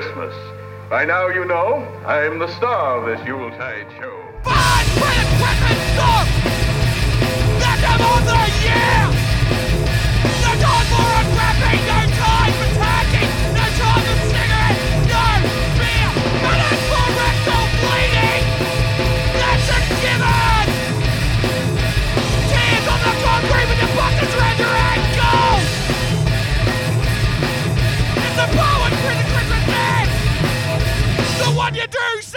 Christmas. By now you know I'm the star of this Yuletide show. The Christmas them on the year! Do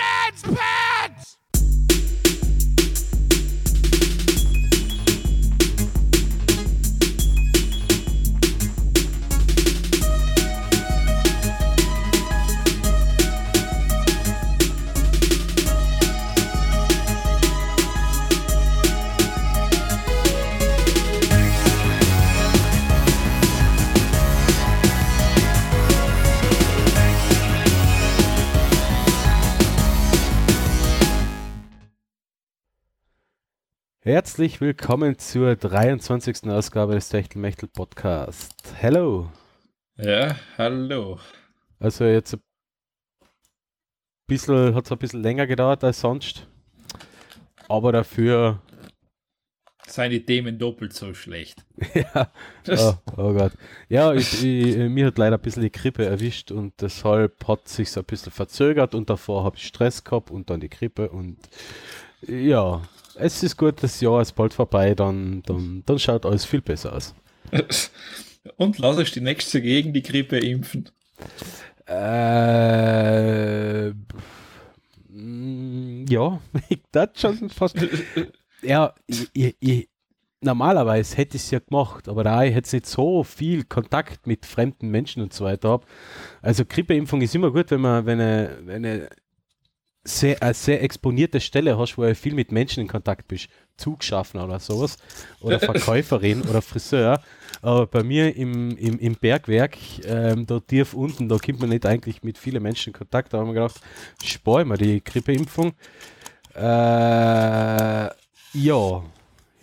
Herzlich willkommen zur 23. Ausgabe des Techtelmechtel Podcast. Hello. Ja, hallo. Also jetzt ein bisschen, hat es ein bisschen länger gedauert als sonst. Aber dafür, Seine Themen doppelt so schlecht. ja, oh, oh Gott. Ja, ich, ich, mir hat leider ein bisschen die Grippe erwischt und deshalb hat sich so ein bisschen verzögert und davor habe ich Stress gehabt und dann die Grippe und ja, es ist gut, das Jahr ist bald vorbei, dann, dann, dann schaut alles viel besser aus. Und lass euch die nächste gegen die Grippe impfen. Äh, ja, ich das schon fast. ja, ich, ich, ich, normalerweise hätte ich es ja gemacht, aber da ich jetzt nicht so viel Kontakt mit fremden Menschen und so weiter habe. Also Grippeimpfung ist immer gut, wenn man, wenn eine, wenn eine sehr, eine sehr exponierte Stelle hast, wo du viel mit Menschen in Kontakt bist. Zugschaffner oder sowas. Oder Verkäuferin oder Friseur. Aber bei mir im, im, im Bergwerk, ähm, da tief unten, da kommt man nicht eigentlich mit vielen Menschen in Kontakt. Da haben wir gedacht, spare ich mir die Grippeimpfung. Äh, ja,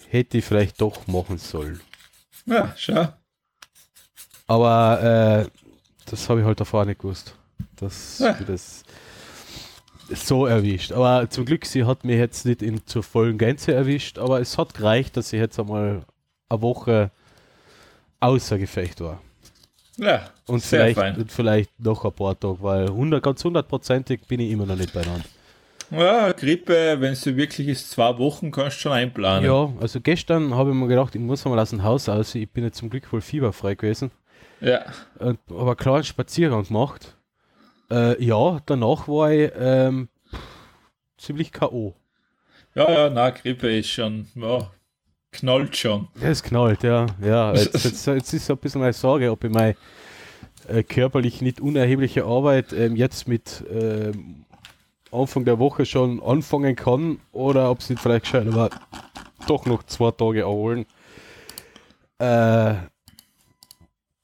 hätte ich vielleicht doch machen sollen. Ja, schau. Aber äh, das habe ich halt davor nicht gewusst. Dass Ja. das so erwischt. Aber zum Glück, sie hat mich jetzt nicht in zur vollen Gänze erwischt, aber es hat gereicht, dass ich jetzt einmal eine Woche außer Gefecht war. Ja, Und sehr vielleicht, fein. und vielleicht noch ein paar Tage, weil 100, ganz hundertprozentig bin ich immer noch nicht beieinander. Ja, Grippe, wenn es wirklich ist, zwei Wochen kannst du schon einplanen. Ja, also gestern habe ich mir gedacht, ich muss mal aus dem Haus aus. Ich bin jetzt zum Glück wohl fieberfrei gewesen. Ja. und habe einen kleinen Spaziergang gemacht. Äh, ja, danach war ich ähm, ziemlich K.O. Ja, ja, na, Grippe ist schon, ja, knallt schon. Ja, es knallt, ja. ja jetzt, jetzt, jetzt ist so ein bisschen meine Sorge, ob ich meine äh, körperlich nicht unerhebliche Arbeit ähm, jetzt mit ähm, Anfang der Woche schon anfangen kann oder ob es nicht vielleicht gescheit war, doch noch zwei Tage erholen. Äh,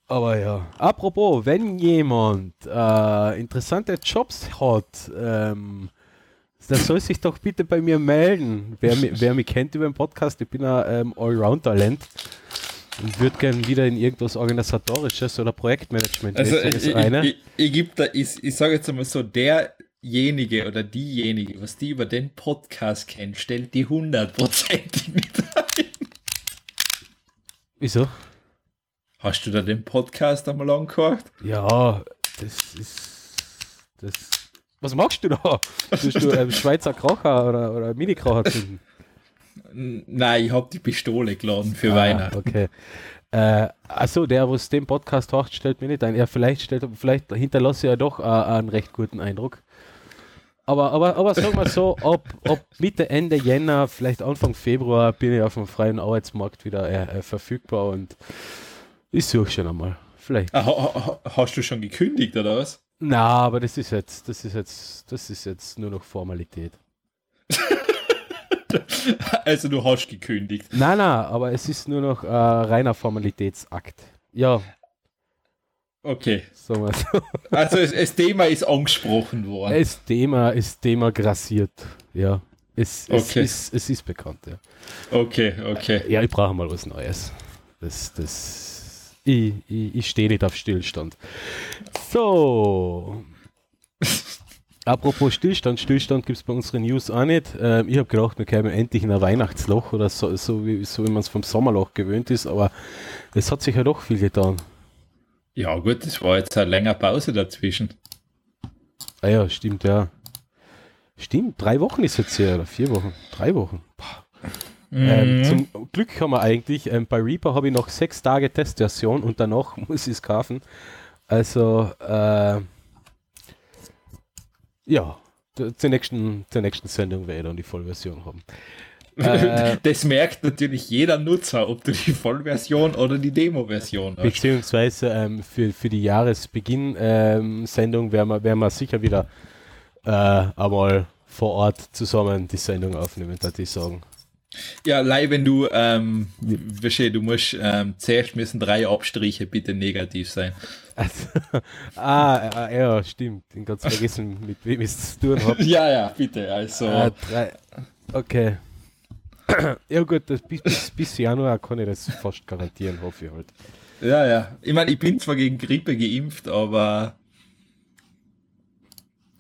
aber ja. Apropos, wenn jemand äh, interessante Jobs hat, ähm, der soll sich doch bitte bei mir melden. Wer, wer mich kennt über den Podcast, ich bin ein ähm, Allround-Talent und würde gerne wieder in irgendwas Organisatorisches oder Projektmanagement Also, ich, ich, rein. ich, ich, da, ich, ich sage jetzt einmal so, derjenige oder diejenige, was die über den Podcast kennt, stellt die hundertprozentig mit ein. Wieso? Hast du da den Podcast einmal angehört? Ja, das ist. Das. Was machst du da? Bist du ähm, Schweizer Kracher oder, oder Mini-Kracher zünden? Nein, ich habe die Pistole geladen für Ah, Weihnachten. Okay. Äh, achso, der, was den Podcast hört, stellt mir nicht ein. Ja, vielleicht, stellt, vielleicht hinterlasse er doch äh, einen recht guten Eindruck. Aber, aber, aber sagen wir so, ab, ab Mitte, Ende Jänner, vielleicht Anfang Februar bin ich auf dem freien Arbeitsmarkt wieder äh, äh, verfügbar und ich suche schon einmal. Vielleicht. Ah, ha- ha- hast du schon gekündigt oder was? Na, aber das ist jetzt, das ist jetzt, das ist jetzt nur noch Formalität. Also du hast gekündigt. Nein, nein, aber es ist nur noch äh, reiner Formalitätsakt. Ja, Okay. wir so. Also es, das Thema ist angesprochen worden. Das Thema ist Thema grassiert. Ja. Es, es, Okay. ist, es ist bekannt, ja. Okay, okay. Ja, ich brauche mal was Neues. Das, das, ich, ich, ich stehe nicht auf Stillstand. So. Apropos Stillstand, Stillstand gibt es bei unseren News auch nicht. Ähm, ich habe gedacht, wir kämen endlich in ein Weihnachtsloch oder so, so wie, so wie man es vom Sommerloch gewöhnt ist, aber es hat sich ja doch viel getan. Ja, gut, das war jetzt eine längere Pause dazwischen. Ah ja, stimmt, ja. Stimmt, drei Wochen ist jetzt hier, oder vier Wochen, drei Wochen. Ähm, zum Glück haben wir eigentlich, ähm, bei Reaper habe ich noch sechs Tage Testversion und danach muss ich es kaufen. Also, äh, ja, zur nächsten, zur nächsten Sendung werde ich dann die Vollversion haben. Äh, Das merkt natürlich jeder Nutzer, ob du die Vollversion oder die Demo-Version hast. beziehungsweise ähm, für, für die Jahresbeginn-Sendung werden, wir, werden wir sicher wieder äh, einmal vor Ort zusammen die Sendung aufnehmen, würde ich sagen. Ja, leih, wenn du, ähm, versteh, du musst, ähm, zuerst müssen drei Abstriche bitte negativ sein. Also, ah, äh, ja, stimmt. Ich ganz vergessen, mit wem ich es zu tun habe. Ja, ja, bitte, also. Ah, drei. Okay. ja gut, das, bis, bis, bis Januar kann ich das fast garantieren, hoffe ich halt. Ja, ja. Ich meine, ich bin zwar gegen Grippe geimpft, aber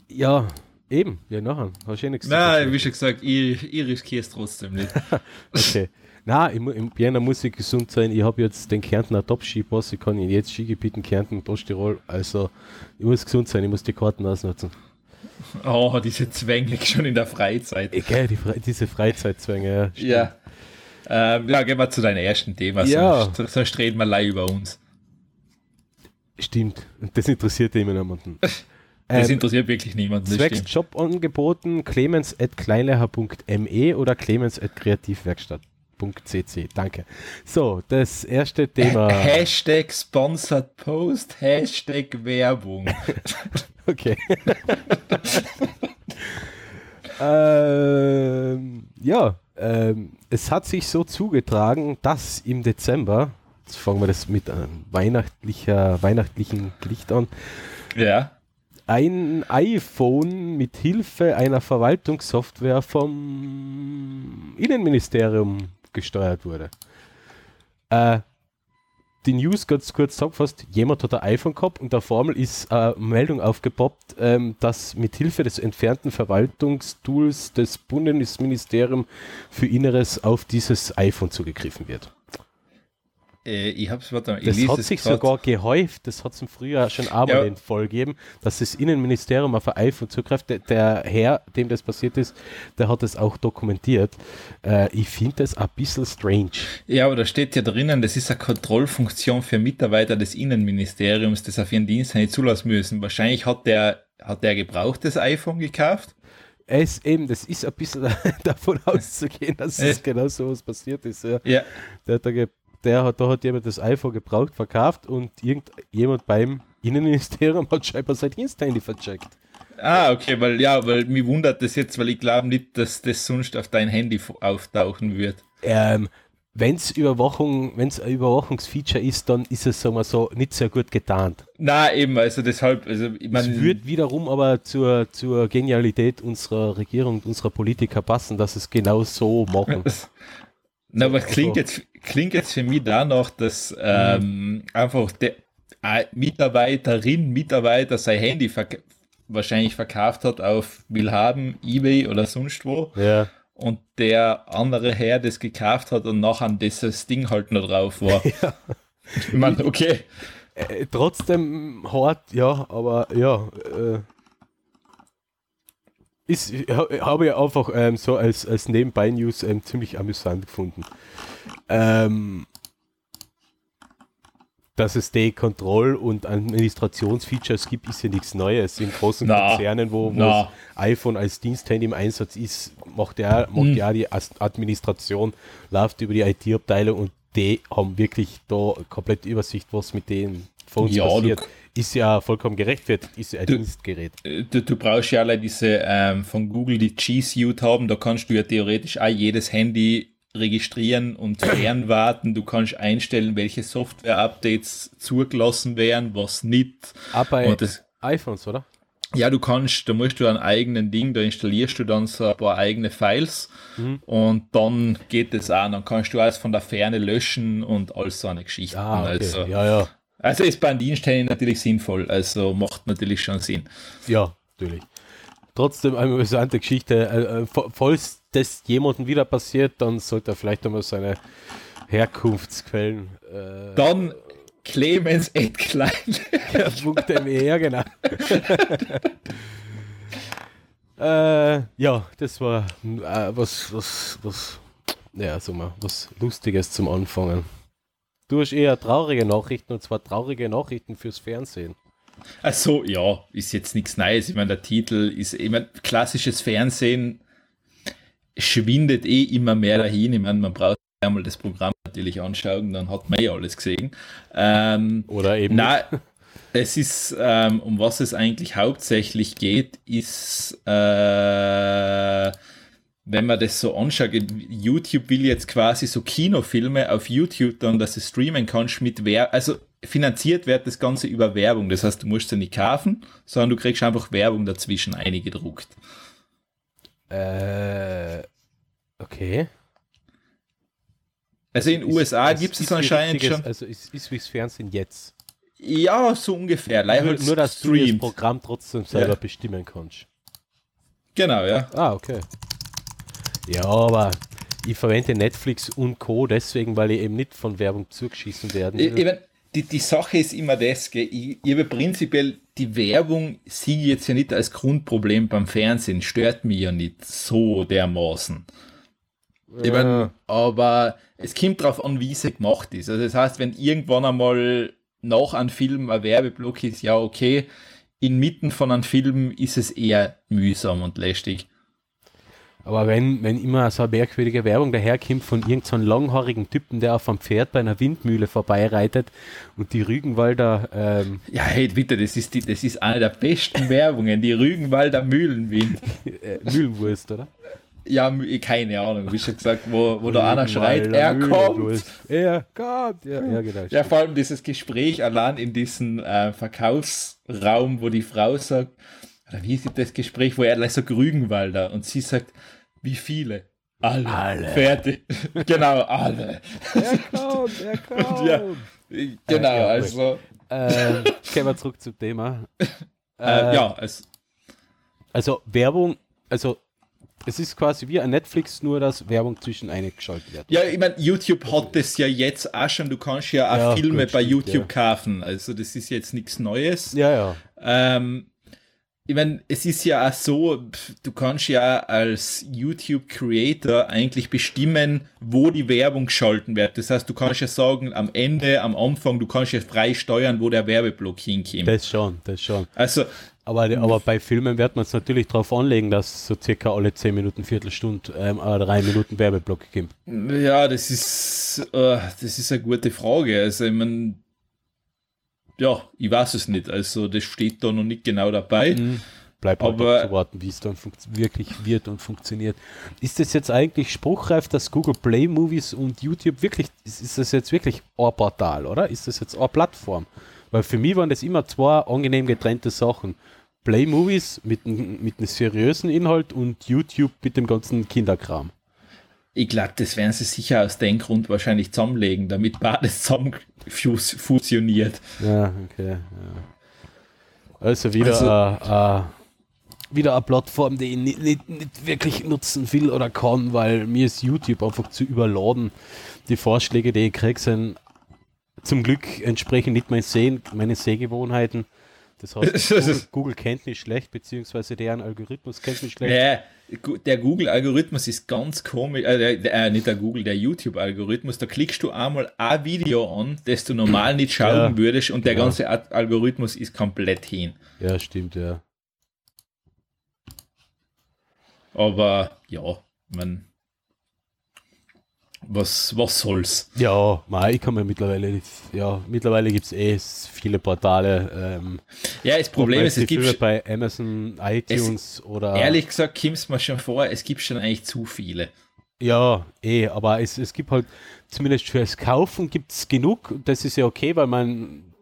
Ja, eben. Ja, nachher. Hast du eh nichts nein, wie schon gesagt, ich, ich riskiere es trotzdem nicht. Okay. Na, im, Jänner muss ich gesund sein. Ich habe jetzt den Kärntner Top-Ski-Pass. Ich kann in jetzt Skigebieten Kärnten, Osttirol. Also, ich muss gesund sein. Ich muss die Karten ausnutzen. Oh, diese Zwänge schon in der Freizeit. Egal, die Fre diese Freizeitzwänge. Ja. Ja. Ähm, ja, gehen wir zu deinem ersten Thema, Ja. sonst, sonst reden wir leider über uns. Stimmt. Und das interessiert immer niemanden. Das Ähm, interessiert wirklich niemanden. Zwecks. Jobangeboten clemens at kleinleher.me oder clemens at kreativwerkstatt.cc. Danke. So, das erste Thema. Hashtag Sponsored Post, Hashtag Werbung. Okay. ähm, ja, ähm, es hat sich so zugetragen, dass im Dezember, jetzt fangen wir das mit einem weihnachtlicher, weihnachtlichen Licht an, ja. Ein iPhone mit Hilfe einer Verwaltungssoftware vom Innenministerium gesteuert wurde. Äh, die News ganz kurz zusammengefasst, jemand hat ein iPhone gehabt und der Formel ist eine Meldung aufgepoppt, ähm, dass mit Hilfe des entfernten Verwaltungstools des Bundesministeriums für Inneres auf dieses iPhone zugegriffen wird. Äh, ich hab's, warte mal, Das hat sich sogar gehäuft, das hat es im Frühjahr schon einmal Ja. den Fall gegeben, dass das Innenministerium auf ein iPhone zugreift. Der, der Herr, dem das passiert ist, der hat das auch dokumentiert. Äh, ich finde das ein bisschen strange. Ja, aber da steht ja drinnen, das ist eine Kontrollfunktion für Mitarbeiter des Innenministeriums, das auf ihren Dienst nicht zulassen müssen. Wahrscheinlich hat der, hat der gebrauchtes iPhone gekauft. Es eben, das ist ein bisschen davon auszugehen, dass es genau so was passiert ist. Ja. Ja. Der, hat da, der hat, da hat jemand das iPhone gebraucht, verkauft und irgendjemand beim Innenministerium hat scheinbar sein Diensthandy vercheckt. Ah, okay, weil ja, weil mich wundert das jetzt, weil ich glaube nicht, dass das sonst auf dein Handy auftauchen wird. Ähm, wenn es Überwachung, wenn es ein Überwachungsfeature ist, dann ist es, sagen wir so, nicht sehr gut getarnt. Na, eben, also deshalb, also ich Es meine, würde wiederum aber zur, zur Genialität unserer Regierung und unserer Politiker passen, dass es genau so machen. na, aber so- klingt jetzt, klingt jetzt für mich danach, dass ähm, einfach der äh, Mitarbeiterin, Mitarbeiter sein Handy verk wahrscheinlich verkauft hat auf Willhaben, Ebay oder sonst wo. ja. und der andere Herr das gekauft hat und nachher dieses Ding halt noch drauf war. Ich meine, okay. Äh, trotzdem hart, ja, aber ja. Äh, ist, ha- habe ich einfach ähm, so als, als Nebenbei-News ähm, ziemlich amüsant gefunden. Ähm, dass es die Kontroll- und Administrationsfeatures gibt, ist ja nichts Neues. In großen Na, Konzernen, wo, wo das iPhone als Diensthandy im Einsatz ist, macht ja, macht ja die Administration, läuft über die IT-Abteilung und die haben wirklich da komplett Übersicht, was mit den Phones Ja, passiert. Ist ja vollkommen gerechtfertigt, ist ja ein Du- Dienstgerät. Äh, Du, du brauchst ja alle diese ähm, von Google die G-Suite haben, da kannst du ja theoretisch auch jedes Handy registrieren und fernwarten. Du kannst einstellen, welche Software-Updates zugelassen werden, was nicht. Aber bei das, iPhones, oder? Ja, du kannst, da musst du einen eigenen Ding, da installierst du dann so ein paar eigene Files Mhm. und dann geht es auch. Dann kannst du alles von der Ferne löschen und all so eine Geschichte. Ah, okay. also, ja, ja. also ist bei einem Diensthandy natürlich sinnvoll, also macht natürlich schon Sinn. Ja, natürlich. trotzdem eine amüsante Geschichte. Äh, äh, fa- falls das jemandem wieder passiert, dann sollte er vielleicht einmal seine Herkunftsquellen äh, Dann Clemens Ed Klein. .me, ja genau. äh, ja, das war äh, was, was, was, ja, so mal, was Lustiges zum Anfangen. Du hast eher traurige Nachrichten und zwar traurige Nachrichten fürs Fernsehen. Also ja, ist jetzt nichts Neues. Ich meine, der Titel ist, ich meine, klassisches Fernsehen schwindet eh immer mehr dahin. Ich meine, man braucht einmal das Programm natürlich anschauen, dann hat man eh alles gesehen. Ähm, Oder eben. Nein, es ist, ähm, um was es eigentlich hauptsächlich geht, ist, äh, wenn man das so anschaut, YouTube will jetzt quasi so Kinofilme auf YouTube dann, dass du streamen kannst mit Werbung, also finanziert wird das Ganze über Werbung. Das heißt, du musst sie nicht kaufen, sondern du kriegst einfach Werbung dazwischen eingedruckt. Äh, okay. Also in den USA gibt es anscheinend schon. Also ist, ist wie das Fernsehen jetzt. Ja, so ungefähr. Nur, nur dass du das streamt. Programm trotzdem selber Ja. bestimmen kannst. Genau, ja. Ah, okay. Ja, aber ich verwende Netflix und Co. deswegen, weil ich eben nicht von Werbung zugeschissen werden Ich, ich mein, die, die Sache ist immer das, gell, ich, ich habe prinzipiell die Werbung sehe ich jetzt ja nicht als Grundproblem beim Fernsehen, stört mich ja nicht so dermaßen. Ich mein, aber es kommt darauf an, wie sie gemacht ist. Also das heißt, wenn irgendwann einmal nach einem Film ein Werbeblock ist, ja okay, inmitten von einem Film ist es eher mühsam und lästig. Aber wenn, wenn immer so eine merkwürdige Werbung daherkommt von irgendeinem so langhaarigen Typen, der auf einem Pferd bei einer Windmühle vorbeireitet und die Rügenwalder, ähm, Ja, hey, bitte, das ist, die, das ist eine der besten Werbungen, die Rügenwalder Mühlenwind. äh, Mühlenwurst, oder? Ja, mü- keine Ahnung, wie schon gesagt, wo, wo da einer schreit, er kommt. Er kommt. Ja, ja genau. Ja, vor allem dieses Gespräch allein in diesem äh, Verkaufsraum, wo die Frau sagt, oder wie ist das Gespräch, wo er gleich sagt Rügenwalder und sie sagt, wie viele? Alle. Alle. Fertig. genau, alle. Er kommt, er kommt. Ja. Genau, ja, also, Ähm, gehen wir zurück zum Thema. äh, ja, es, Also Werbung, also es ist quasi wie ein Netflix, nur dass Werbung zwischen eingeschaltet wird. ja, ich meine, YouTube hat das ja jetzt auch schon, du kannst ja auch Ja, Filme gut, bei stimmt, YouTube kaufen, also das ist jetzt nichts Neues. Ja, ja. Ähm, ich meine, es ist ja auch so, du kannst ja als YouTube-Creator eigentlich bestimmen, wo die Werbung geschalten wird. Das heißt, du kannst ja sagen, am Ende, am Anfang, du kannst ja frei steuern, wo der Werbeblock hinkommt. Das schon, das schon. Also, Aber, aber bei Filmen wird man es natürlich darauf anlegen, dass so circa alle 10 Minuten, Viertelstunde ähm, ein 3 Minuten Werbeblock gibt. ja, das ist, äh, das ist eine gute Frage. Also, ich meine, ja, ich weiß es nicht. Also, das steht da noch nicht genau dabei. Bleibt halt Aber- abzuwarten, wie es dann wirklich wird und funktioniert. Ist das jetzt eigentlich spruchreif, dass Google Play Movies und YouTube wirklich, ist, ist das jetzt wirklich ein Portal, oder? Ist das jetzt eine Plattform? Weil für mich waren das immer zwei angenehm getrennte Sachen. Play Movies mit, einem- mit einem seriösen Inhalt und YouTube mit dem ganzen Kinderkram. Ich glaube, das werden sie sicher aus dem Grund wahrscheinlich zusammenlegen, damit beides zusammen fus fusioniert. Ja, okay. Ja. Also wieder Also- äh, äh, wieder eine Plattform, die ich nicht, nicht, nicht wirklich nutzen will oder kann, weil mir ist YouTube einfach zu überladen. Die Vorschläge, die ich kriege, sind zum Glück entsprechend nicht mein Sehen, meine Sehgewohnheiten. Das heißt, Google, Google kennt mich schlecht, beziehungsweise deren Algorithmus kennt mich schlecht. Gu- der Google-Algorithmus ist ganz komisch, äh, der, der, äh, nicht der Google, der YouTube-Algorithmus. Da klickst du einmal ein Video an, das du normal nicht schauen Ja, würdest und der genau. ganze Al- Algorithmus ist komplett hin. Ja, stimmt, ja. Aber ja, man, was, was soll's? Ja, mei, ich kann mir mittlerweile, ja, mittlerweile gibt es eh viele Portale. Ähm, Ja, das Problem ist, es gibt bei Amazon, iTunes oder. ehrlich gesagt, kommt's mir schon vor, es gibt schon eigentlich zu viele. Ja, eh, aber es, es gibt halt, zumindest fürs Kaufen gibt es genug. Das ist ja okay, weil man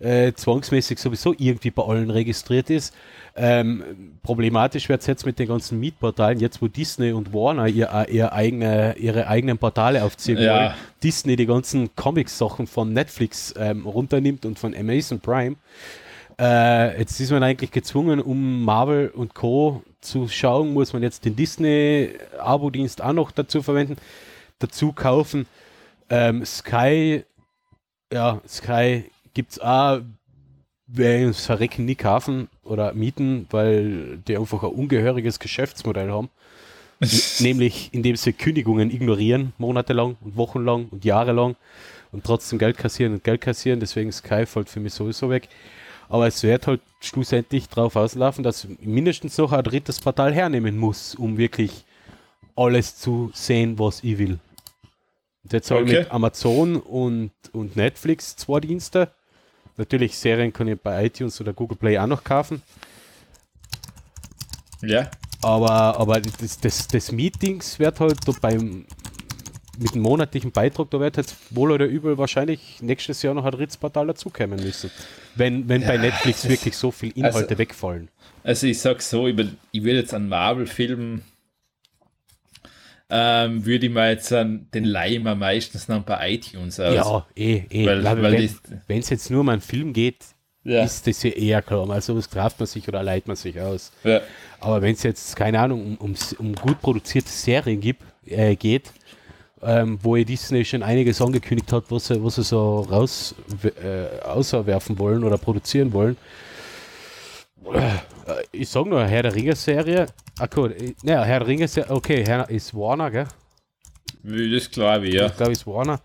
äh, zwangsmäßig sowieso irgendwie bei allen registriert ist. Ähm, problematisch wird es jetzt mit den ganzen Mietportalen, jetzt wo Disney und Warner ihr, äh, ihr eigene, ihre eigenen Portale aufziehen Ja. wollen. Disney die ganzen Comics-Sachen von Netflix ähm, runternimmt und von Amazon Prime. Äh, jetzt ist man eigentlich gezwungen, um Marvel und Co. zu schauen, muss man jetzt den Disney-Abo-Dienst auch noch dazu verwenden, dazu kaufen. Ähm, Sky, ja, Sky gibt es auch, es verrecken nie kaufen oder mieten, weil die einfach ein ungehöriges Geschäftsmodell haben. Nämlich indem sie Kündigungen ignorieren, monatelang und wochenlang und jahrelang und trotzdem Geld kassieren und Geld kassieren. Deswegen Sky fällt für mich sowieso weg. Aber es wird halt schlussendlich darauf auslaufen, dass mindestens noch ein drittes Portal hernehmen muss, um wirklich alles zu sehen, was ich will. Und jetzt habe ich Okay. mit Amazon und, und Netflix zwei Dienste. Natürlich Serien kann ich bei iTunes oder Google Play auch noch kaufen. Ja. Aber, aber das, das, das Meetings wird halt da beim mit dem monatlichen Beitrag, da wird jetzt wohl oder übel wahrscheinlich nächstes Jahr noch ein Ritzportal dazukommen müssen. Wenn, wenn bei Netflix wirklich so viel Inhalte also- wegfallen. Also ich sag so, ich, ich würde jetzt an Marvel-Filmen ähm, würde ich mir jetzt an den Leih mal meistens dann bei iTunes aus. ja, eh, eh. weil- Weil, weil wenn es jetzt nur um einen Film geht, Ja. ist das ja eher klar. Also was greift man sich oder leiht man sich aus. ja. Aber wenn es jetzt, keine Ahnung, um, um, um gut produzierte Serien gibt, äh, geht, ähm, wo Disney schon einiges angekündigt hat, was sie, was sie so raus äh, außerwerfen wollen oder produzieren wollen. Äh, ich sag nur, Herr der Ringe-Serie. Cool. äh, Naja, Herr der Ringe-Serie, okay, Herr ist Warner, gell? Das glaube ich, ja. Ich glaube, ist Warner.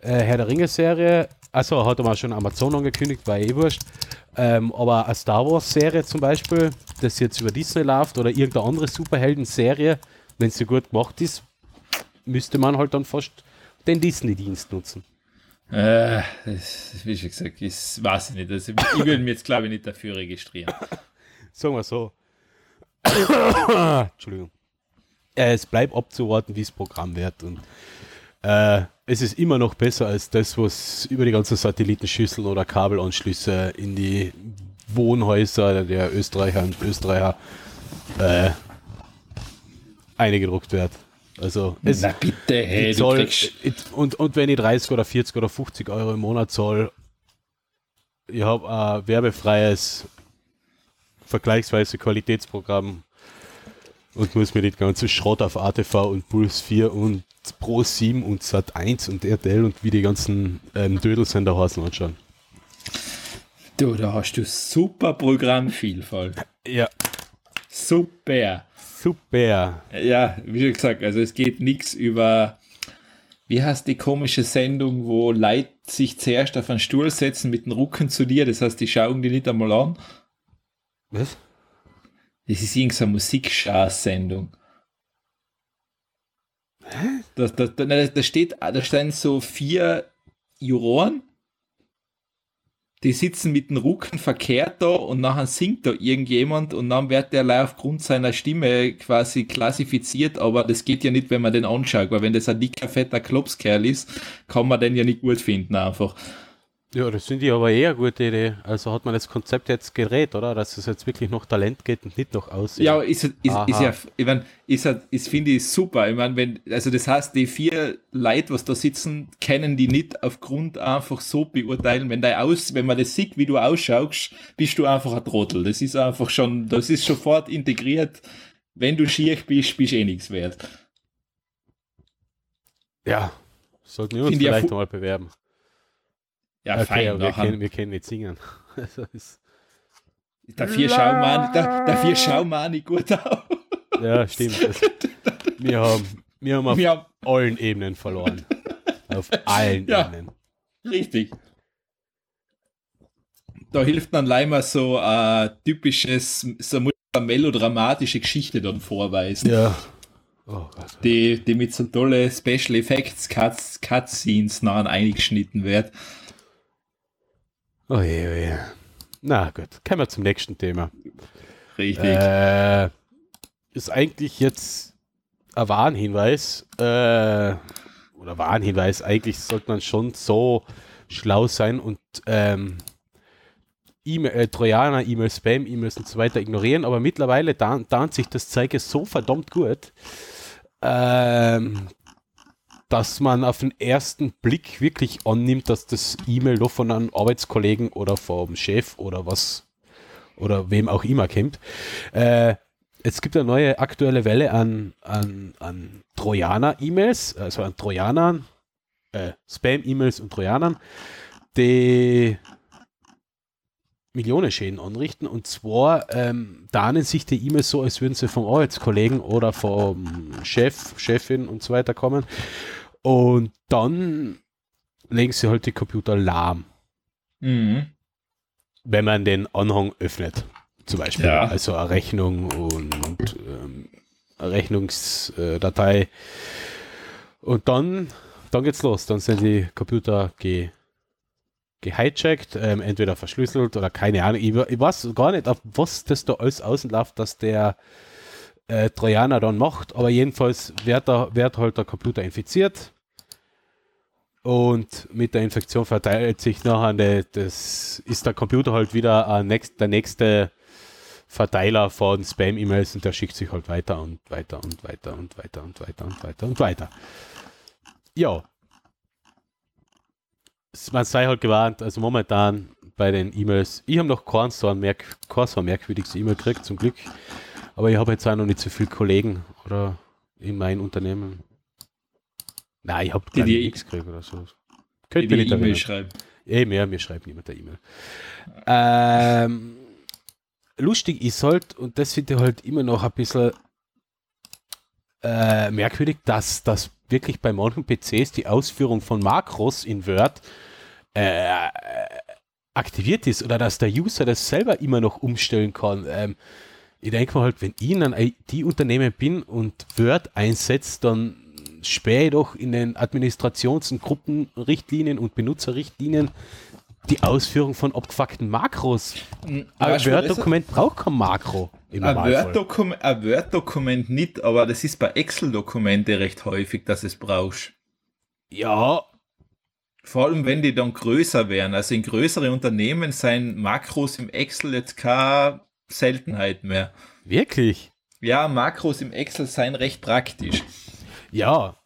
Äh, Herr der Ringe-Serie, also hat er mal schon Amazon angekündigt, war eh wurscht. Ähm, aber eine Star Wars-Serie zum Beispiel, das jetzt über Disney läuft oder irgendeine andere Superhelden-Serie, wenn sie gut gemacht ist, müsste man halt dann fast den Disney-Dienst nutzen. Äh, das, wie schon gesagt, das weiß ich nicht. Also, ich würde mich jetzt glaube ich nicht dafür registrieren. Sagen wir so. Entschuldigung. Äh, es bleibt abzuwarten, wie das Programm wird. Und äh, es ist immer noch besser als das, was über die ganzen Satellitenschüsseln oder Kabelanschlüsse in die Wohnhäuser der Österreicher und Österreicher äh, eingedruckt wird. Also es, Na bitte, hey, kriegst... it- und, und wenn ich 30 oder 40 oder 50 Euro im Monat zahle, ich habe ein werbefreies, vergleichsweise Qualitätsprogramm und muss mir den ganzen Schrott auf ATV und Puls 4 und Pro 7 und Sat 1 und RTL und wie die ganzen ähm, Dödelsender heißen anschauen. Du, da hast du super Programmvielfalt. Ja, Super. super. Ja, wie schon gesagt, also es geht nichts über, wie heißt die komische Sendung, wo Leute sich zuerst auf einen Stuhl setzen mit dem Rücken zu dir, das heißt, die schauen die nicht einmal an. Was? Das ist irgendeine Musikschar-Sendung. Da, da, da, da steht, da stehen so vier Juroren, die sitzen mit dem Rücken verkehrt da und nachher singt da irgendjemand und dann wird der leider aufgrund seiner Stimme quasi klassifiziert, aber das geht ja nicht, wenn man den anschaut, weil wenn das ein dicker, fetter Klopskerl ist, kann man den ja nicht gut finden einfach. Ja, das finde ich aber eher eine gute Idee. Also hat man das Konzept jetzt gedreht, oder? Dass es jetzt wirklich noch Talent geht und nicht noch aussehen. Ja, ist, ist, ist, ja, ich mein, ist, ja- ist finde ich super. Ich meine, wenn, also das heißt, die vier Leute, was da sitzen, kennen die nicht aufgrund einfach so beurteilen. Wenn da aus, wenn man das sieht, wie du ausschaust, bist du einfach ein Trottel. Das ist einfach schon, das ist sofort integriert. Wenn du schier bist, bist du eh nichts wert. Ja, sollten wir uns ja vielleicht fu- mal bewerben. Ja, okay, fein. aber wir können, wir können nicht singen. Also ist, Dafür schauen wir, da, dafür schauen wir auch nicht gut aus. ja, stimmt. Das, wir, haben, wir haben auf Wir haben, allen Ebenen verloren. Auf allen Ja. Ebenen. Richtig. Da hilft dann leider so ein typisches, so muss eine melodramatische Geschichte dann vorweisen, Ja. Oh die, die mit so tolle Special Effects Cuts, Cutscenes nachher eingeschnitten wird. Oh je, oh je. Na gut, kommen wir zum nächsten Thema. Richtig. Äh, ist eigentlich jetzt ein Warnhinweis. Äh, oder Warnhinweis, eigentlich sollte man schon so schlau sein und ähm, E-Mail, äh, Trojaner, E-Mail, Spam, E-Mails und so weiter ignorieren, aber mittlerweile tarnt sich das Zeug ja so verdammt gut, ähm, dass man auf den ersten Blick wirklich annimmt, dass das E-Mail doch von einem Arbeitskollegen oder vom Chef oder was oder wem auch immer kommt. Äh, es gibt eine neue aktuelle Welle an, an, an Trojaner-E-Mails, also an Trojanern, äh, Spam-E-Mails und Trojanern, die Millionen Schäden anrichten. Und zwar ähm, tarnen sich die E-Mails so, als würden sie vom Arbeitskollegen oder vom Chef, Chefin und so weiter kommen. Und dann legen sie halt die Computer lahm, Mhm. wenn man den Anhang öffnet. Zum Beispiel. Ja. Also eine Rechnung und ähm, eine Rechnungsdatei. Und dann, dann geht's los. Dann sind die Computer ge, gehijackt, ähm, entweder verschlüsselt oder keine Ahnung. Ich, ich weiß gar nicht, auf was das da alles außen läuft, dass der äh, Trojaner dann macht, aber jedenfalls wird, da, wird halt der Computer infiziert und mit der Infektion verteilt sich nachher, der, das ist der Computer halt wieder nächst, der nächste Verteiler von Spam-E-Mails und der schickt sich halt weiter und weiter und weiter und weiter und weiter und weiter und weiter. Ja. Man sei halt gewarnt, also momentan bei den E-Mails, ich habe noch kein so ein, merk kein so merkwürdiges E-Mail gekriegt, zum Glück. Aber ich habe jetzt auch noch nicht so viele Kollegen oder in meinem Unternehmen. Nein, ich habe Die dir- nichts gekriegt oder so. Die Könnt ihr die nicht E-Mail schreiben. Eh, mehr, mir schreibt niemand eine E-Mail. Ähm, lustig ist halt, und das finde ich halt immer noch ein bisschen äh, merkwürdig, dass das wirklich bei manchen PCs die Ausführung von Makros in Word äh, aktiviert ist oder dass der User das selber immer noch umstellen kann. Ähm, ich denke mal halt, wenn ich in einem IT-Unternehmen bin und Word einsetzt, dann spähe ich doch in den Administrations- und Gruppenrichtlinien und Benutzerrichtlinien die Ausführung von abgefuckten Makros. Ein was ist Word-Dokument braucht kein Makro Ein. Word-Dokument ein Word-Dokument nicht, aber das ist bei Excel-Dokumente recht häufig, dass es brauchst. Ja, Vor allem, wenn die dann größer wären. Also in größere Unternehmen seien Makros im Excel jetzt keine Seltenheit mehr. wirklich. Ja, Makros im Excel seien recht praktisch. Ja,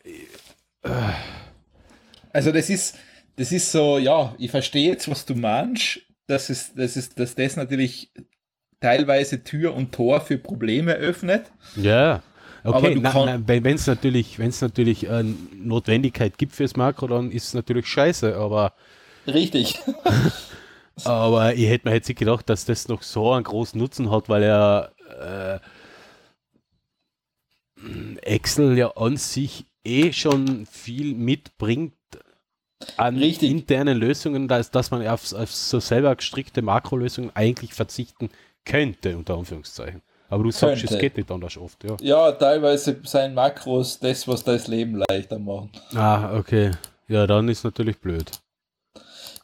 Also das ist, das ist so, ja, ich verstehe jetzt, was du meinst. Das ist, das ist, dass das natürlich teilweise Tür und Tor für Probleme öffnet. ja. Okay, wenn es natürlich, wenn es natürlich äh, Notwendigkeit gibt fürs Makro, dann ist es natürlich scheiße, aber Richtig. Aber ich hätte mir jetzt nicht gedacht, dass das noch so einen großen Nutzen hat, weil er äh, Excel ja an sich eh schon viel mitbringt an Richtig. internen Lösungen, dass, dass man auf, auf so selber gestrickte Makrolösungen eigentlich verzichten könnte, unter Anführungszeichen. Aber du sagst, Könnte. es geht nicht anders oft, ja. Ja, teilweise seien Makros das, was das Leben leichter machen. Ah, okay. Ja, dann ist natürlich blöd.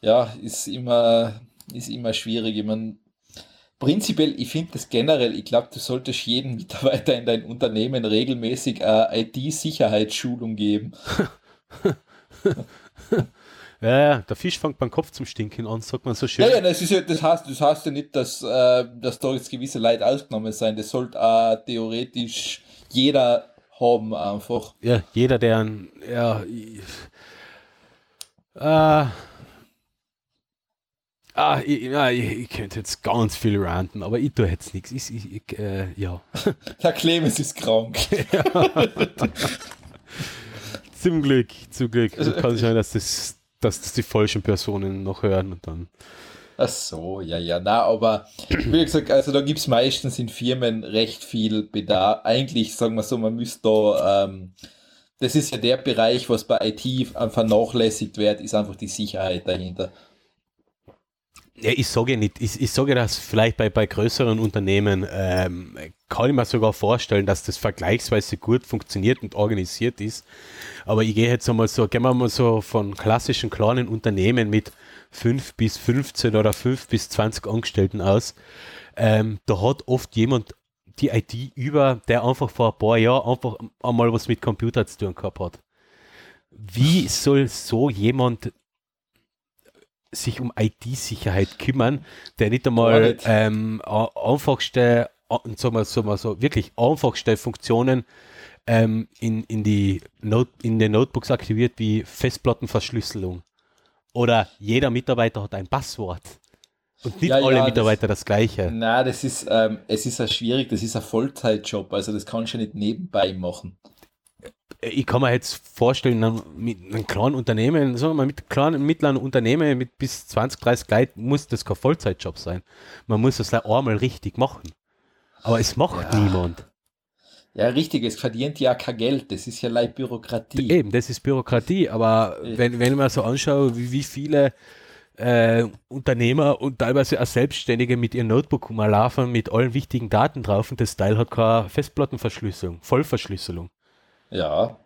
Ja, ist immer, ist immer schwierig. Ich mein, prinzipiell, ich finde das generell, ich glaube, du solltest jeden Mitarbeiter in dein Unternehmen regelmäßig eine IT-Sicherheitsschulung geben. Ja, ja, der Fisch fängt beim Kopf zum Stinken an, sagt man so schön. Ja, ja, das, ist ja, das, heißt, das heißt ja nicht, dass, äh, dass da jetzt gewisse Leute ausgenommen sein. Das sollte äh, theoretisch jeder haben einfach. Ja, jeder, der ein, ja, ich, äh, ah, ich, ja, ich, ich könnte jetzt ganz viel ranten, aber ich tue jetzt nichts. Ich, ich, äh, ja, Der Clemens ist krank. zum Glück, zum Glück. Also kann sein, dass das, dass das die falschen Personen noch hören und dann. Ach so, ja, ja, na, aber wie gesagt, also da gibt es meistens in Firmen recht viel Bedarf. Eigentlich, sagen wir so, man müsste da, ähm, das ist ja der Bereich, was bei IT vernachlässigt wird, ist einfach die Sicherheit dahinter. Ja, ich sage nicht, ich, ich sage, dass vielleicht bei, bei größeren Unternehmen ähm, kann ich mir sogar vorstellen, dass das vergleichsweise gut funktioniert und organisiert ist. Aber ich gehe jetzt einmal so, gehen wir mal so von klassischen kleinen Unternehmen mit 5 bis 15 oder 5 bis 20 Angestellten aus. Ähm, da hat oft jemand die IT über, der einfach vor ein paar Jahren einfach einmal was mit Computer zu tun gehabt hat. Wie soll so jemand sich um IT-Sicherheit kümmern, der nicht einmal nicht. ähm, einfachste, sagen wir, sagen wir so, wirklich einfachste Funktionen ähm, in, in, die Note, in den Notebooks aktiviert, wie Festplattenverschlüsselung. Oder jeder Mitarbeiter hat ein Passwort. Und nicht Ja, alle ja, Mitarbeiter das Gleiche. Na, das ist, ähm, es ist ja schwierig, das ist ein Vollzeitjob, also das kannst du nicht nebenbei machen. Ich kann mir jetzt vorstellen, mit einem kleinen Unternehmen, sagen wir mal, mit kleinen, mittleren Unternehmen mit bis 20, 30 Leuten muss das kein Vollzeitjob sein. Man muss das einmal richtig machen. Aber es macht Ja. niemand. Ja, richtig, es verdient ja kein Geld, das ist ja leid Bürokratie. Eben, das ist Bürokratie, aber wenn, wenn mir so anschaue, wie, wie viele äh, Unternehmer und teilweise auch Selbstständige mit ihrem Notebook rumlaufen, mit allen wichtigen Daten drauf und das Teil hat keine Festplattenverschlüsselung, Vollverschlüsselung. Ja,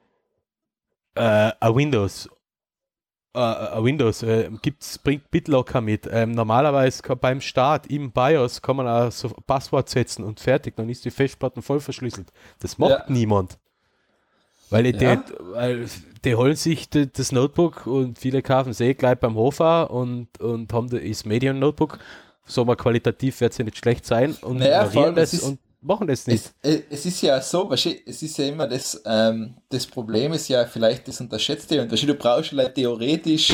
Äh, ein Windows, äh, ein Windows äh, gibt's, bringt BitLocker mit. Ähm, normalerweise beim Start im BIOS kann man auch so Passwort setzen und fertig, dann ist die Festplatte voll verschlüsselt. Das macht Ja. niemand. Weil die, Ja. weil die holen sich die, das Notebook und viele kaufen es eh gleich beim Hofer und, und haben das Medium-Notebook. So mal qualitativ wird es ja nicht schlecht sein und Naja, vor allem, ignorieren das das ist- und machen das nicht. es, äh, es ist ja so, es ist ja immer das, ähm, das Problem ist ja vielleicht das unterschätzte und du, brauchst halt theoretisch,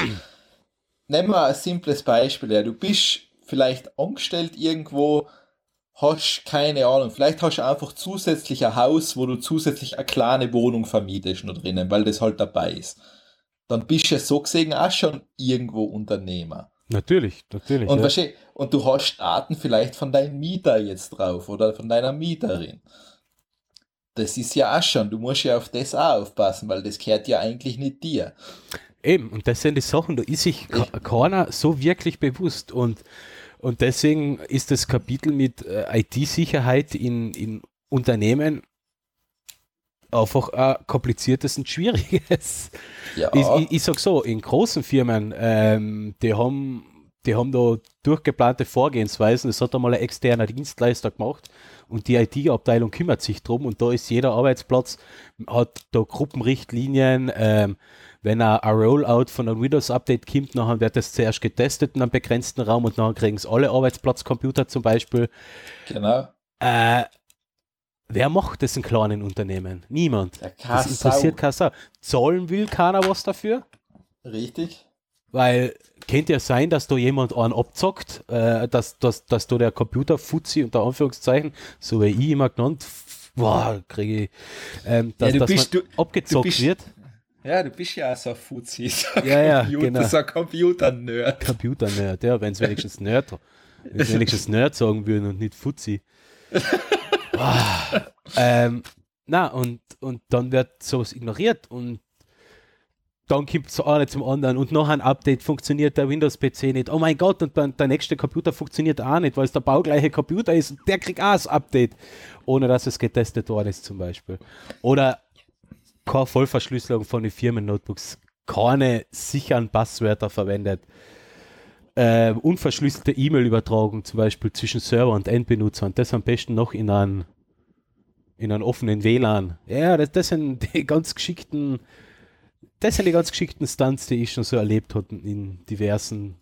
nehmen wir ein simples Beispiel, ja, du bist vielleicht angestellt irgendwo, hast keine Ahnung, vielleicht hast du einfach zusätzlich ein Haus, wo du zusätzlich eine kleine Wohnung vermietest noch drinnen, weil das halt dabei ist. Dann bist du ja so gesehen auch schon irgendwo Unternehmer. Natürlich, natürlich. Und, ja. und du hast Daten vielleicht von deinem Mieter jetzt drauf oder von deiner Mieterin. Das ist ja auch schon, du musst ja auf das auch aufpassen, weil das gehört ja eigentlich nicht dir. Eben, und das sind die Sachen, da ist sich keiner so wirklich bewusst. Und, und deswegen ist das Kapitel mit äh, IT-Sicherheit in, in Unternehmen einfach ein kompliziertes und schwieriges. Ja, Ich, ich, ich sag so, in großen Firmen, ähm, die haben die haben da durchgeplante Vorgehensweisen. Das hat einmal ein externer Dienstleister gemacht und die IT-Abteilung kümmert sich drum und da ist jeder Arbeitsplatz, hat da Gruppenrichtlinien, ähm, wenn ein, ein Rollout von einem Windows-Update kommt, dann wird das zuerst getestet in einem begrenzten Raum und dann kriegen es alle Arbeitsplatzcomputer zum Beispiel. genau. Äh, wer macht das in kleinen Unternehmen? Niemand. Das interessiert. Sau. Zahlen will keiner was dafür? Richtig? Weil könnte ja sein, dass da jemand einen abzockt, äh, dass, dass, dass da der Computer-Fuzzi unter Anführungszeichen, so wie ich immer genannt, boah, kriege ich, ähm, dass, Ja, du dass bist- man du- abgezockt du bist- wird. Ja, du bist ja auch so ein Fuzzi, so ein Ja, ja, Computer, genau. so ein Computer-Nerd. Computer-Nerd, ja, wenn es wenigstens Nerd, wenn's wenigstens Nerd sagen würden und nicht Fuzzi. Ähm, na, und, und dann wird sowas ignoriert und dann kommt es eine zum anderen und noch ein Update funktioniert der Windows-PC nicht. Oh mein Gott, und dann der nächste Computer funktioniert auch nicht, weil es der baugleiche Computer ist und der kriegt auch das Update, ohne dass es getestet worden ist zum Beispiel. Oder keine Vollverschlüsselung von den Firmen-Notebooks, keine sicheren Passwörter verwendet. Äh, unverschlüsselte E-Mail-Übertragung zum Beispiel zwischen Server und Endbenutzer und das am besten noch in einem in einem offenen WLAN. Ja, das, das sind die ganz geschickten, das sind die ganz geschickten Stunts, die ich schon so erlebt habe in diversen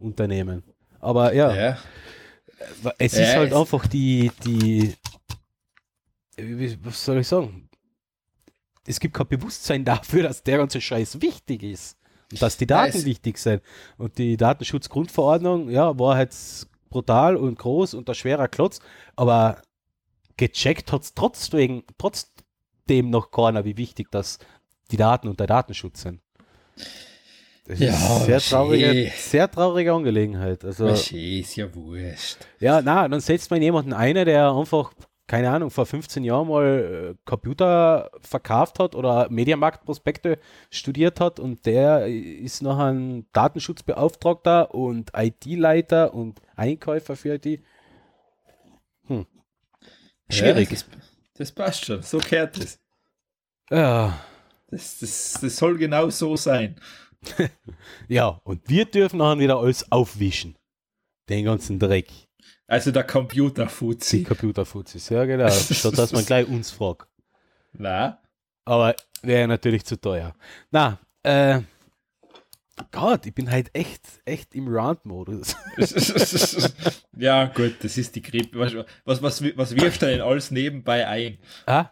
Unternehmen. Aber ja, Ja. es Ja, ist halt es- einfach die, die, wie, was soll ich sagen? Es gibt kein Bewusstsein dafür, dass der ganze Scheiß wichtig ist. Und dass die Daten es- wichtig sind. Und die Datenschutzgrundverordnung, ja, war jetzt brutal und groß und ein schwerer Klotz, aber gecheckt hat es trotzdem, trotzdem noch keiner, wie wichtig das die Daten und der Datenschutz sind. Das Ja, ist sehr traurige, eh. sehr traurige Angelegenheit. Also, Was ist ja wurscht. ja, na, dann setzt man jemanden ein, der einfach, keine Ahnung, vor 15 Jahren mal äh, Computer verkauft hat oder Mediamarktprospekte studiert hat und der ist noch ein Datenschutzbeauftragter und IT-Leiter und Einkäufer für die. Hm. Schwierig. Ja, das, das passt schon, so kehrt es. Ja, Das, das, das soll genau so sein. ja, und wir dürfen dann wieder alles aufwischen. Den ganzen Dreck. Also der Die Computer-Fuzzi. Computerfuzis, ja genau. Statt dass man gleich uns fragt. Na? Aber wäre natürlich zu teuer. Na, äh, Gott, ich bin halt echt, echt im Round-Modus. ja, gut, das ist die Grippe. Was, was, was, wirft er denn alles nebenbei ein? ah?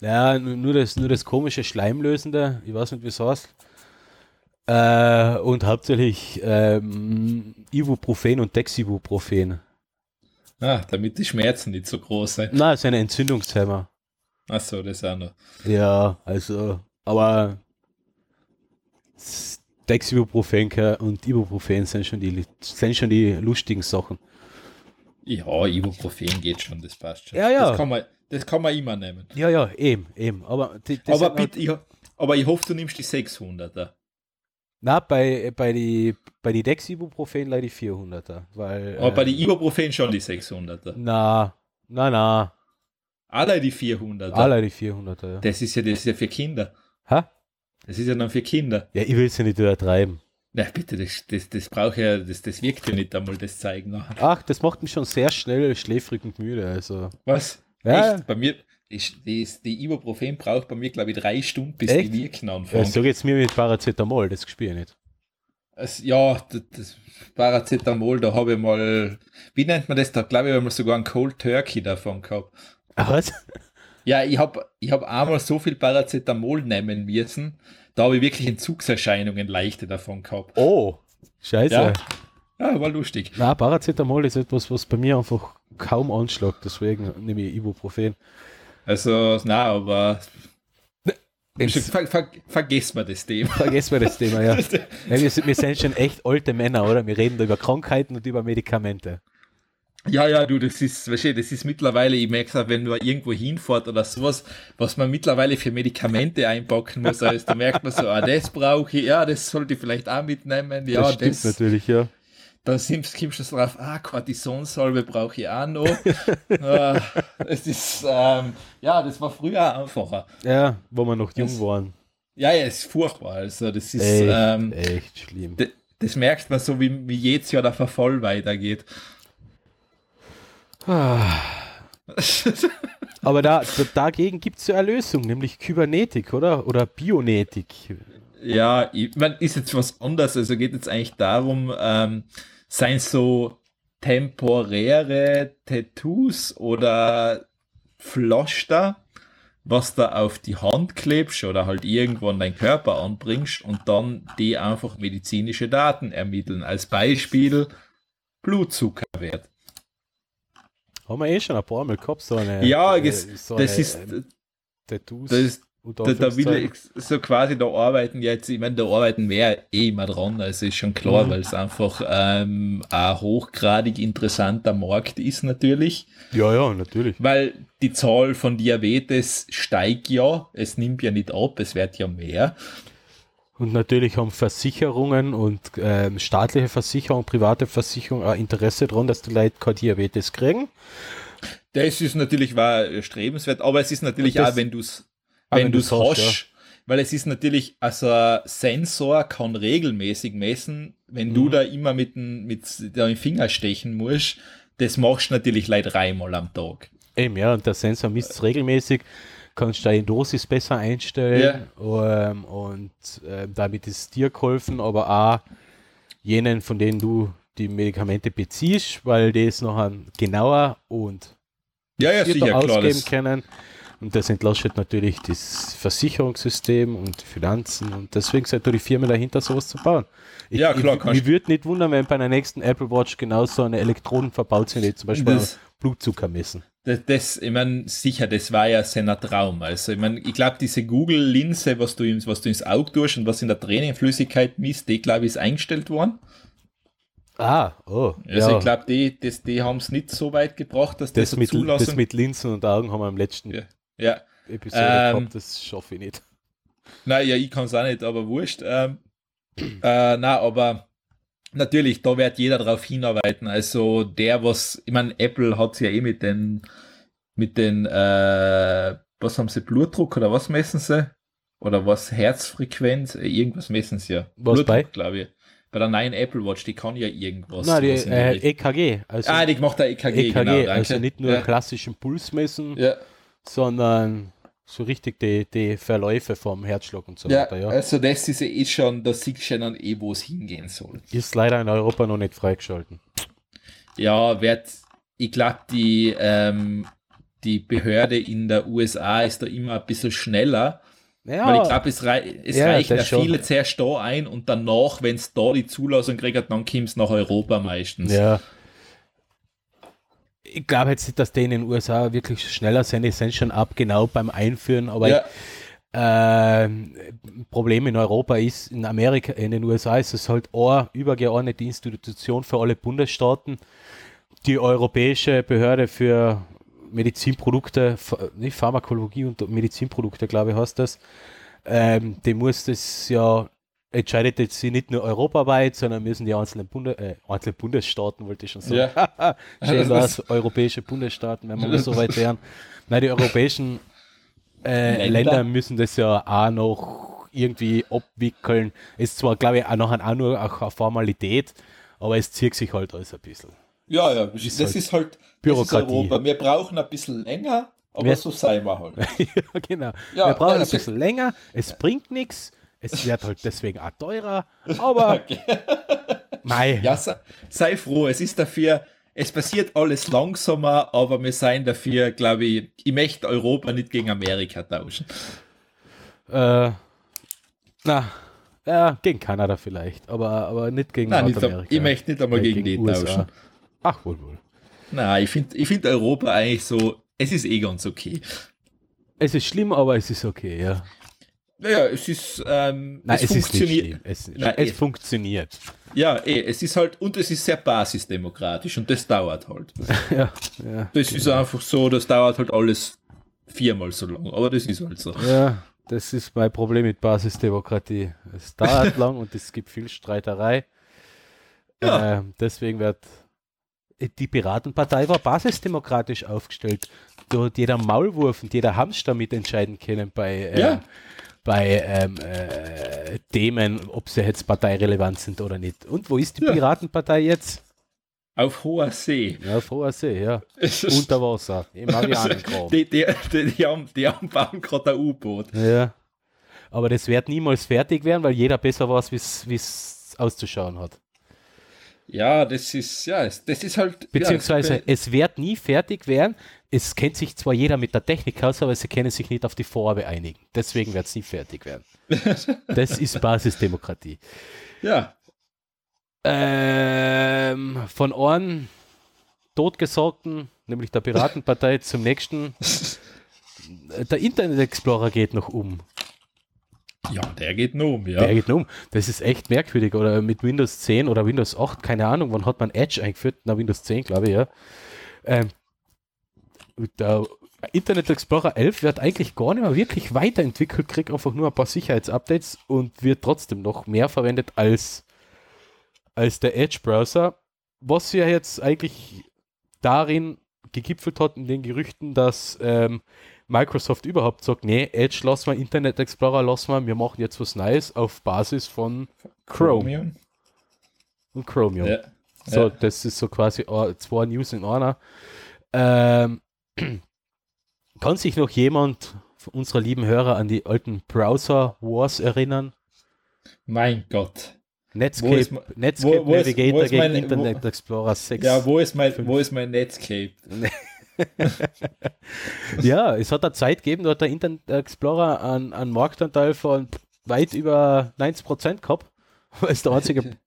Ja, nu- nur das, nur das komische Schleimlösende, ich weiß nicht, wie es heißt. Äh, und hauptsächlich ähm, Ibuprofen und Dexibuprofen. Ah, damit die Schmerzen nicht so groß sind. Na, ist eine Entzündungshemmer. Achso, das auch noch. Ja, also, aber Dexibuprofen und Ibuprofen sind schon die sind schon die lustigen Sachen. Ja, Ibuprofen geht schon, das passt schon. Ja, ja. Das kann man, das kann man immer nehmen. Ja, ja, eben, eben. Aber, die, Aber halt- bitte, ich, aber ich hoffe, du nimmst die 600er. Na, bei, bei die, bei die Dexibuprofen leider die 400er, weil. Aber bei äh, die Ibuprofen schon die 600er. Na, na, na. Alle die 400er. Alle die 400er, ja. Das ist ja, das ist ja für Kinder. Ha? Das ist ja dann für Kinder. Ja, ich will es ja nicht übertreiben. Na bitte, das, das, das braucht ja, das, das wirkt ja nicht einmal, das zeigen. Ach, das macht mich schon sehr schnell schläfrig und müde, also. Was? Ja. Echt? Bei mir, die, die Ibuprofen braucht bei mir, glaube ich, drei Stunden, bis Echt? die wirken Ja, anfangen. so geht's mir mit Paracetamol, das spiele ich nicht. Es, ja, das, das Paracetamol, da habe ich mal, wie nennt man das? Da glaube ich, haben wir sogar einen Cold Turkey davon gehabt. Ach, was? Ja, ich habe ich hab einmal so viel Paracetamol nehmen müssen, da habe ich wirklich Entzugserscheinungen leichte davon gehabt. Oh, scheiße. Ja. Ja, war lustig. Na, Paracetamol ist etwas, was bei mir einfach kaum anschlägt, deswegen nehme ich Ibuprofen. Also, na, aber ver, ver, vergessen wir das Thema. vergessen wir das Thema, ja. ja wir, sind, wir sind schon echt alte Männer, oder? Wir reden da über Krankheiten und über Medikamente. Ja, ja, du, das ist, weißt du, das ist mittlerweile, ich merke es wenn du irgendwo hinfährt oder sowas, was man mittlerweile für Medikamente einpacken muss, also da merkt man so, ah, das brauche ich, ja, das sollte ich vielleicht auch mitnehmen, ja, das stimmt das, natürlich, ja. Dann kommst du schon drauf, ah, Cortisonsalbe brauche ich auch noch. ah, es ist, ähm, ja, das war früher einfacher. Ja, wo wir noch jung Das- waren. Ja, ja, es ist furchtbar, also das ist, Echt, ähm, echt schlimm. das merkt man so, wie, wie jedes Jahr der Verfall weitergeht. Aber da, da, dagegen gibt es ja eine Lösung, nämlich Kybernetik, oder? Oder Bionetik. Ja, ich, man ist jetzt was anderes. Also geht jetzt eigentlich darum, ähm, seien so temporäre Tattoos oder Pflaster, was da auf die Hand klebst oder halt irgendwo an deinen Körper anbringst und dann die einfach medizinische Daten ermitteln. Als Beispiel Blutzuckerwert. Haben wir eh schon ein paar Mal gehabt, so eine. Ja, äh, das, so das eine, ist, ähm, Tattoos. das ist da, da will ich so quasi da arbeiten jetzt, ich meine, da arbeiten wir eh immer dran, also ist schon klar, Mhm. weil es einfach ähm, ein hochgradig interessanter Markt ist natürlich, Ja, ja, natürlich. weil die Zahl von Diabetes steigt ja, es nimmt ja nicht ab, es wird ja mehr. Und natürlich haben Versicherungen und ähm, staatliche Versicherungen, private Versicherungen ein Interesse daran, dass die Leute kein Diabetes kriegen. Das ist natürlich war strebenswert, aber es ist natürlich Das- auch, wenn du es wenn wenn du es hast, hast, weil es ist natürlich, also ein Sensor kann regelmäßig messen, wenn du Mhm. da immer mit, dem- mit deinem Finger stechen musst, das machst du natürlich leider dreimal am Tag. Eben, ja, und der Sensor misst es regelmäßig, kannst deine Dosis besser einstellen ähm, und ähm, damit ist es dir geholfen, aber auch jenen, von denen du die Medikamente beziehst, weil die es noch genauer und Ja, ja, sicher, klar. ausgeben Das, können. Und das entlastet natürlich das Versicherungssystem und Finanzen und deswegen sind da die Firmen dahinter, sowas zu bauen. Ich, Ja, klar, Ich, mich würde nicht wundern, wenn bei der nächsten Apple Watch genauso eine Elektroden verbaut sind, die zum Beispiel Das- Blutzucker messen. das, das, ich meine, sicher, das war ja seiner Traum. Also, ich meine, ich glaube, diese Google-Linse, was du, ins- was du ins Auge tust und was in der Tränenflüssigkeit misst, die, glaube ich, ist eingestellt worden. Ah, oh. Also, ja. ich glaube, die, das, die haben es nicht so weit gebracht, dass das, das, mit, zulassen. das mit Linsen und Augen haben wir im letzten Ja. Ja. Episode Ähm, gehabt, das schaffe ich nicht. Nein, ja, ich kann es auch nicht, aber wurscht. Ähm, äh, na, aber natürlich, da wird jeder darauf hinarbeiten. Also der, was, ich meine, Apple hat ja eh mit den, mit den, äh, was haben sie, Blutdruck oder was messen sie? Oder was, Herzfrequenz? Äh, Irgendwas messen sie ja. Was bei? glaube ich. Bei der neuen Apple Watch, die kann ja irgendwas. Nein, die äh, EKG. Also ah, die macht der EKG, EKG, genau, danke. also nicht nur ja. klassischen Puls messen, Ja, sondern so richtig die, die Verläufe vom Herzschlag und so ja, weiter. Ja. also das ist ja eh schon, da siehst du ja dann eh, wo es hingehen soll. Ist leider in Europa noch nicht freigeschalten. Ja, wird, ich glaube, die, ähm, die Behörde in der USA ist da immer ein bisschen schneller, Ja, Weil ich glaube, es, rei es Ja, reicht ja schon. viele zuerst da ein und danach, wenn es da die Zulassung kriegt, dann kommt es nach Europa meistens. Ja. Ich glaube jetzt dass die in den USA wirklich schneller sind. Die sind schon ab genau beim Einführen, aber Ja. ähm, Problem in Europa ist, in Amerika, in den USA ist es halt eine übergeordnete Institution für alle Bundesstaaten. Die Europäische Behörde für Medizinprodukte, nicht Pharmakologie und Medizinprodukte, glaube ich, heißt das. Ähm, die muss das ja, entscheidet jetzt sie nicht nur europaweit, sondern müssen die einzelnen, Bunde, äh, einzelnen Bundesstaaten, wollte ich schon sagen. Ja. Schön war's, europäische Bundesstaaten, wenn wir so weit wären. Nein, die europäischen äh, Länder. Länder. müssen das ja auch noch irgendwie abwickeln. Ist zwar, glaube ich, auch nachher auch nur auch eine Formalität, aber es zieht sich halt alles ein bisschen. Ja, ja, das ist halt halt, das ist Bürokratie. Europa. Wir brauchen ein bisschen länger, aber Wir- so sein wir halt. ja, genau. Ja, wir brauchen ja, ein das bisschen länger, es bringt nichts, es wird halt deswegen auch teurer, aber mei, Ja, sei, froh, es ist dafür, es passiert alles langsamer, aber wir seien dafür, glaube ich, ich möchte Europa nicht gegen Amerika tauschen. äh, na, ja, gegen Kanada vielleicht, aber, aber nicht gegen Nein, nicht, Nordamerika. ich möchte nicht einmal Äh, gegen, die USA. tauschen. Ach, wohl, wohl. Nein, ich finde ich find Europa eigentlich so, es ist eh ganz okay. Es ist schlimm, aber es ist okay, ja. Naja, es ist, ähm, Nein, es, es, funktioniert. Es, Nein, es eh. funktioniert. Ja, eh, es ist halt, und es ist sehr basisdemokratisch und das dauert halt. Ja, ja. Das ist einfach so, das dauert halt alles viermal so lang, aber das ist halt so. Ja, das ist mein Problem mit Basisdemokratie. Es dauert lang und es gibt viel Streiterei. Ja. Äh, deswegen wird die Piratenpartei war basisdemokratisch aufgestellt. Da hat jeder Maulwurf und jeder Hamster mitentscheiden können bei, äh, Ja. Bei ähm, äh, Themen, ob sie jetzt parteirelevant sind oder nicht. Und wo ist die Ja. Piratenpartei jetzt? Auf hoher See. Ja, froher See, ja. Unter Wasser, im Marianengraben. Die, die, die, die, haben, die haben gerade ein U-Boot. Ja. Aber das wird niemals fertig werden, weil jeder besser weiß, wie es auszuschauen hat. Ja, das ist, ja, das ist halt. Beziehungsweise ja, es wird nie fertig werden. Es kennt sich zwar jeder mit der Technik aus, aber sie können sich nicht auf die Farbe einigen. Deswegen wird es nie fertig werden. Das ist Basisdemokratie. ja, Ähm, von einem Totgesorgten, nämlich der Piratenpartei, zum nächsten. Der Internet Explorer geht noch um. Ja, der geht nur um, ja. Der geht noch um. Das ist echt merkwürdig. Oder mit Windows 10 oder Windows 8, keine Ahnung, wann hat man Edge eingeführt? Na, Windows 10, glaube ich, ja. Ähm, der Internet Explorer 11 wird eigentlich gar nicht mehr wirklich weiterentwickelt, kriegt einfach nur ein paar Sicherheitsupdates und wird trotzdem noch mehr verwendet als, als der Edge-Browser. Was ja jetzt eigentlich darin gegipfelt hat in den Gerüchten, dass ähm, Microsoft überhaupt sagt, nee, Edge lassen wir, Internet Explorer lassen wir, wir machen jetzt was Neues auf Basis von Chrome Chromium. und Chromium. Ja. So, ja. das ist so quasi zwei News in einer. Ähm, kann sich noch jemand von unserer lieben Hörer an die alten Browser Wars erinnern? Mein Gott. Netscape, Wo ist Netscape wo- wo ist- Navigator wo ist gegen meine- Internet wo- Explorer 6. Ja, wo ist mein, fünf. wo ist mein Netscape? Ja, es hat eine Zeit gegeben, da hat der Internet Explorer einen, einen Marktanteil von weit über 90% gehabt, weil es der einzige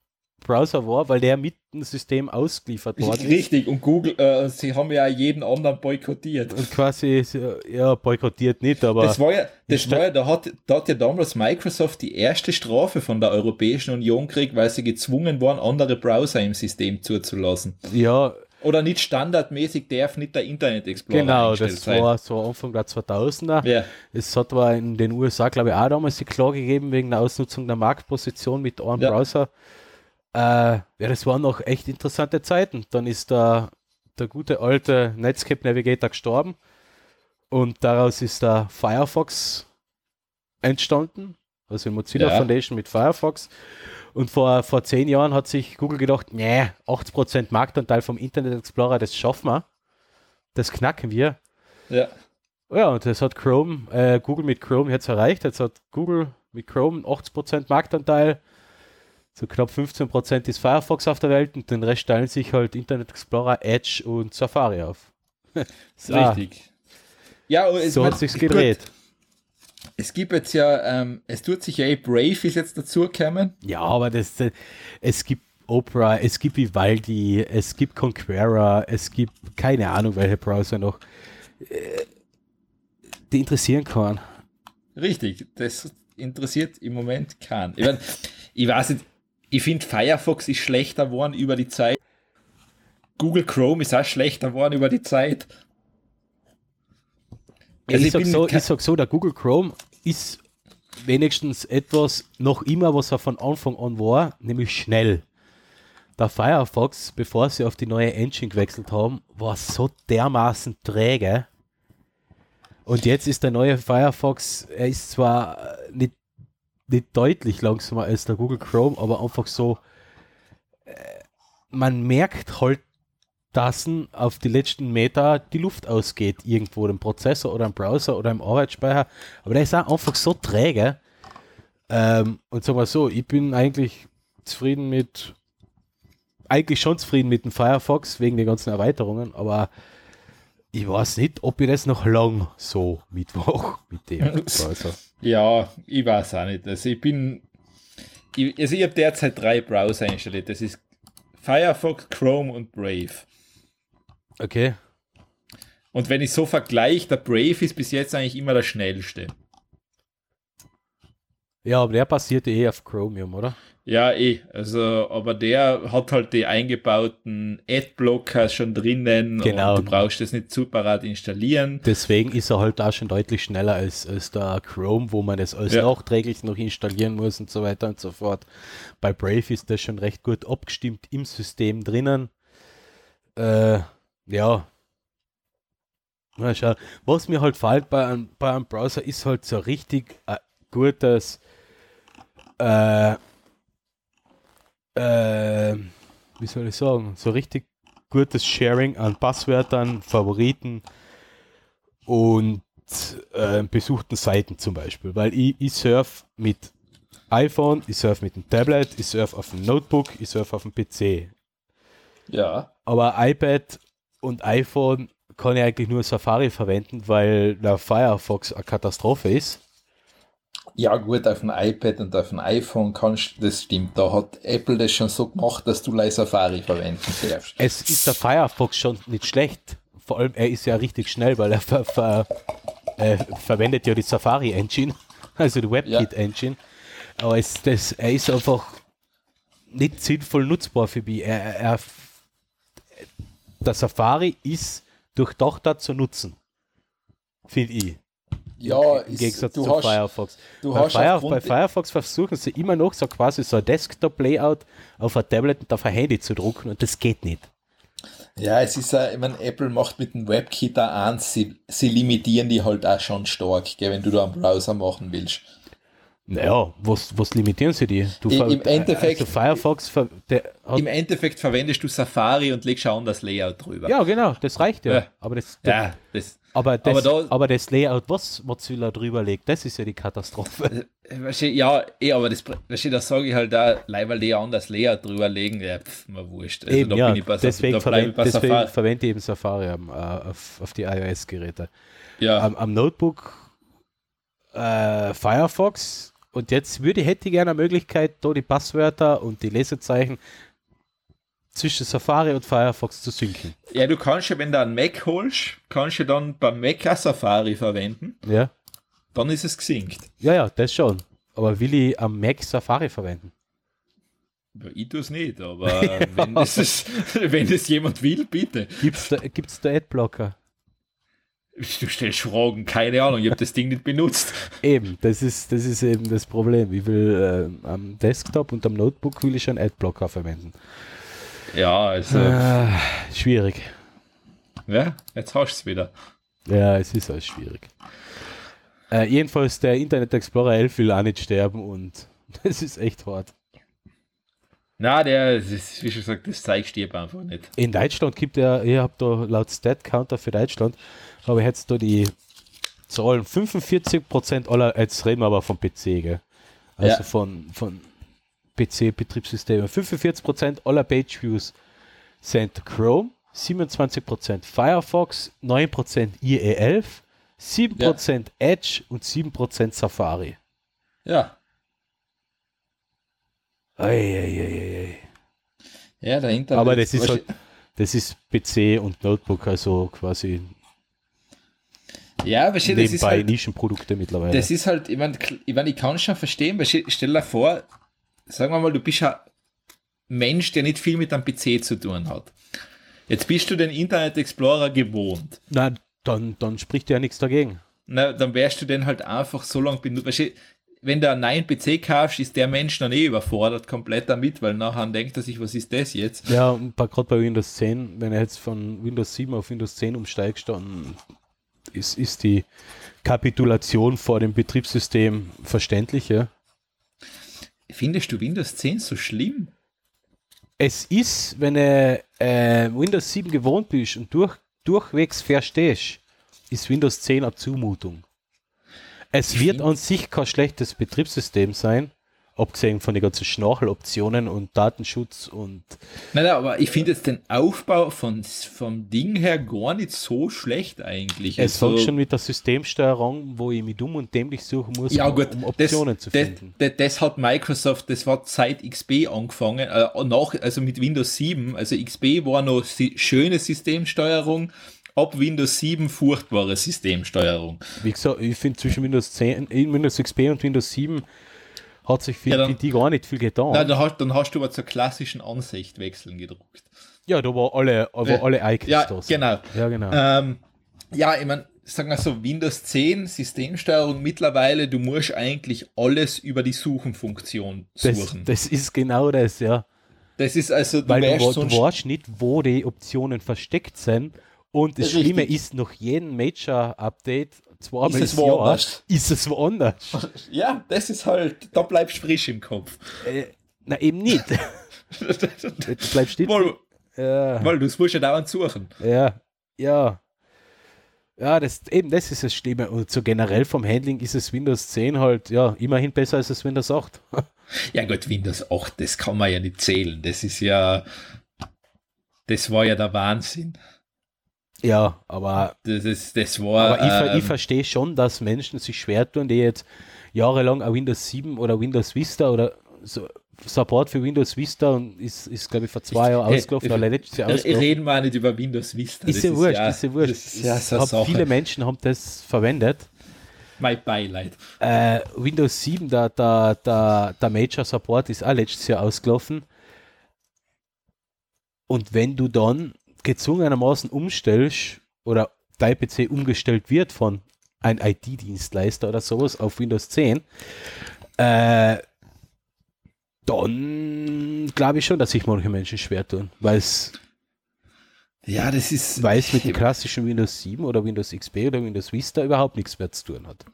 Browser war, weil der mit dem System ausgeliefert worden ist. Richtig, und Google, äh, sie haben ja jeden anderen boykottiert. Und quasi, ja, boykottiert nicht, aber Das war ja, das war da- ja da, hat, da hat ja damals Microsoft die erste Strafe von der Europäischen Union gekriegt, weil sie gezwungen waren, andere Browser im System zuzulassen. ja, Oder nicht standardmäßig darf nicht der Internet Explorer genau, das sein. war so Anfang der 2000er. Ja, Es hat aber in den USA, glaube ich, auch damals die Klage gegeben wegen der Ausnutzung der Marktposition mit einem Ja. Browser. Äh, ja, das waren noch echt interessante Zeiten. Dann ist der, der gute alte Netscape Navigator gestorben und daraus ist der Firefox entstanden, also die Mozilla Ja. Foundation mit Firefox. Und vor, vor zehn Jahren hat sich Google gedacht, nee, 80% Marktanteil vom Internet Explorer, das schaffen wir. Das knacken wir. ja. Ja, und das hat Chrome, äh, Google mit Chrome jetzt erreicht. Jetzt hat Google mit Chrome 80% Marktanteil. So knapp 15% ist Firefox auf der Welt und den Rest teilen sich halt Internet Explorer, Edge und Safari auf. Richtig. Ja, und So hat sich's gut, gedreht. Es gibt jetzt ja, ähm, es tut sich ja eh Brave ist jetzt dazugekommen. Ja, aber das, äh, es gibt Opera, es gibt Vivaldi, es gibt Conquera, es gibt keine Ahnung, welche Browser noch. Äh, Die interessieren kann. Richtig, das interessiert im Moment keinen. Ich, mein, ich weiß nicht, ich finde Firefox ist schlechter geworden über die Zeit. Google Chrome ist auch schlechter geworden über die Zeit. Also ich, sag so, ich sag so, der Google Chrome ist wenigstens etwas noch immer, was er von Anfang an war, nämlich schnell. Der Firefox, bevor sie auf die neue Engine gewechselt haben, war so dermaßen träge. Und jetzt ist der neue Firefox, er ist zwar nicht, nicht deutlich langsamer als der Google Chrome, aber einfach so, äh, man merkt halt, dass ihn auf die letzten Meter die Luft ausgeht, irgendwo im Prozessor oder im Browser oder im Arbeitsspeicher. Aber der ist auch einfach so träge. Ähm, und sagen wir so, ich bin eigentlich zufrieden mit, eigentlich schon zufrieden mit dem Firefox wegen den ganzen Erweiterungen, aber ich weiß nicht, ob ich das noch lang so Mittwoch mit dem Browser. Ja, ich weiß auch nicht. Also ich bin, ich, also ich habe derzeit drei Browser installiert. Das ist Firefox, Chrome und Brave. Okay. Und wenn ich so vergleiche, der Brave ist bis jetzt eigentlich immer der schnellste. Ja, aber der basiert eh auf Chromium, oder? Ja, eh. Also, aber der hat halt die eingebauten Adblocker schon drinnen Genau. und du brauchst das nicht separat installieren. Deswegen ist er halt da schon deutlich schneller als, als der Chrome, wo man es als Ja. nachträglich noch installieren muss und so weiter und so fort. Bei Brave ist das schon recht gut abgestimmt im System drinnen. Äh, ja. Na, schau. Was mir halt fällt bei einem, bei einem Browser ist halt so richtig äh, gutes äh, äh, wie soll ich sagen, so richtig gutes Sharing an Passwörtern, Favoriten und äh, besuchten Seiten zum Beispiel, weil ich, ich surf mit iPhone, ich surf mit dem Tablet, ich surf auf dem Notebook, ich surf auf dem PC. Ja. Aber iPad und iPhone kann ich eigentlich nur Safari verwenden, weil der Firefox eine Katastrophe ist. Ja, gut, auf dem iPad und auf dem iPhone kannst du, das stimmt, da hat Apple das schon so gemacht, dass du Lei Safari verwenden darfst. Es ist der Firefox schon nicht schlecht. Vor allem, er ist ja richtig schnell, weil er ver, ver, äh, verwendet ja die Safari Engine, also die WebKit Engine. Aber es, das, er ist einfach nicht sinnvoll nutzbar für mich. Er, er, der Safari ist durchdachter zu nutzen, finde ich. Ja, Im Gegensatz zu hast, Firefox. du bei, Fire, bei Firefox versuchen sie immer noch so quasi so ein Desktop-Layout auf ein Tablet und auf ein Handy zu drucken und das geht nicht. Ja, es ist ja, ich meine, Apple macht mit dem WebKit auch eins, sie, sie limitieren die halt auch schon stark, gell, wenn du da einen Browser machen willst. Naja, was, was limitieren sie die? Du I- ver- im Endeffekt- also Firefox, Im Endeffekt verwendest du Safari und legst schon das Layout drüber. ja genau, das reicht ja. Ja. Aber, das, ja das, aber, das, aber aber, da- das Layout, was Mozilla drüber legt, das ist ja die Katastrophe. weißt du, ja, eh, aber das, weißt du, das sage ich halt da, weil die anders Layout drüber legen, ja, pf, mal wurscht. Also eben, da ja, bin ich bei, deswegen, da verwend, bei deswegen Safari. verwende ich eben Safari am, äh, auf, auf die iOS-Geräte. Ja, Am, am Notebook äh, Firefox und jetzt würde hätte ich gerne eine Möglichkeit, da die Passwörter und die Lesezeichen zwischen Safari und Firefox zu synken. ja, du kannst ja, wenn du einen Mac holst, kannst du dann beim Mac auch Safari verwenden, Ja? dann ist es gesinkt. Ja, ja, das schon. Aber will ich am Mac Safari verwenden? Ich tue es nicht, aber wenn, es wenn es jemand will, bitte. Gibt's da, gibt's da Adblocker? Du stellst Fragen, keine Ahnung, ich habe das Ding nicht benutzt. Eben, das ist, das ist eben das Problem. Ich will äh, am Desktop und am Notebook will ich schon Adblocker verwenden. Ja, also, Äh, schwierig. ja, jetzt hast du es wieder. Ja, es ist alles schwierig. Äh, jedenfalls, der Internet Explorer 11 will auch nicht sterben und das ist echt hart. Na, der, ist, wie schon gesagt, das zeigt dir einfach nicht. In Deutschland gibt er, ich habe da laut Stat Counter für Deutschland, habe ich jetzt da die Zahlen 45% aller, jetzt reden wir aber vom PC, gell? Also Ja. von, von PC-Betriebssystemen. 45% aller Page-Views sind Chrome, 27% Firefox, 9% IE11, 7% Edge und 7% Safari. Ja. Eieieiei. Ja, der Internet. Aber das ist halt, das ist PC und Notebook, also quasi du- Ja, weißt du, das ist halt, Nischenprodukte mittlerweile. das ist halt, ich meine, ich, mein, ich kann schon verstehen, weil stell dir vor, sagen wir mal, du bist ein Mensch, der nicht viel mit einem PC zu tun hat. Jetzt bist du den Internet Explorer gewohnt. Na, dann, dann spricht ja nichts dagegen. Na, dann wärst du den halt einfach so lange benutzt. Wenn du einen neuen PC kaufst, ist der Mensch dann eh überfordert komplett damit, weil nachher denkt er sich, was ist das jetzt? Ja, gerade bei Windows 10, wenn er jetzt von Windows 7 auf Windows 10 umsteigst, dann ist, ist die Kapitulation vor dem Betriebssystem verständlich. Ja. Findest du Windows 10 so schlimm? Es ist, wenn du äh, Windows 7 gewohnt bist und durch, durchwegs verstehst, ist Windows 10 eine Zumutung. Es wird an sich kein schlechtes Betriebssystem sein, abgesehen von den ganzen Schnarcheloptionen und Datenschutz und Nein, nein, aber ich finde jetzt den Aufbau von, vom Ding her gar nicht so schlecht eigentlich. es Also- fängt schon mit der Systemsteuerung, wo ich mich dumm und dämlich suchen muss, Ja um, gut, um das, Optionen zu das, finden. das, das hat Microsoft, das war seit XP angefangen, äh, nach, also mit Windows 7, also XP war noch si schöne Systemsteuerung, ab Windows 7 furchtbare Systemsteuerung. Wie gesagt, ich finde zwischen Windows 10, in Windows XP und Windows 7 hat sich für Ja, dann- die, gar nicht viel getan. Nein, dann hast, dann hast du aber zur klassischen Ansicht wechseln gedruckt. ja, da war alle, aber Ja, alle Icons ja, da. genau. Ja, genau. Ähm, ja, ich meine, sagen wir so, Windows 10 Systemsteuerung mittlerweile, du musst eigentlich alles über die Suchenfunktion das, suchen. das ist genau das, ja. Das ist also, du Weil du, wa- sonst du weißt nicht, wo die Optionen versteckt sind. Und das Richtig. Schlimme ist, nach jedem Major-Update, zweimal Ist es woanders. ist es woanders. Ja, das ist halt, da bleibst du frisch im Kopf. äh, na, eben nicht. du bleibst nicht. weil, Ja. weil du es musst ja dauernd suchen. Ja, ja. Ja, das, eben das ist das Schlimme. Und so generell vom Handling ist es Windows 10 halt, ja, immerhin besser als das Windows 8. Ja gut, Windows 8, das kann man ja nicht zählen. Das ist ja, das war ja der Wahnsinn. Ja, aber, Das, ist, das war, aber ähm, ich verstehe schon, dass Menschen sich schwer tun, die jetzt jahrelang ein Windows 7 oder Windows Vista oder so Support für Windows Vista und ist, ist glaube ich, vor zwei Jahren Hey, ausgelaufen ich- oder letztes Jahr äh, ausgelaufen. reden wir nicht über Windows Vista. Ist ja wurscht, ist ja wurscht. Ja viele Menschen haben das verwendet. Mein Beileid. Äh, Windows 7, der, der, der, der Major Support ist auch letztes Jahr ausgelaufen. Und wenn du dann gezwungenermaßen umstellst oder dein PC umgestellt wird von einem IT-Dienstleister oder sowas auf Windows 10, äh, dann glaube ich schon, dass sich manche Menschen schwer tun, weil es Ja, das ist. weil es mit dem klassischen Windows 7 oder Windows XP oder Windows Vista überhaupt nichts mehr zu tun hat.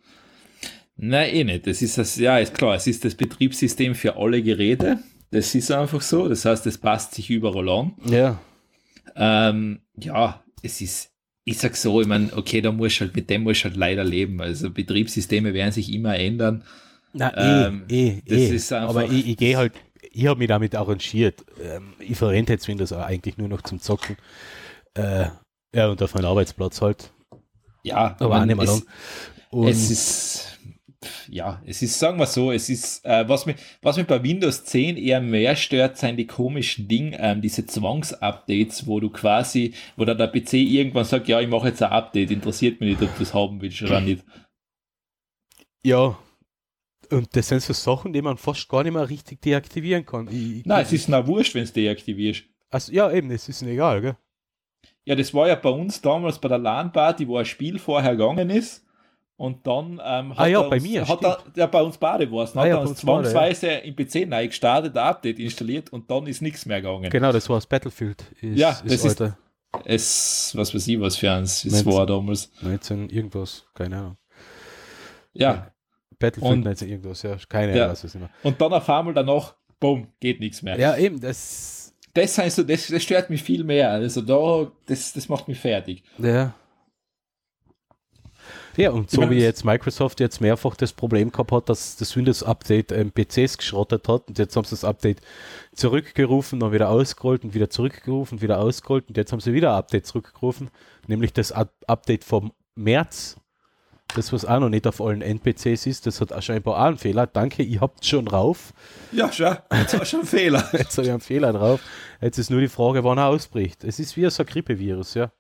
Nein, eh nicht. Das ist das, ja, ist klar, es ist das Betriebssystem für alle Geräte. Das ist einfach so. Das heißt, es passt sich überall an. Ja, Ähm, ja, es ist, ich sag so, ich meine, okay, da muss halt, mit dem muss halt leider leben. Also Betriebssysteme werden sich immer ändern. Na, Ähm, eh, eh, das eh. ist einfach- Aber ich, ich gehe halt, ich habe mich damit arrangiert. Ähm, ich verwende jetzt Windows auch eigentlich nur noch zum Zocken. Äh, ja, und auf meinem Arbeitsplatz halt. Ja, Aber auch nicht mehr lang. Und es ist, ja, es ist, sagen wir so, es ist, äh, was, mich, was mich bei Windows 10 eher mehr stört, sind die komischen Dinge, ähm, diese Zwangsupdates, wo du quasi, wo dann der PC irgendwann sagt, ja, ich mache jetzt ein Update, interessiert mich nicht, ob du das haben willst oder nicht. ja, und das sind so Sachen, die man fast gar nicht mehr richtig deaktivieren kann. Ich, ich, Nein, es ist na wurscht, wenn es deaktivierst. also, ja, eben, es ist egal, gell? Ja, das war ja bei uns damals bei der LAN-Party, wo ein Spiel vorher gegangen ist. Und dann ähm, hat Ah ja, er bei uns, mir, hat er, ja, bei uns beide war es. Ah Hat ja, er bei uns zwangsweise im PC neu gestartet, ein Update installiert und dann ist nichts mehr gegangen. Genau, das war das Battlefield. Ist, Ja, das ist- Alter. Es, was weiß ich, was für eins es war damals. 19 irgendwas, keine Ahnung. Ja, Battlefield Und- 19 irgendwas, ja, keine Ja. Ahnung, was das immer. und dann auf einmal danach, bumm, geht nichts mehr. Ja, eben, das, Das, heißt, das, das stört mich viel mehr. Also da, das, das macht mich fertig. Ja. Ja, und so wie das- jetzt Microsoft jetzt mehrfach das Problem gehabt hat, dass das Windows-Update ähm, PCs geschrottet hat und jetzt haben sie das Update zurückgerufen, dann wieder ausgerollt und wieder zurückgerufen, wieder ausgerollt und jetzt haben sie wieder ein Update zurückgerufen, nämlich das Up Update vom März das was auch noch nicht auf allen NPCs ist, das hat auch scheinbar auch einen Fehler. Danke, ihr habt schon drauf. Ja, schau, jetzt du schon einen Fehler. Jetzt habe ich einen Fehler drauf. Jetzt ist nur die Frage, wann er ausbricht. Es ist wie so ein Grippevirus, ja.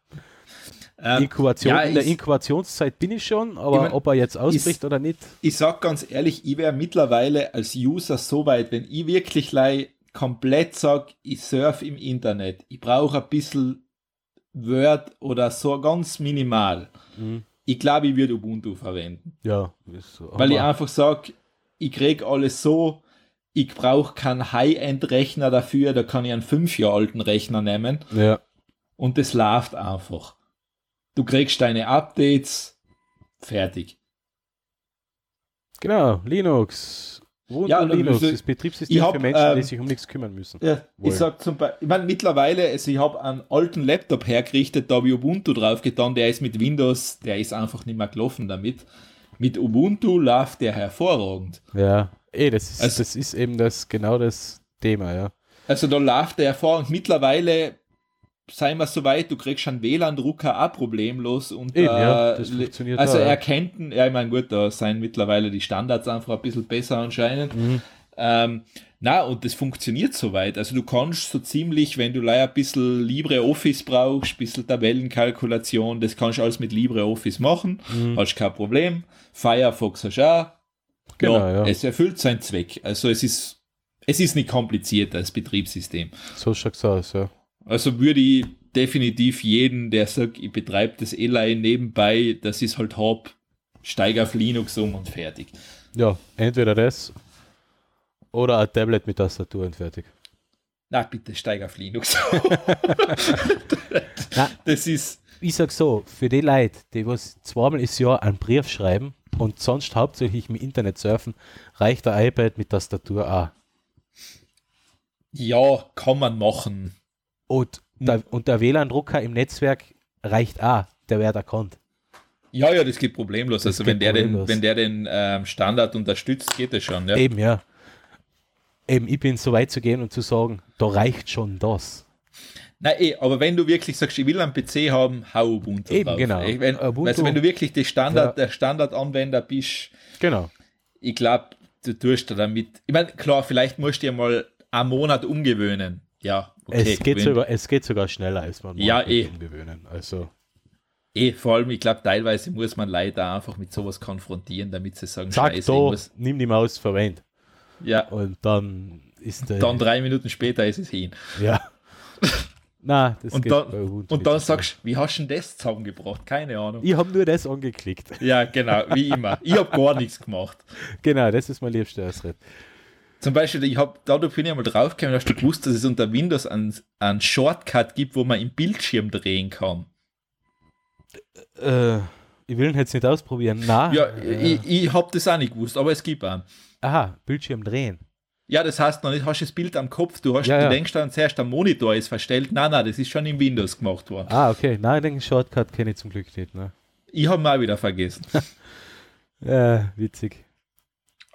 Ähm, Inkubation, ja, in der ich- Inkubationszeit bin ich schon, aber Ich mein, ob er jetzt ausbricht ist- oder nicht, ich sag ganz ehrlich, ich wäre mittlerweile als User so weit, wenn ich wirklich komplett sag, ich surf im Internet, ich brauche ein bisschen Word oder so ganz minimal. Mhm. Ich glaube, ich würde Ubuntu verwenden. ja. Ist so. Weil ich einfach sag, ich krieg alles so, ich brauche keinen High-End-Rechner dafür, da kann ich einen fünf Jahre alten Rechner nehmen ja. und das läuft einfach. Du kriegst deine Updates, fertig. Genau, Linux. Ubuntu Ja, dann Linux, das Betriebssystem ich hab, für Menschen, die ähm, sich um nichts kümmern müssen. Ja, Wohl. ich sag zum Beispiel, ich meine, mittlerweile, also ich habe einen alten Laptop hergerichtet, da habe ich Ubuntu drauf getan, der ist mit Windows, der ist einfach nicht mehr gelaufen damit. Mit Ubuntu läuft der hervorragend. Ja, eh, das ist, Also- das ist eben das genau das Thema, ja. Also da läuft der hervorragend. Mittlerweile, seien wir so weit, du kriegst einen WLAN-Drucker auch problemlos. Und, Eben, ja, äh, das funktioniert Also auch, ja. er kennt, ja, ich meine, gut, da sind mittlerweile die Standards einfach ein bisschen besser anscheinend. Mhm. Ähm, na, und das funktioniert soweit. Also du kannst so ziemlich, wenn du leider ein bisschen LibreOffice brauchst, ein bisschen Tabellenkalkulation, das kannst du alles mit LibreOffice machen, Mhm. hast kein Problem. Firefox hast du auch. Genau, ja, ja. Es erfüllt seinen Zweck. Also es ist, es ist nicht kompliziert als Betriebssystem. So schaut's aus, ja. Also würde ich definitiv jeden, der sagt, ich betreibe das Eli nebenbei, das ist halt hab, steig auf Linux um und fertig. Ja, entweder das oder ein Tablet mit Tastatur und fertig. Na bitte, steig auf Linux. Na. das ist, Ich sag so, für die Leute, die was zweimal im Jahr einen Brief schreiben und sonst hauptsächlich im Internet surfen, reicht der iPad mit Tastatur auch. ja, kann man machen. Und der, und der WLAN-Drucker im Netzwerk reicht auch, der wird erkannt. Ja, ja, das geht problemlos. Das also geht wenn der den, problemlos. wenn der den ähm, Standard unterstützt, geht das schon. Ja. Eben, ja. Eben, ich bin so weit zu gehen und zu sagen, da reicht schon das. Nein, eh, aber wenn du wirklich sagst, ich will einen PC haben, hau Ubuntu Eben, drauf. genau. Eh, Wenn, Ubuntu- also wenn du wirklich die Standard, Ja. der Standardanwender bist, Genau. ich glaube, du tust da damit. Ich meine, klar, vielleicht musst du dir mal einen Monat umgewöhnen. Ja, okay. es, geht sogar, es geht sogar schneller, als man Ja, eh. umgewöhnen. Also, Eh, vor allem, ich glaube, teilweise muss man leider einfach mit sowas konfrontieren, damit sie sagen, zack, scheiße, da, nimm die Maus, verwend. Ja, Und dann ist der. dann drei Minuten später ist es hin. Ja. Na, das Und geht dann, und dann sagst du, wie hast du denn das zusammengebracht? Keine Ahnung. Ich habe nur das angeklickt. Ja, genau, wie immer. Ich habe gar nichts gemacht. genau, das ist mein liebster Ausritt. Zum Beispiel, ich habe, dadurch bin ich einmal draufgekommen, hast du gewusst, dass es unter Windows einen, einen Shortcut gibt, wo man im Bildschirm drehen kann. Äh, ich will ihn jetzt nicht ausprobieren. Na, Ja, äh, ich, ich habe das auch nicht gewusst, aber es gibt einen. aha, Bildschirm drehen. Ja, das heißt noch nicht, hast das Bild am Kopf, du, hast, Ja, du ja. denkst dann zuerst, der Monitor ist verstellt. Nein, nein, das ist schon in Windows gemacht worden. Ah, okay. Nein, den Shortcut kenne ich zum Glück nicht. Ne? Ich habe ihn auch wieder vergessen. Ja, witzig.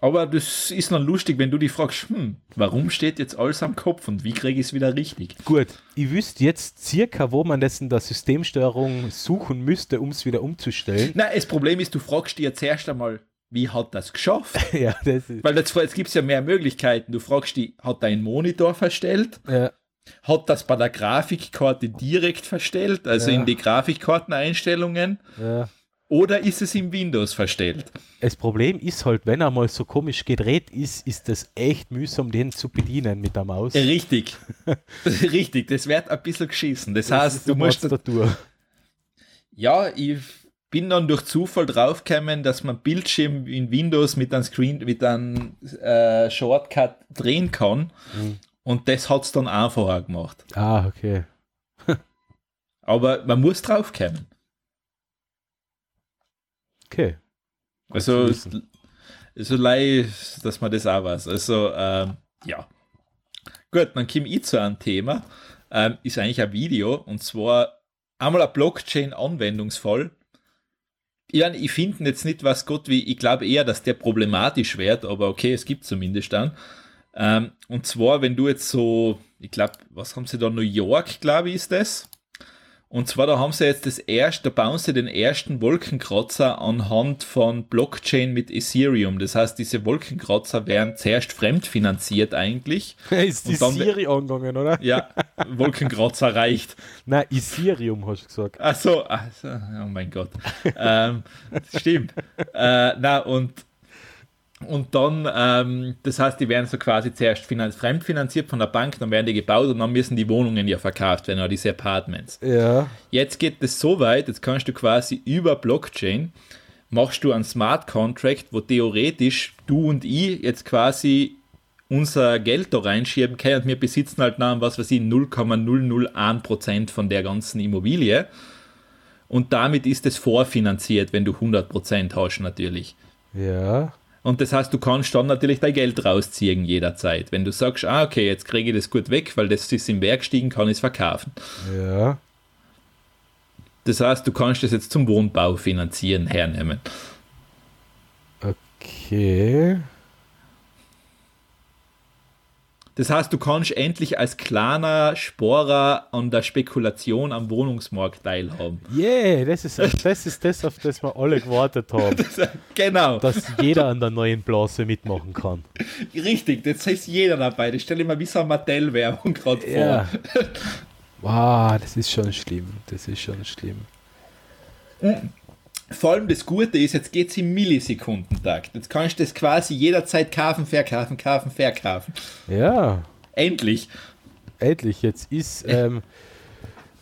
Aber das ist dann lustig, wenn du dich fragst, hm, warum steht jetzt alles am Kopf und wie kriege ich es wieder richtig? Gut, ich wüsste jetzt circa, wo man das in der Systemsteuerung suchen müsste, um es wieder umzustellen. Na, das Problem ist, du fragst dir jetzt erst einmal, wie hat das geschafft? ja, das ist. Weil jetzt, jetzt gibt es ja mehr Möglichkeiten. Du fragst die, hat dein Monitor verstellt? Ja, Hat das bei der Grafikkarte direkt verstellt, also Ja. in die Grafikkarteneinstellungen? ja. Oder ist es im Windows verstellt? Das Problem ist halt, wenn er mal so komisch gedreht ist, ist das echt mühsam, den zu bedienen mit der Maus. Richtig. Richtig, das wird ein bisschen geschissen. Das, Das heißt, du musst. Tastatur. Ja, ich bin dann durch Zufall draufgekommen, dass man Bildschirm in Windows mit einem Screen, mit einem äh, Shortcut drehen kann. Mhm. Und das hat es dann einfacher gemacht. Ah, okay. Aber man muss draufkommen. Okay. Also, so lei, dass man das auch weiß. Also, ähm, ja. Gut, dann komme ich zu einem Thema. Ähm, ist eigentlich ein Video und zwar einmal ein Blockchain-Anwendungsfall. Ja, ich finde jetzt nicht, was Gott wie, ich glaube eher, dass der problematisch wird, aber okay, es gibt zumindest dann. Ähm, und zwar, wenn du jetzt so, ich glaube, was haben sie da, New York, glaube ich, ist das. Und zwar, da haben sie jetzt das erste, da bauen sie den ersten Wolkenkratzer anhand von Blockchain mit Ethereum. Das heißt, diese Wolkenkratzer werden zuerst fremdfinanziert eigentlich. Ist die Siri angegangen, oder? Ja, Wolkenkratzer reicht. Nein, Ethereum hast du gesagt. Ach so, ach so, oh mein Gott. ähm, stimmt. Äh, na, und, und dann, ähm, das heißt, die werden so quasi zuerst finan fremdfinanziert von der Bank, dann werden die gebaut und dann müssen die Wohnungen ja verkauft werden, oder diese Apartments. Ja. Jetzt geht es so weit, jetzt kannst du quasi über Blockchain, machst du einen Smart Contract, wo theoretisch du und ich jetzt quasi unser Geld da reinschieben können und wir besitzen halt noch, was weiß ich, 0,001% von der ganzen Immobilie. Und damit ist es vorfinanziert, wenn du 100% hast natürlich. Ja. Und das heißt, du kannst dann natürlich dein Geld rausziehen jederzeit. Wenn du sagst, ah, okay, jetzt kriege ich das gut weg, weil das ist im Wert gestiegen, kann ich es verkaufen. Ja. Das heißt, du kannst das jetzt zum Wohnbau finanzieren hernehmen. Okay. Das heißt, du kannst endlich als kleiner Sporer an der Spekulation am Wohnungsmarkt teilhaben. Yeah, das ist, das ist das, auf das wir alle gewartet haben. Genau, Dass jeder an der neuen Blase mitmachen kann. richtig, das heißt jeder dabei. Das stelle ich mir wie so eine Mattel-Werbung gerade vor. Ja. Wow, das ist schon schlimm. Das ist schon schlimm. Vor allem das Gute ist, jetzt geht es im Millisekundentakt. Jetzt kannst du das quasi jederzeit kaufen, verkaufen, kaufen, verkaufen. Ja, Endlich. endlich. Jetzt ist ähm,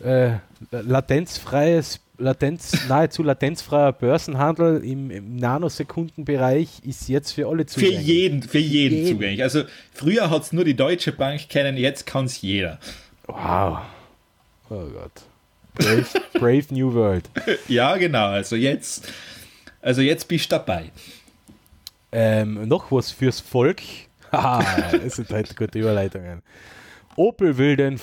äh, latenzfreies, Latenz, nahezu latenzfreier Börsenhandel im, im Nanosekundenbereich ist jetzt für alle Für zugänglich. jeden, für jeden, jeden. zugänglich. Also früher hat es nur die Deutsche Bank kennen, jetzt kann es jeder. Wow. Oh Gott. Brave, brave New World. Ja, genau. Also jetzt, also jetzt bist du dabei. Ähm, noch was fürs Volk. Haha, das sind heute gute Überleitungen. Opel will den,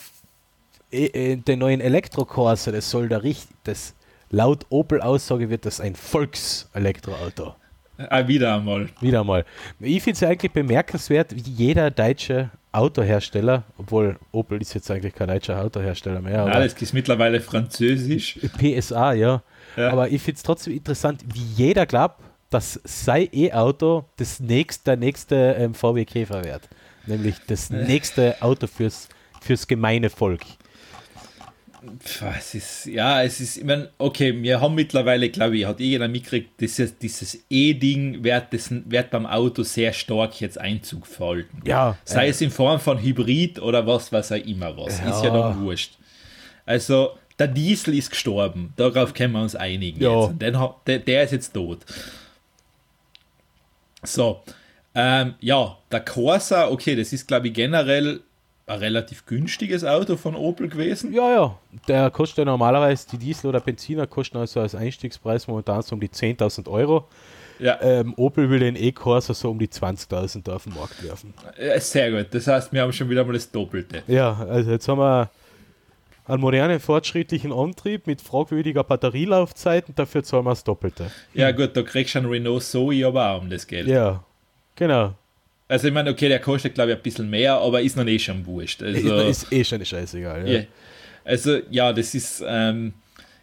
äh, äh, den neuen Elektrocorsa, das soll da richtig, das laut Opel-Aussage wird das ein Volkselektroauto. Ah, wieder einmal. Wieder mal. Ich finde es eigentlich bemerkenswert, wie jeder deutsche Autohersteller, obwohl Opel ist jetzt eigentlich kein deutscher Autohersteller mehr, aber Alles ist mittlerweile französisch. PSA, ja. Ja. Aber ich finde es trotzdem interessant, wie jeder glaubt, dass sein E-Auto das nächste, der nächste ähm, VW Käfer wird. Nämlich das nächste Auto fürs, fürs gemeine Volk. Es ist, ja, es ist, ich mein, okay, wir haben mittlerweile, glaube ich, hat jeder mitgekriegt, dieses, dieses E-Ding wird, das- wird beim Auto sehr stark jetzt Einzug verhalten. Ja, Sei äh, es in Form von Hybrid oder was, was auch immer was. Ist ja Ja. dann wurscht. Also, der Diesel ist gestorben. Darauf können wir uns einigen. Ja. Den, der, der ist jetzt tot. So. Ähm, ja, der Corsa, okay, das ist, glaube ich, generell ein relativ günstiges Auto von Opel gewesen. Ja, ja. Der kostet ja normalerweise, die Diesel oder Benziner kosten also als Einstiegspreis momentan so um die 10.000 Euro. Ja, Ähm, Opel will den E-Corsa so um die 20.000 da auf den Markt werfen. äh, sehr gut. Das heißt, wir haben schon wieder mal das Doppelte. Ja, also jetzt haben wir einen modernen, fortschrittlichen Antrieb mit fragwürdiger Batterielaufzeit und dafür zahlen wir das Doppelte. Ja, gut, da kriegst du einen Renault Zoe aber auch um das Geld. Ja, genau. Also, ich meine, okay, der kostet, glaube ich, ein bisschen mehr, aber ist noch nicht schon wurscht. Also, ist eh schon scheißegal. Ja. Ja. Also, ja, das ist, ähm,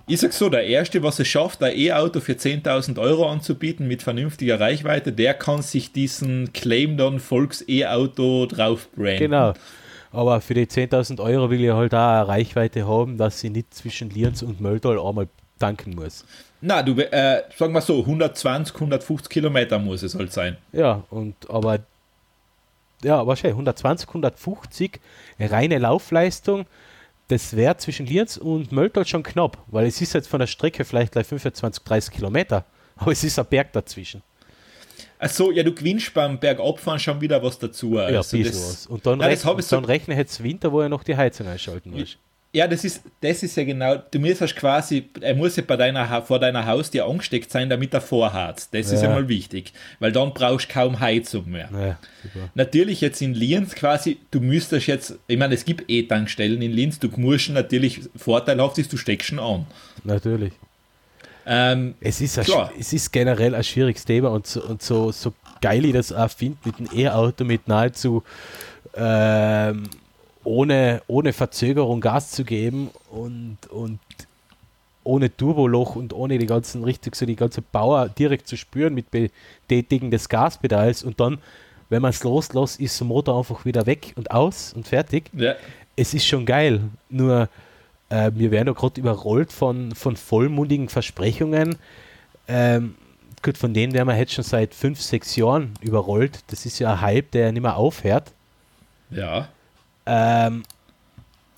ich sag so, der Erste, was es schafft, ein E-Auto für 10.000 Euro anzubieten mit vernünftiger Reichweite, der kann sich diesen Claim dann Volks-E-Auto drauf branden. Genau. Aber für die 10.000 Euro will ich halt auch eine Reichweite haben, dass sie nicht zwischen Lienz und Möldal einmal tanken muss. Na, du, äh, sagen wir so, 120, 150 Kilometer muss es halt sein. Ja, und aber ja, wahrscheinlich 120, 150 reine Laufleistung, das wäre zwischen Lienz und Möldal schon knapp, weil es ist jetzt von der Strecke vielleicht gleich 25, 30 Kilometer, aber es ist ein Berg dazwischen. Achso, ja, du gewinnst beim Bergabfahren schon wieder was dazu. ja, Also bisschen das- was. Und dann, Nein, ich so- dann rechne jetzt Winter, wo er noch die Heizung einschalten muss. Ja, das ist, das ist ja genau, du musst quasi, er muss ja bei deiner, vor deiner Haustür angesteckt sein, damit er vorheizt. Das ist Ja. ja mal wichtig, weil dann brauchst du kaum Heizung mehr. Ja. Natürlich jetzt in Linz quasi, du müsstest jetzt, ich meine, es gibt E-Tankstellen in Linz, du musst natürlich, vorteilhaft ist, du steckst schon an. Natürlich. Ähm, Es ist, ein, es ist generell ein schwieriges Thema und so, und so, so geil ich das auch finde mit dem E-Auto mit nahezu ähm, ohne, ohne Verzögerung Gas zu geben und, und ohne Turboloch und ohne die ganzen, richtig so die ganze Power direkt zu spüren mit Betätigen des Gaspedals und dann, wenn man es loslässt, ist der Motor einfach wieder weg und aus und fertig. Ja. Es ist schon geil, nur äh, wir werden ja gerade überrollt von, von vollmundigen Versprechungen. Ähm, gut, von denen werden wir jetzt schon seit fünf, sechs Jahren überrollt. Das ist ja ein Hype, der nicht mehr aufhört. Ja. Ähm,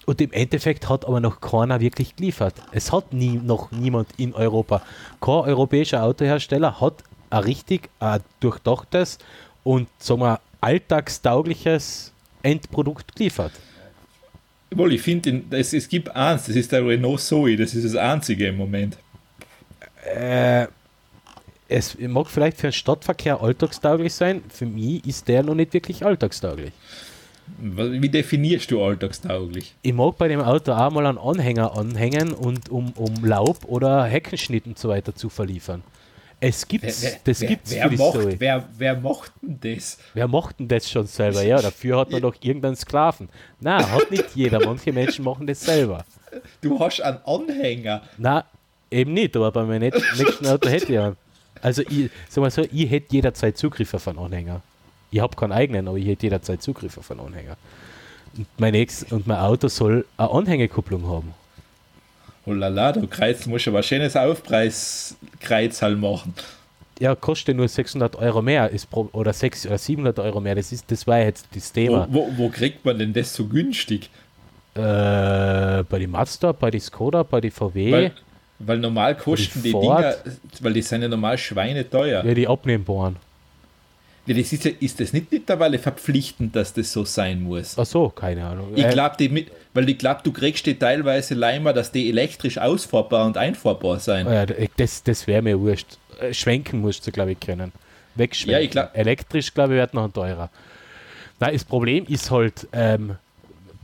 und im Endeffekt hat aber noch keiner wirklich geliefert. Es hat nie, noch niemand in Europa. Kein europäischer Autohersteller hat ein richtig ein durchdachtes und sagen wir, alltagstaugliches Endprodukt geliefert. Wohl, ich finde, es, es gibt eins, das ist der Renault Zoe, das ist das einzige im Moment. Äh, es mag vielleicht für den Stadtverkehr alltagstauglich sein, für mich ist der noch nicht wirklich alltagstauglich. Wie definierst du alltagstauglich? Ich mag bei dem Auto auch mal einen Anhänger anhängen und um, um Laub oder Heckenschnitt und so weiter zu verliefern. Es gibt's, Wer- wer- das wer, gibt's wer macht, Story. wer, wer macht denn das? Wer macht denn das schon selber? Ja, dafür hat man doch irgendeinen Sklaven. Na, hat nicht jeder. Manche Menschen machen das selber. Du hast einen Anhänger. Na, eben nicht, aber bei meinem nächsten Auto hätte ich einen. Also, ich sag mal so, ich hätte jederzeit Zugriff auf einen Anhänger. Ich habe keinen eigenen, aber ich hätte jederzeit Zugriff auf einen Anhänger. Und mein, nächst, und mein Auto soll eine Anhängekupplung haben. Oh la la, du Kreuz, musst aber ein schönes Aufpreiskreuzhall machen. Ja, kostet nur 600 Euro mehr ist pro, oder 600 oder 700 Euro mehr. Das, ist, das war jetzt das Wo, Thema. wo, wo kriegt man denn das so günstig? Äh, bei die Mazda, bei die Skoda, bei die VW, Weil, weil normal kosten die Ford. Dinger, weil die sind ja normal schweineteuer. ja, die abnehmbaren. Das ist, ja, ist das nicht mittlerweile verpflichtend, dass das so sein muss? Ach so, keine Ahnung. Ich Äh, glaube, weil ich glaube, du kriegst die teilweise Leimer, dass die elektrisch ausfahrbar und einfahrbar sein. Ja, das, das wäre mir wurscht. Äh, Schwenken musst du, glaube ich, können. Wegschwenken. Ja, ich glaub- Elektrisch, glaube ich, wird noch ein teurer. Nein, das Problem ist halt, ähm,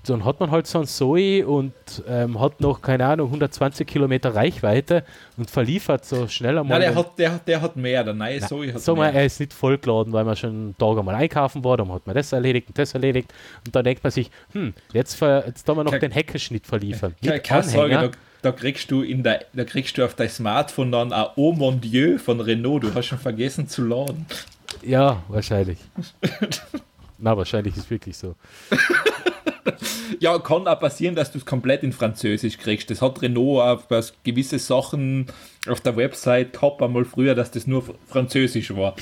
dann hat man halt so ein Zoe und ähm, hat noch, keine Ahnung, 120 Kilometer Reichweite und verliefert so schnell einmal. Nein, der hat, der, der hat mehr, der neue Zoe hat Sag mal, mehr. er ist nicht vollgeladen, weil man schon einen Tag einmal einkaufen war, dann hat man das erledigt und das erledigt und dann denkt man sich, hm, jetzt, ver, jetzt tun wir noch Kein- den Heckenschnitt verliefern. Keine, keine Sorge, da, da kriegst du in der, da kriegst du auf dein Smartphone dann ein Oh mon Dieu von Renault. Du hast schon vergessen zu laden. Ja, wahrscheinlich. Na, wahrscheinlich ist wirklich so. Ja, kann auch passieren, dass du es komplett in Französisch kriegst. Das hat Renault auf was gewisse Sachen auf der Website gehabt, einmal früher, dass das nur Französisch war.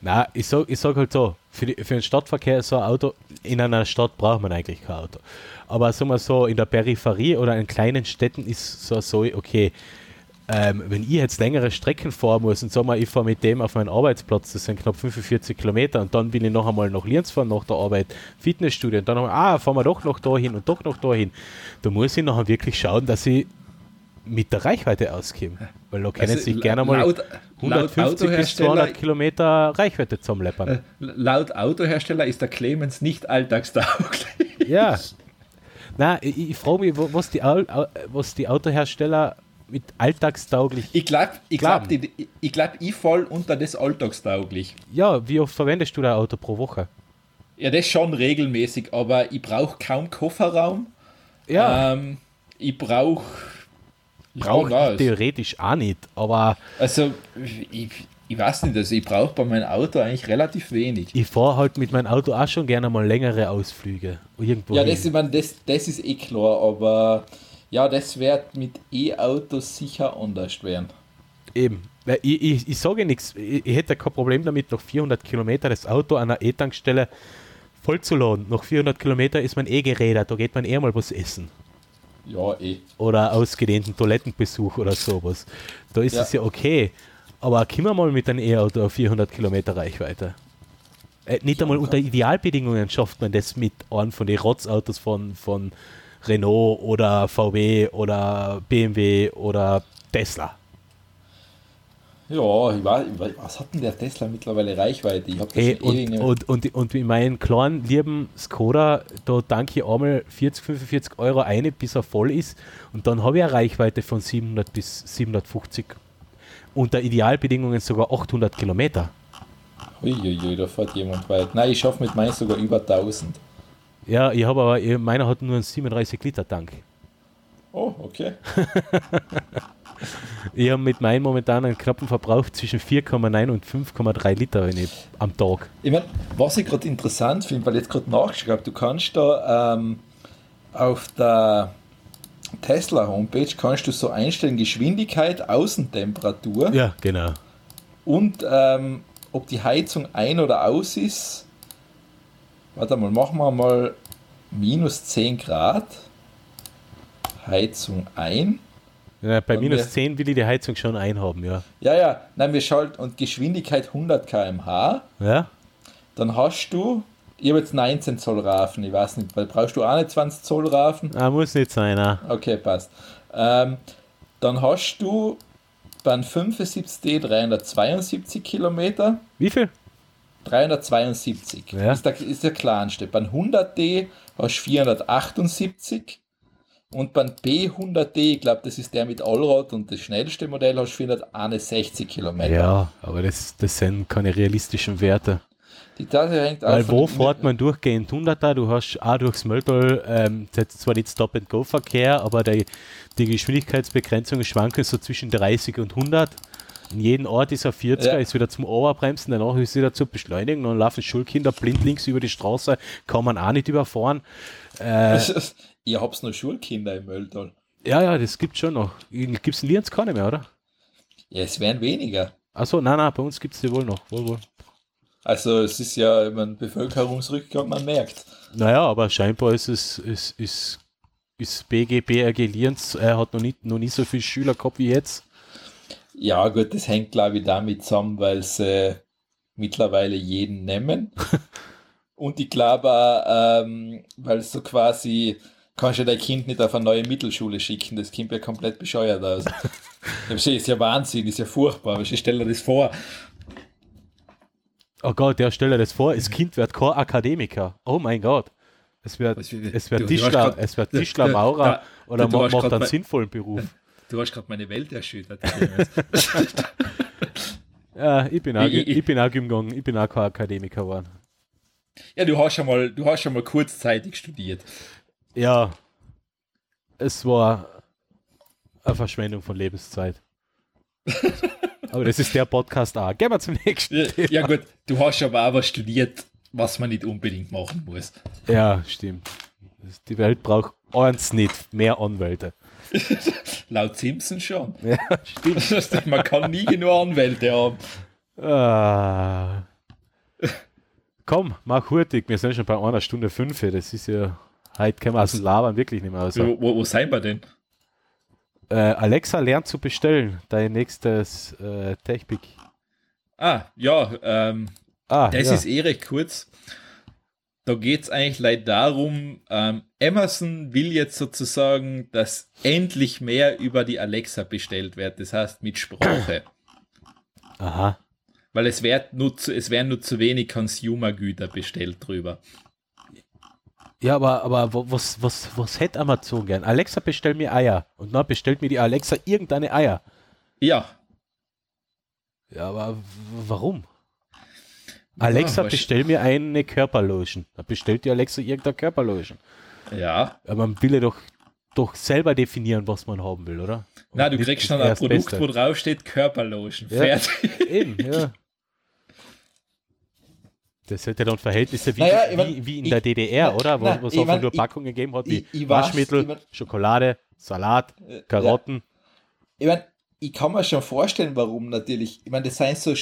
Na, ich sag, ich sag halt so, für, die, für den Stadtverkehr ist so ein Auto, in einer Stadt braucht man eigentlich kein Auto. Aber sagen wir so, in der Peripherie oder in kleinen Städten ist so so, okay, ähm, wenn ich jetzt längere Strecken fahren muss und sag mal, ich fahre mit dem auf meinen Arbeitsplatz, das sind knapp 45 Kilometer und dann will ich noch einmal nach Lienz fahren nach der Arbeit, Fitnessstudio und dann noch, ah, fahren wir doch noch dahin und doch noch dahin. Da muss ich nachher wirklich schauen, dass ich mit der Reichweite auskomme. Weil da können Also, sich gerne mal laut- laut 150 bis Autohersteller- 200 Kilometer Reichweite zusammenleppern. Laut Autohersteller ist der Clemens nicht alltagstauglich. Ja. Na, ich, ich frage mich, was die, was die Autohersteller mit alltagstauglich. Ich glaube, ich, glaub, Glauben. die- ich, glaub, ich fall unter das alltagstauglich. Ja, wie oft verwendest du dein Auto pro Woche? Ja, das schon regelmäßig, aber ich brauche kaum Kofferraum. Ja, Ähm, ich brauche. brauche ja, ich theoretisch auch nicht, aber Also, ich, ich weiß nicht, also ich brauche bei meinem Auto eigentlich relativ wenig. ich fahre halt mit meinem Auto auch schon gerne mal längere Ausflüge. Irgendwo Ja, hin. das, ich mein, das, das ist eh klar, aber ja, das wird mit E-Autos sicher anders werden. Eben. Ich, ich, ich sage nichts. Ich, ich hätte kein Problem damit, noch 400 Kilometer das Auto an einer E-Tankstelle vollzuladen. Nach 400 Kilometer ist man eh gerädert, da geht man eher mal was essen. Ja, eh. Oder ausgedehnten Toilettenbesuch oder sowas. Da ist Ja. es ja okay. Aber kommen wir mal mit einem E-Auto auf 400 Kilometer Reichweite. Äh, nicht einmal unter Idealbedingungen schafft man das mit einem von den Rotzautos von, von Renault oder VW oder BMW oder Tesla. Ja, ich weiß, was hat denn der Tesla mittlerweile Reichweite? Ich habe das Hey, schon ewig und, und, und, und in meinen kleinen lieben Skoda, da danke ich einmal 40, 45 Euro eine, bis er voll ist. Und dann habe ich eine Reichweite von 700 bis 750. Unter Idealbedingungen sogar 800 Kilometer. Uiuiui, da fährt jemand weit. Nein, ich schaffe mit meinem sogar über 1000. Ja, ich habe aber, meiner hat nur einen 37 Liter Tank. Oh, okay. Ich habe mit meinem momentanen knappen Verbrauch zwischen 4,9 und 5,3 Liter ich, am Tag. Ich meine, was ich gerade interessant finde, weil ich jetzt gerade nachgeschaut habe, du kannst da ähm, auf der Tesla Homepage kannst du so einstellen Geschwindigkeit, Außentemperatur Ja, genau. und ähm, ob die Heizung ein oder aus ist. Warte mal, machen wir mal minus 10 Grad. Heizung ein. Ja, bei Und minus wir- 10 will ich die Heizung schon einhaben, ja. Ja, ja, nein, wir schalten und Geschwindigkeit 100 km/h. Ja? Dann hast du, ich habe jetzt 19 Zoll Rafen, ich weiß nicht, weil brauchst du auch nicht 20 Zoll Rafen? Ah, muss nicht sein, ah. Okay, passt. Ähm, dann hast du beim 75D 372 Kilometer. Wie viel? 372 Ja. ist, der, ist der kleinste. Beim 100D hast du 478 und beim B100D, ich glaube, das ist der mit Allrad und das schnellste Modell, hast du 461 Kilometer. Ja, aber das, das sind keine realistischen Werte. Die Tasse hängt Weil wo fährt man durchgehend 100er? Du hast auch durchs Mölltal, ähm, das ist zwar nicht Stop-and-Go-Verkehr, aber die, die Geschwindigkeitsbegrenzungen schwanken so zwischen 30 und 100. In jedem Ort ist er 40er, Ja. ist wieder zum Oberbremsen, danach ist wieder zu beschleunigen, dann laufen Schulkinder blindlings über die Straße, kann man auch nicht überfahren. Äh, Ihr habt noch Schulkinder im Mölltal. ja, ja, das gibt schon noch. Gibt es in Lienz keine mehr, oder? Ja, es werden weniger. Achso, nein, nein, bei uns gibt es die wohl noch. Wohl, wohl. Also es ist ja immer ein Bevölkerungsrückgang, man merkt. Naja, aber scheinbar ist es ist, ist, ist BGBRG Lienz, er hat noch nicht, noch nie so viele Schüler gehabt wie jetzt. Ja gut, das hängt glaube ich damit zusammen, weil sie mittlerweile jeden nehmen. Und ich glaube auch, ähm, weil so quasi kannst du dein Kind nicht auf eine neue Mittelschule schicken, das Kind wird komplett bescheuert aus. Das ist ja Wahnsinn, ist ja furchtbar, aber ich stelle dir das vor. Oh Gott, der stell dir das vor, das Kind wird kein Akademiker. Oh mein Gott. Es wird, es wird Tischler, grad- es wird Tischler, Maurer da- oder macht einen sinnvollen Beruf. Du hast gerade meine Welt erschüttert. Ja, ich bin auch, Ich- ich- ich bin auch gegangen, ich bin auch kein Akademiker geworden. ja, du hast schon mal, du hast schon mal kurzzeitig studiert. Ja, es war eine Verschwendung von Lebenszeit. Aber das ist der Podcast auch. Gehen wir zum nächsten. Ja, Thema. ja gut, du hast aber auch was studiert, was man nicht unbedingt machen muss. Ja, stimmt. Die Welt braucht eins nicht, mehr Anwälte. Laut Simpson schon. Ja, stimmt. Man kann nie genug Anwälte haben. Ah. Komm, mach hurtig. Wir sind schon bei einer Stunde fünf. Das ist ja, heute können wir aus dem Labern wirklich nicht mehr raus. Wo, wo, wo sind wir denn? Äh, Alexa lernt zu bestellen. Dein nächstes äh, Techpick. Ah, ja, ähm, Ah, das ja. ist eh recht kurz. Da geht es eigentlich leider darum, ähm, Amazon will jetzt sozusagen, dass endlich mehr über die Alexa bestellt wird. Das heißt mit Sprache. Aha. Weil es, wird nur zu, es werden nur zu wenig Consumer-Güter bestellt drüber. Ja, aber, aber was, was, was hätte Amazon gern? Alexa, bestell mir Eier. Und dann bestellt mir die Alexa irgendeine Eier. Ja, Ja, aber warum? Alexa, was- bestell mir eine Körperlotion. Dann bestellt die Alexa irgendeine Körperlotion. ja. Aber man will ja doch, doch selber definieren, was man haben will, oder? Und Na, du kriegst dann ein. Produkt, wo drauf steht Körperlotion. Ja. Fertig. Eben, ja. Das hätte dann Verhältnisse wie, Naja, ich mein, wie, wie in ich- der DDR, oder? Wo es einfach mein, nur ich- Packungen gegeben hat, wie ich- weiß, Waschmittel, ich mein- Schokolade, Salat, Karotten. Ich meine, ich kann mir schon vorstellen, warum natürlich. Ich meine, das sei so,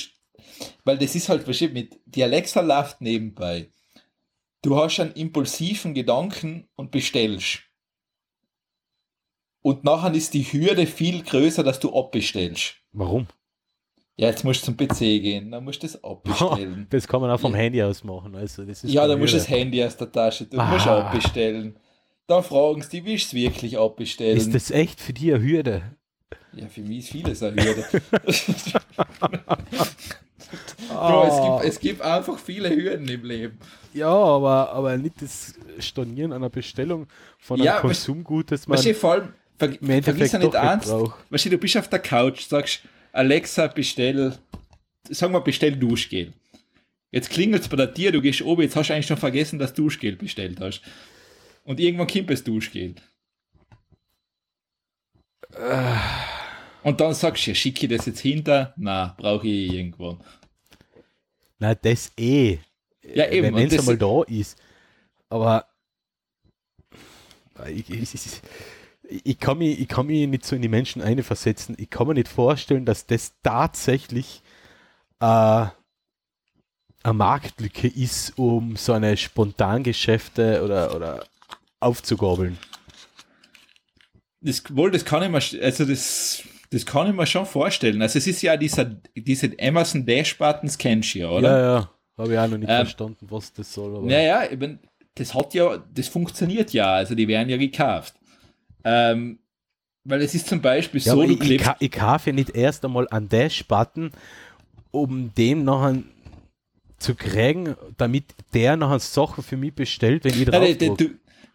weil das ist halt bestimmt mit, die Alexa läuft nebenbei. Du hast einen impulsiven Gedanken und bestellst. Und nachher ist die Hürde viel größer, dass du abbestellst. Warum? Ja, jetzt musst du zum PC gehen, dann musst du das abbestellen. Das kann man auch vom Ja. Handy aus machen. Also das ist ja, dann musst du das Handy aus der Tasche, du Ah. musst abbestellen. Dann fragen sie, willst du wirklich abbestellen? Ist das echt für die eine Hürde? Ja, für mich ist vieles eine Hürde. Bro, es, gibt, es gibt einfach viele Hürden im Leben. Ja, aber, aber nicht das Stornieren einer Bestellung von einem Ja, Konsumgut, das man Weißt vor allem, ver im vergiss Endeffekt nicht. Weißt du, bist auf der Couch, sagst, Alexa, bestell, sag mal, bestell Duschgel. Jetzt klingelt es bei der Tür, du gehst oben, jetzt hast du eigentlich schon vergessen, dass du Duschgel bestellt hast. Und irgendwann kommt das Duschgel. Und dann sagst du, schicke ich das jetzt hinter? Na, brauche ich irgendwann. Na, das eh. Ja, eben. Wenn es das- einmal da ist. Aber ich, ich, ich, ich, kann mich, ich kann mich nicht so in die Menschen einversetzen. Ich kann mir nicht vorstellen, dass das tatsächlich äh, eine Marktlücke ist, um so eine Spontangeschäfte oder, oder aufzugabeln. Das, wohl, das kann ich mir, also das, das kann ich mir schon vorstellen. Also es ist ja dieser, diese Amazon Dash Buttons kennst du ja, oder? Ja, ja. Habe ich auch noch nicht Ähm, verstanden, was das soll. Aber Naja, ich mein, das hat ja, das funktioniert ja, also die werden ja gekauft. Ähm, weil es ist zum Beispiel Ja, so, du ich, ich, ich kaufe nicht erst einmal einen Dash-Button, um den nachher zu kriegen, damit der nachher Sachen für mich bestellt, wenn ich drauf Nein, du.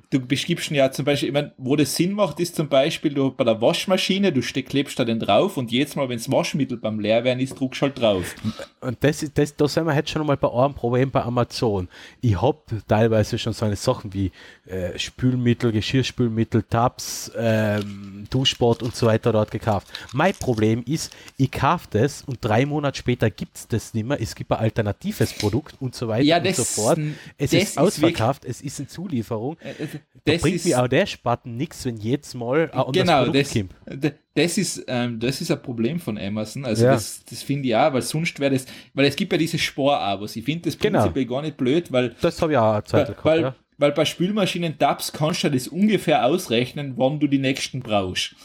Du, beschreibst ja zum Beispiel, ich mein, wo das Sinn macht, ist zum Beispiel du bei der Waschmaschine, du steck, klebst da den drauf und jedes Mal, wenn das Waschmittel beim Leerwerden ist, druckst du halt drauf. Und das, ist- das, da sind wir jetzt schon mal bei einem Problem bei Amazon. Ich habe teilweise schon so eine Sachen wie äh, Spülmittel, Geschirrspülmittel, Tabs, ähm, Duschbad und so weiter dort gekauft. Mein Problem ist, ich kaufe das und drei Monate später gibt es das nicht mehr. Es gibt ein alternatives Produkt und so weiter Ja, und das- so fort. Es ist ausverkauft, es ist in Zulieferung. Äh, Das bringt ist, mir auch der Spaten nichts, wenn jedes Mal ein anderes genau, das, kommt. d- das, ist, ähm, das ist ein Problem von Amazon. Also Ja. das, das finde ich auch, weil sonst wäre das, weil es gibt ja diese Spor-Abos. Ich finde das Genau. prinzipiell gar nicht blöd, weil Das habe ich auch eine Zeit Weil, gehabt, weil, ja. weil bei Spülmaschinen-Tabs kannst du das ungefähr ausrechnen, wann du die nächsten brauchst.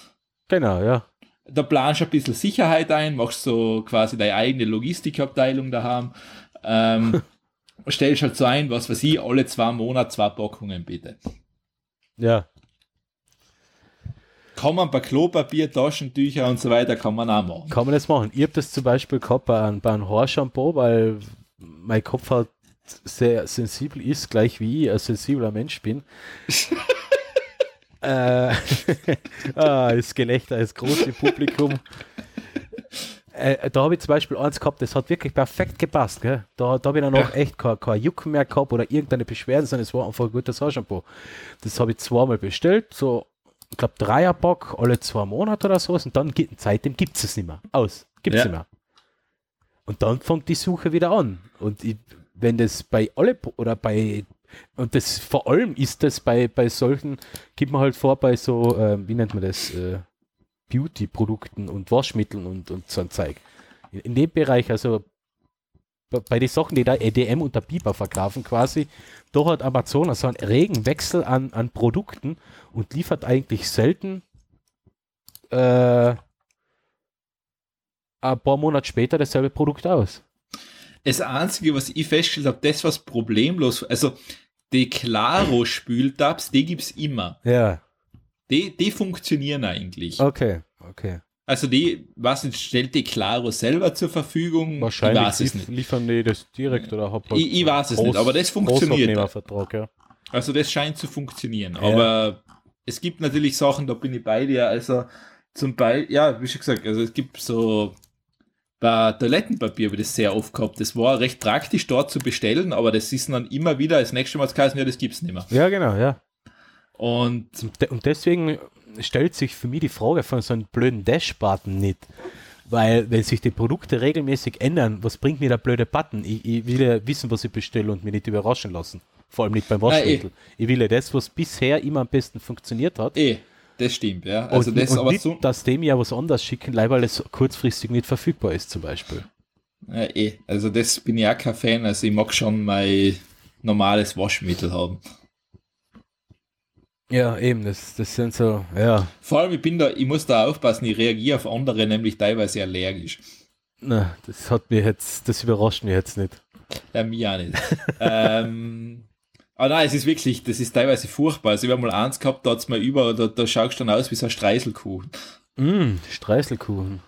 Genau, ja. Da planst du ein bisschen Sicherheit ein, machst so quasi deine eigene Logistikabteilung daheim. Ähm, stellst halt so ein, was weiß ich, alle zwei Monate zwei Packungen bitte. Ja. Kann man bei Klopapier, Taschentücher und so weiter, kann man auch machen. Kann man das machen? Ich habe das zum Beispiel gehabt bei einem, bei einem Haarshampoo, weil mein Kopf halt sehr sensibel ist, gleich wie ich ein sensibler Mensch bin. äh, ah, das Gelächter ist groß im Publikum. Äh, da habe ich zum Beispiel eins gehabt, das hat wirklich perfekt gepasst. Gell? Da, da habe ich dann auch echt kein, kein Jucken mehr gehabt oder irgendeine Beschwerden, sondern es war einfach ein gutes Haarshampoo. Das habe ich zweimal bestellt, so, ich glaube, Dreierpack alle zwei Monate oder so, und dann geht, seitdem gibt es es nicht mehr. Aus. Gibt es Ja. nicht mehr. Und dann fängt die Suche wieder an. Und ich, wenn das bei alle oder bei und das vor allem ist das bei, bei solchen, gibt man halt vor, bei so, ähm, wie nennt man das, äh, Beauty-Produkten und Waschmitteln und, und so ein Zeug. In, in dem Bereich, also bei, den Sachen, die da EDM und der Biber verkaufen quasi, da hat Amazon also einen regen Wechsel an, an Produkten und liefert eigentlich selten äh, ein paar Monate später dasselbe Produkt aus. Das Einzige, was ich festgestellt habe, das, was problemlos, also die Claro-Spültabs, die gibt es immer. Ja, Die, die funktionieren eigentlich. okay, okay. Also die, was stellt die Claro selber zur Verfügung? Wahrscheinlich ich weiß es lief- nicht. liefern die das direkt oder hab halt Ich- ich weiß es nicht, aber das funktioniert. Ja. Also das scheint zu funktionieren. Ja. Aber es gibt natürlich Sachen, da bin ich bei dir. Also zum Beispiel, ja, wie schon gesagt, also es gibt so bei Toilettenpapier habe ich das sehr oft gehabt. Das war recht praktisch dort zu bestellen, aber das ist dann immer wieder, das nächste Mal geheißen, ja, das gibt's nicht mehr. Ja, genau, ja. Und Und de- Und deswegen stellt sich für mich die Frage von so einem blöden Dash-Button nicht. Weil, wenn sich die Produkte regelmäßig ändern, was bringt mir der blöde Button? Ich, ich will ja wissen, was ich bestelle und mich nicht überraschen lassen. Vor allem nicht beim Waschmittel. ich will ja das, was bisher immer am besten funktioniert hat. eh, das stimmt, ja. Also und das und aber nicht, so. dass dem ja was anderes schicken, leider weil es kurzfristig nicht verfügbar ist, zum Beispiel. Ja, eh. Also das bin ich auch kein Fan. Also ich mag schon mein normales Waschmittel haben. Ja, eben, das, das sind so, ja, Vor allem, ich bin da, ich muss da aufpassen, ich reagiere auf andere nämlich teilweise allergisch. na, das hat mir jetzt, das überrascht mich jetzt nicht. Ja, mich auch nicht. ähm, aber nein, es ist wirklich, das ist teilweise furchtbar. Also ich habe mal eins gehabt, da hat's mal über, da, da schaust du dann aus wie so ein Streiselkuchen. Mm, Streiselkuchen.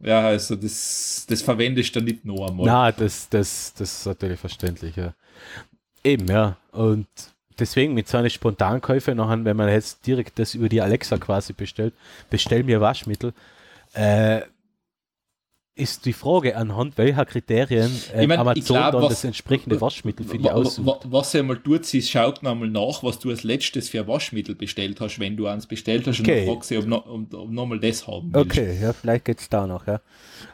Ja, also das, das verwende ich dann nicht noch einmal. Na, das, das, das ist natürlich verständlich, ja. Eben, ja. Und deswegen mit so einer Spontankäufe nachher, wenn man jetzt direkt das über die Alexa quasi bestellt, bestell mir Waschmittel, äh, ist die Frage, anhand welcher Kriterien äh, Ich mein, Amazon glaub, dann was- das entsprechende Waschmittel für die aussucht. wa- Was er mal tut, ist, schaut nochmal nach, was du als letztes für Waschmittel bestellt hast, wenn du eins bestellt hast Okay. und fragst du, ob, ob, ob nochmal das haben willst. Okay, ja, vielleicht geht es da noch, ja.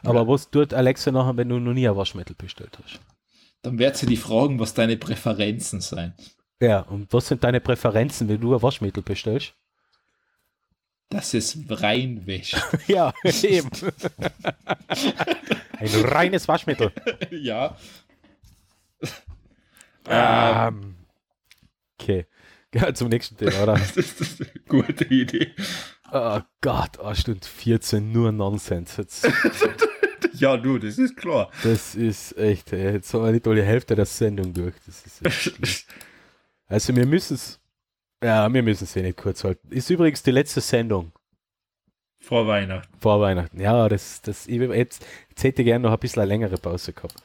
Aber was tut Alexa nachher, wenn du noch nie ein Waschmittel bestellt hast? Dann wird sie die fragen, was deine Präferenzen sein. Ja, und was sind deine Präferenzen, wenn du ein Waschmittel bestellst? Dass es reinwäscht. Ja, eben. Ein reines Waschmittel. ja. Ähm, okay. Ja, zum nächsten Thema, oder? Das ist eine gute Idee. Oh Gott, eine Stunde 14, nur Nonsens. Jetzt, Ja, du, das ist klar. das ist echt, ey, jetzt haben wir nicht alle Hälfte der Sendung durch. Das ist echt. Also wir müssen es, ja, wir müssen es eh nicht kurz halten. Ist übrigens die letzte Sendung Vor Weihnachten. vor Weihnachten. Ja, das, das, ich, jetzt, jetzt hätte ich gerne noch ein bisschen eine längere Pause gehabt.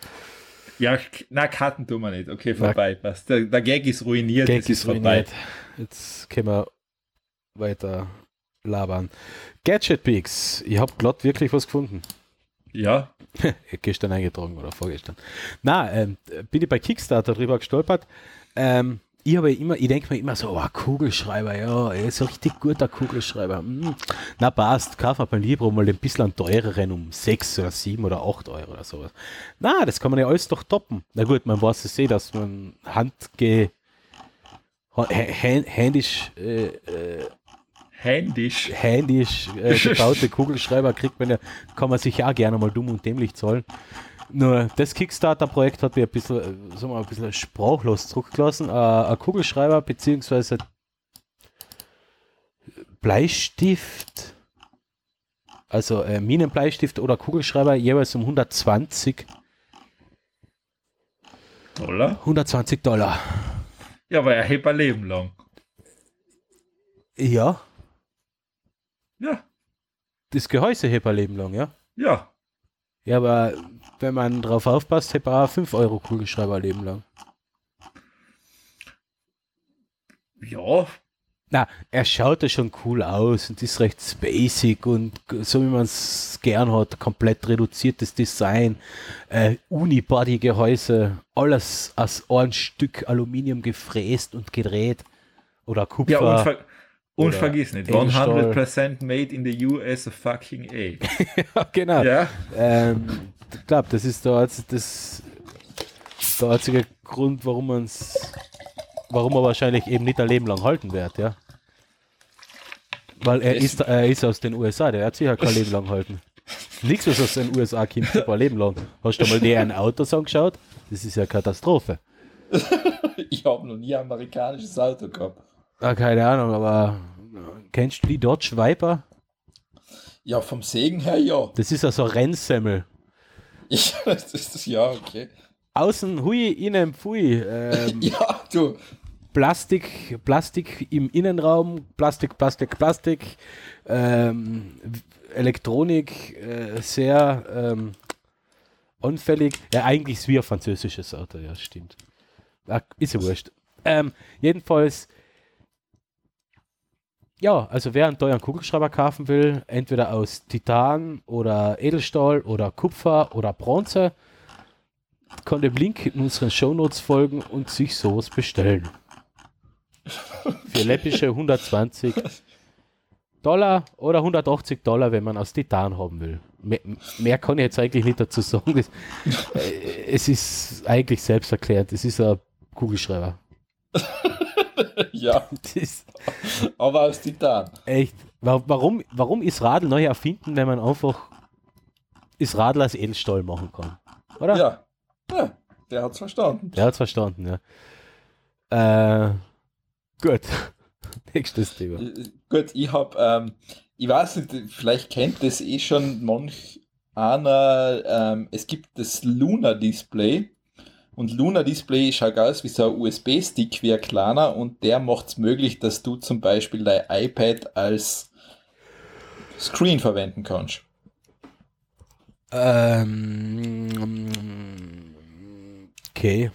Ja, na, Karten tun wir nicht. Okay, vorbei. Passt. Der, der Gag ist ruiniert. Gag es ist ruiniert. Jetzt können wir weiter labern. Gadget Peaks. Ich habe glatt wirklich was gefunden. Ja, gestern eingetragen oder vorgestern. Na, ähm, bin ich bei Kickstarter drüber gestolpert. Ähm, ich habe immer, ich denke mir immer so, oh, Kugelschreiber, ja, er ist ein richtig guter Kugelschreiber. Hm. Na passt, kauf mal beim Libro mal ein bisschen teureren um 6 oder 7 oder 8 Euro oder sowas. Na, das kann man ja alles doch toppen. Na gut, man weiß es eh, dass man handge ha- hä- händisch äh, händisch. händisch äh, gebaute Kugelschreiber kriegt man ja, kann man sich ja gerne mal dumm und dämlich zahlen. Nur das Kickstarter-Projekt hat mir ein bisschen, äh, sagen wir mal, ein bisschen sprachlos zurückgelassen. Äh, ein Kugelschreiber beziehungsweise Bleistift, also äh, Minenbleistift oder Kugelschreiber jeweils um 120, Dollar? 120 Dollar. Ja, aber er hebt ein Leben lang. Ja, Ja, das Gehäuse hebt ein Leben lang, ja. ja. Ja, aber wenn man drauf aufpasst, auch 5 Euro Kugelschreiber Leben lang. Ja, Na, er schaut ja schon cool aus und ist recht basic und so wie man es gern hat, komplett reduziertes Design, äh, Unibody-Gehäuse, alles aus ein Stück Aluminium gefräst und gedreht oder Kupfer. ja und, ver und vergiss nicht, Edelstahl. 100% made in the US fucking A. Ja, genau. Ja, Ähm, glaube, das ist der, das, der einzige Grund, warum man es, warum er wahrscheinlich eben nicht ein Leben lang halten wird, ja. Weil er ist, er ist aus den USA, der hat sich ja kein Leben lang halten. Nichts, was aus den USA kommt, ein Leben lang. Hast du mal deren Autos angeschaut? Das ist ja Katastrophe. ich habe noch nie ein amerikanisches Auto gehabt. Ah, keine Ahnung, aber kennst du die Dodge Viper? Ja, vom Segen her ja. Das ist ja so ein Rennsemmel. Ich, das ist ja, okay. Außen hui, innen pfui. Ähm, Ja, du. Plastik, Plastik im Innenraum, Plastik, Plastik, Plastik, ähm, Elektronik, äh, sehr ähm, unfällig. Ja, eigentlich ist wie ein französisches Auto, ja, stimmt. Ah, ist ja wurscht. Ähm, jedenfalls, ja, also wer einen teuren Kugelschreiber kaufen will, entweder aus Titan oder Edelstahl oder Kupfer oder Bronze, kann dem Link in unseren Shownotes folgen und sich sowas bestellen. Für läppische 120 Dollar oder 180 Dollar, wenn man aus Titan haben will. Mehr, mehr kann ich jetzt eigentlich nicht dazu sagen. Das, äh, es ist eigentlich selbsterklärend. Es ist ein Kugelschreiber. Ja, Das ist aber aus Titan. echt. Wa- Warum, warum ist Radl neu erfinden, wenn man einfach das Radl als Edelstahl machen kann? Oder? Ja. ja, der hat's verstanden. Der hat verstanden, ja. Äh, gut. Nächstes Thema. Äh, Gut, ich habe, ähm, ich weiß nicht, vielleicht kennt das eh schon manch einer, ähm, es gibt das Luna Display und Luna Display schaut aus wie so ein USB-Stick, wie ein kleiner und der macht es möglich, dass du zum Beispiel dein iPad als Screen verwenden kannst. Ähm, okay.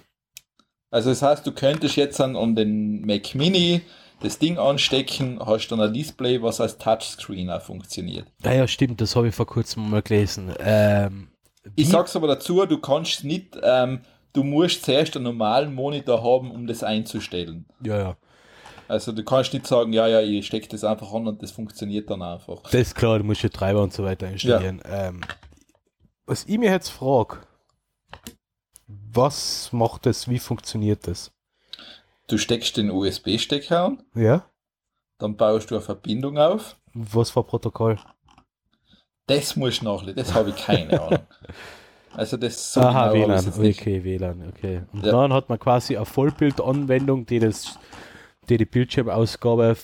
Also das heißt, du könntest jetzt an, um den Mac Mini das Ding anstecken, hast dann ein Display, was als Touchscreen auch funktioniert. Ah ja, stimmt, das habe ich vor kurzem mal gelesen. Ähm, Ich sag's aber dazu, du kannst nicht, ähm, du musst zuerst einen normalen Monitor haben, um das einzustellen. Ja, ja. Also du kannst nicht sagen, ja, ja, ich stecke das einfach an und das funktioniert dann einfach. Das ist klar, du musst ja Treiber und so weiter installieren. Ähm, was ich mir jetzt frage, was macht das, wie funktioniert das? Du steckst den USB-Stecker an, Ja? dann baust du eine Verbindung auf. Was für ein Protokoll? Das muss nachlesen, das habe ich keine Ahnung. Also das so Aha, genau WLAN, okay, WLAN, okay. Und Ja. dann hat man quasi eine Vollbildanwendung, die das, die die Bildschirmausgabe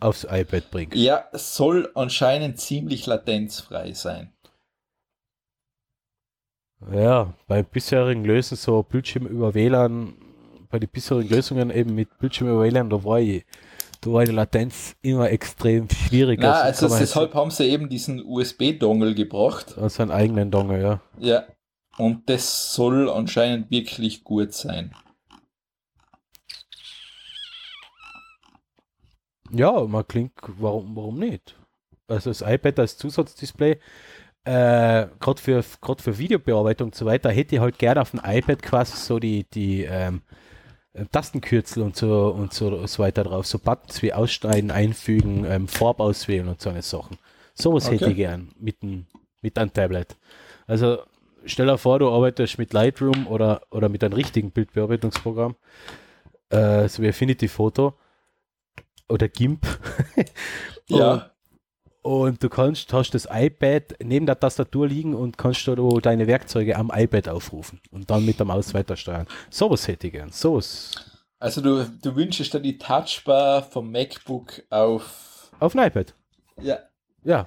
aufs iPad bringt. Ja, soll anscheinend ziemlich latenzfrei sein. Ja, bei bisherigen Lösungen so Bildschirm über WLAN, bei den bisherigen Lösungen eben mit Bildschirm über WLAN, da war ich, da war die Latenz immer extrem schwierig. Na, also kann man deshalb haben sie eben diesen USB-Dongle gebracht. also einen eigenen Dongle, ja. Ja. Und das soll anscheinend wirklich gut sein. Ja, man klingt, warum, warum nicht? Also das iPad als Zusatzdisplay, äh, gerade für, grad für Videobearbeitung und so weiter, hätte ich halt gerne auf dem iPad quasi so die, die ähm, äh, Tastenkürzel und so und so, so weiter drauf, so Buttons wie Ausschneiden, Einfügen, ähm, Farb auswählen und so eine Sachen. Sowas hätte Okay. ich gern mit, ein, mit einem Tablet. Also stell dir vor, du arbeitest mit Lightroom oder, oder mit einem richtigen Bildbearbeitungsprogramm, äh, so wie Affinity Photo oder GIMP. Ja. Und du kannst, hast das iPad neben der Tastatur liegen und kannst du deine Werkzeuge am iPad aufrufen und dann mit der Maus weiter steuern. Sowas hätte ich gern. Sowas. Also du, du wünschst dir die Touchbar vom MacBook auf. Auf ein iPad. Ja. Ja.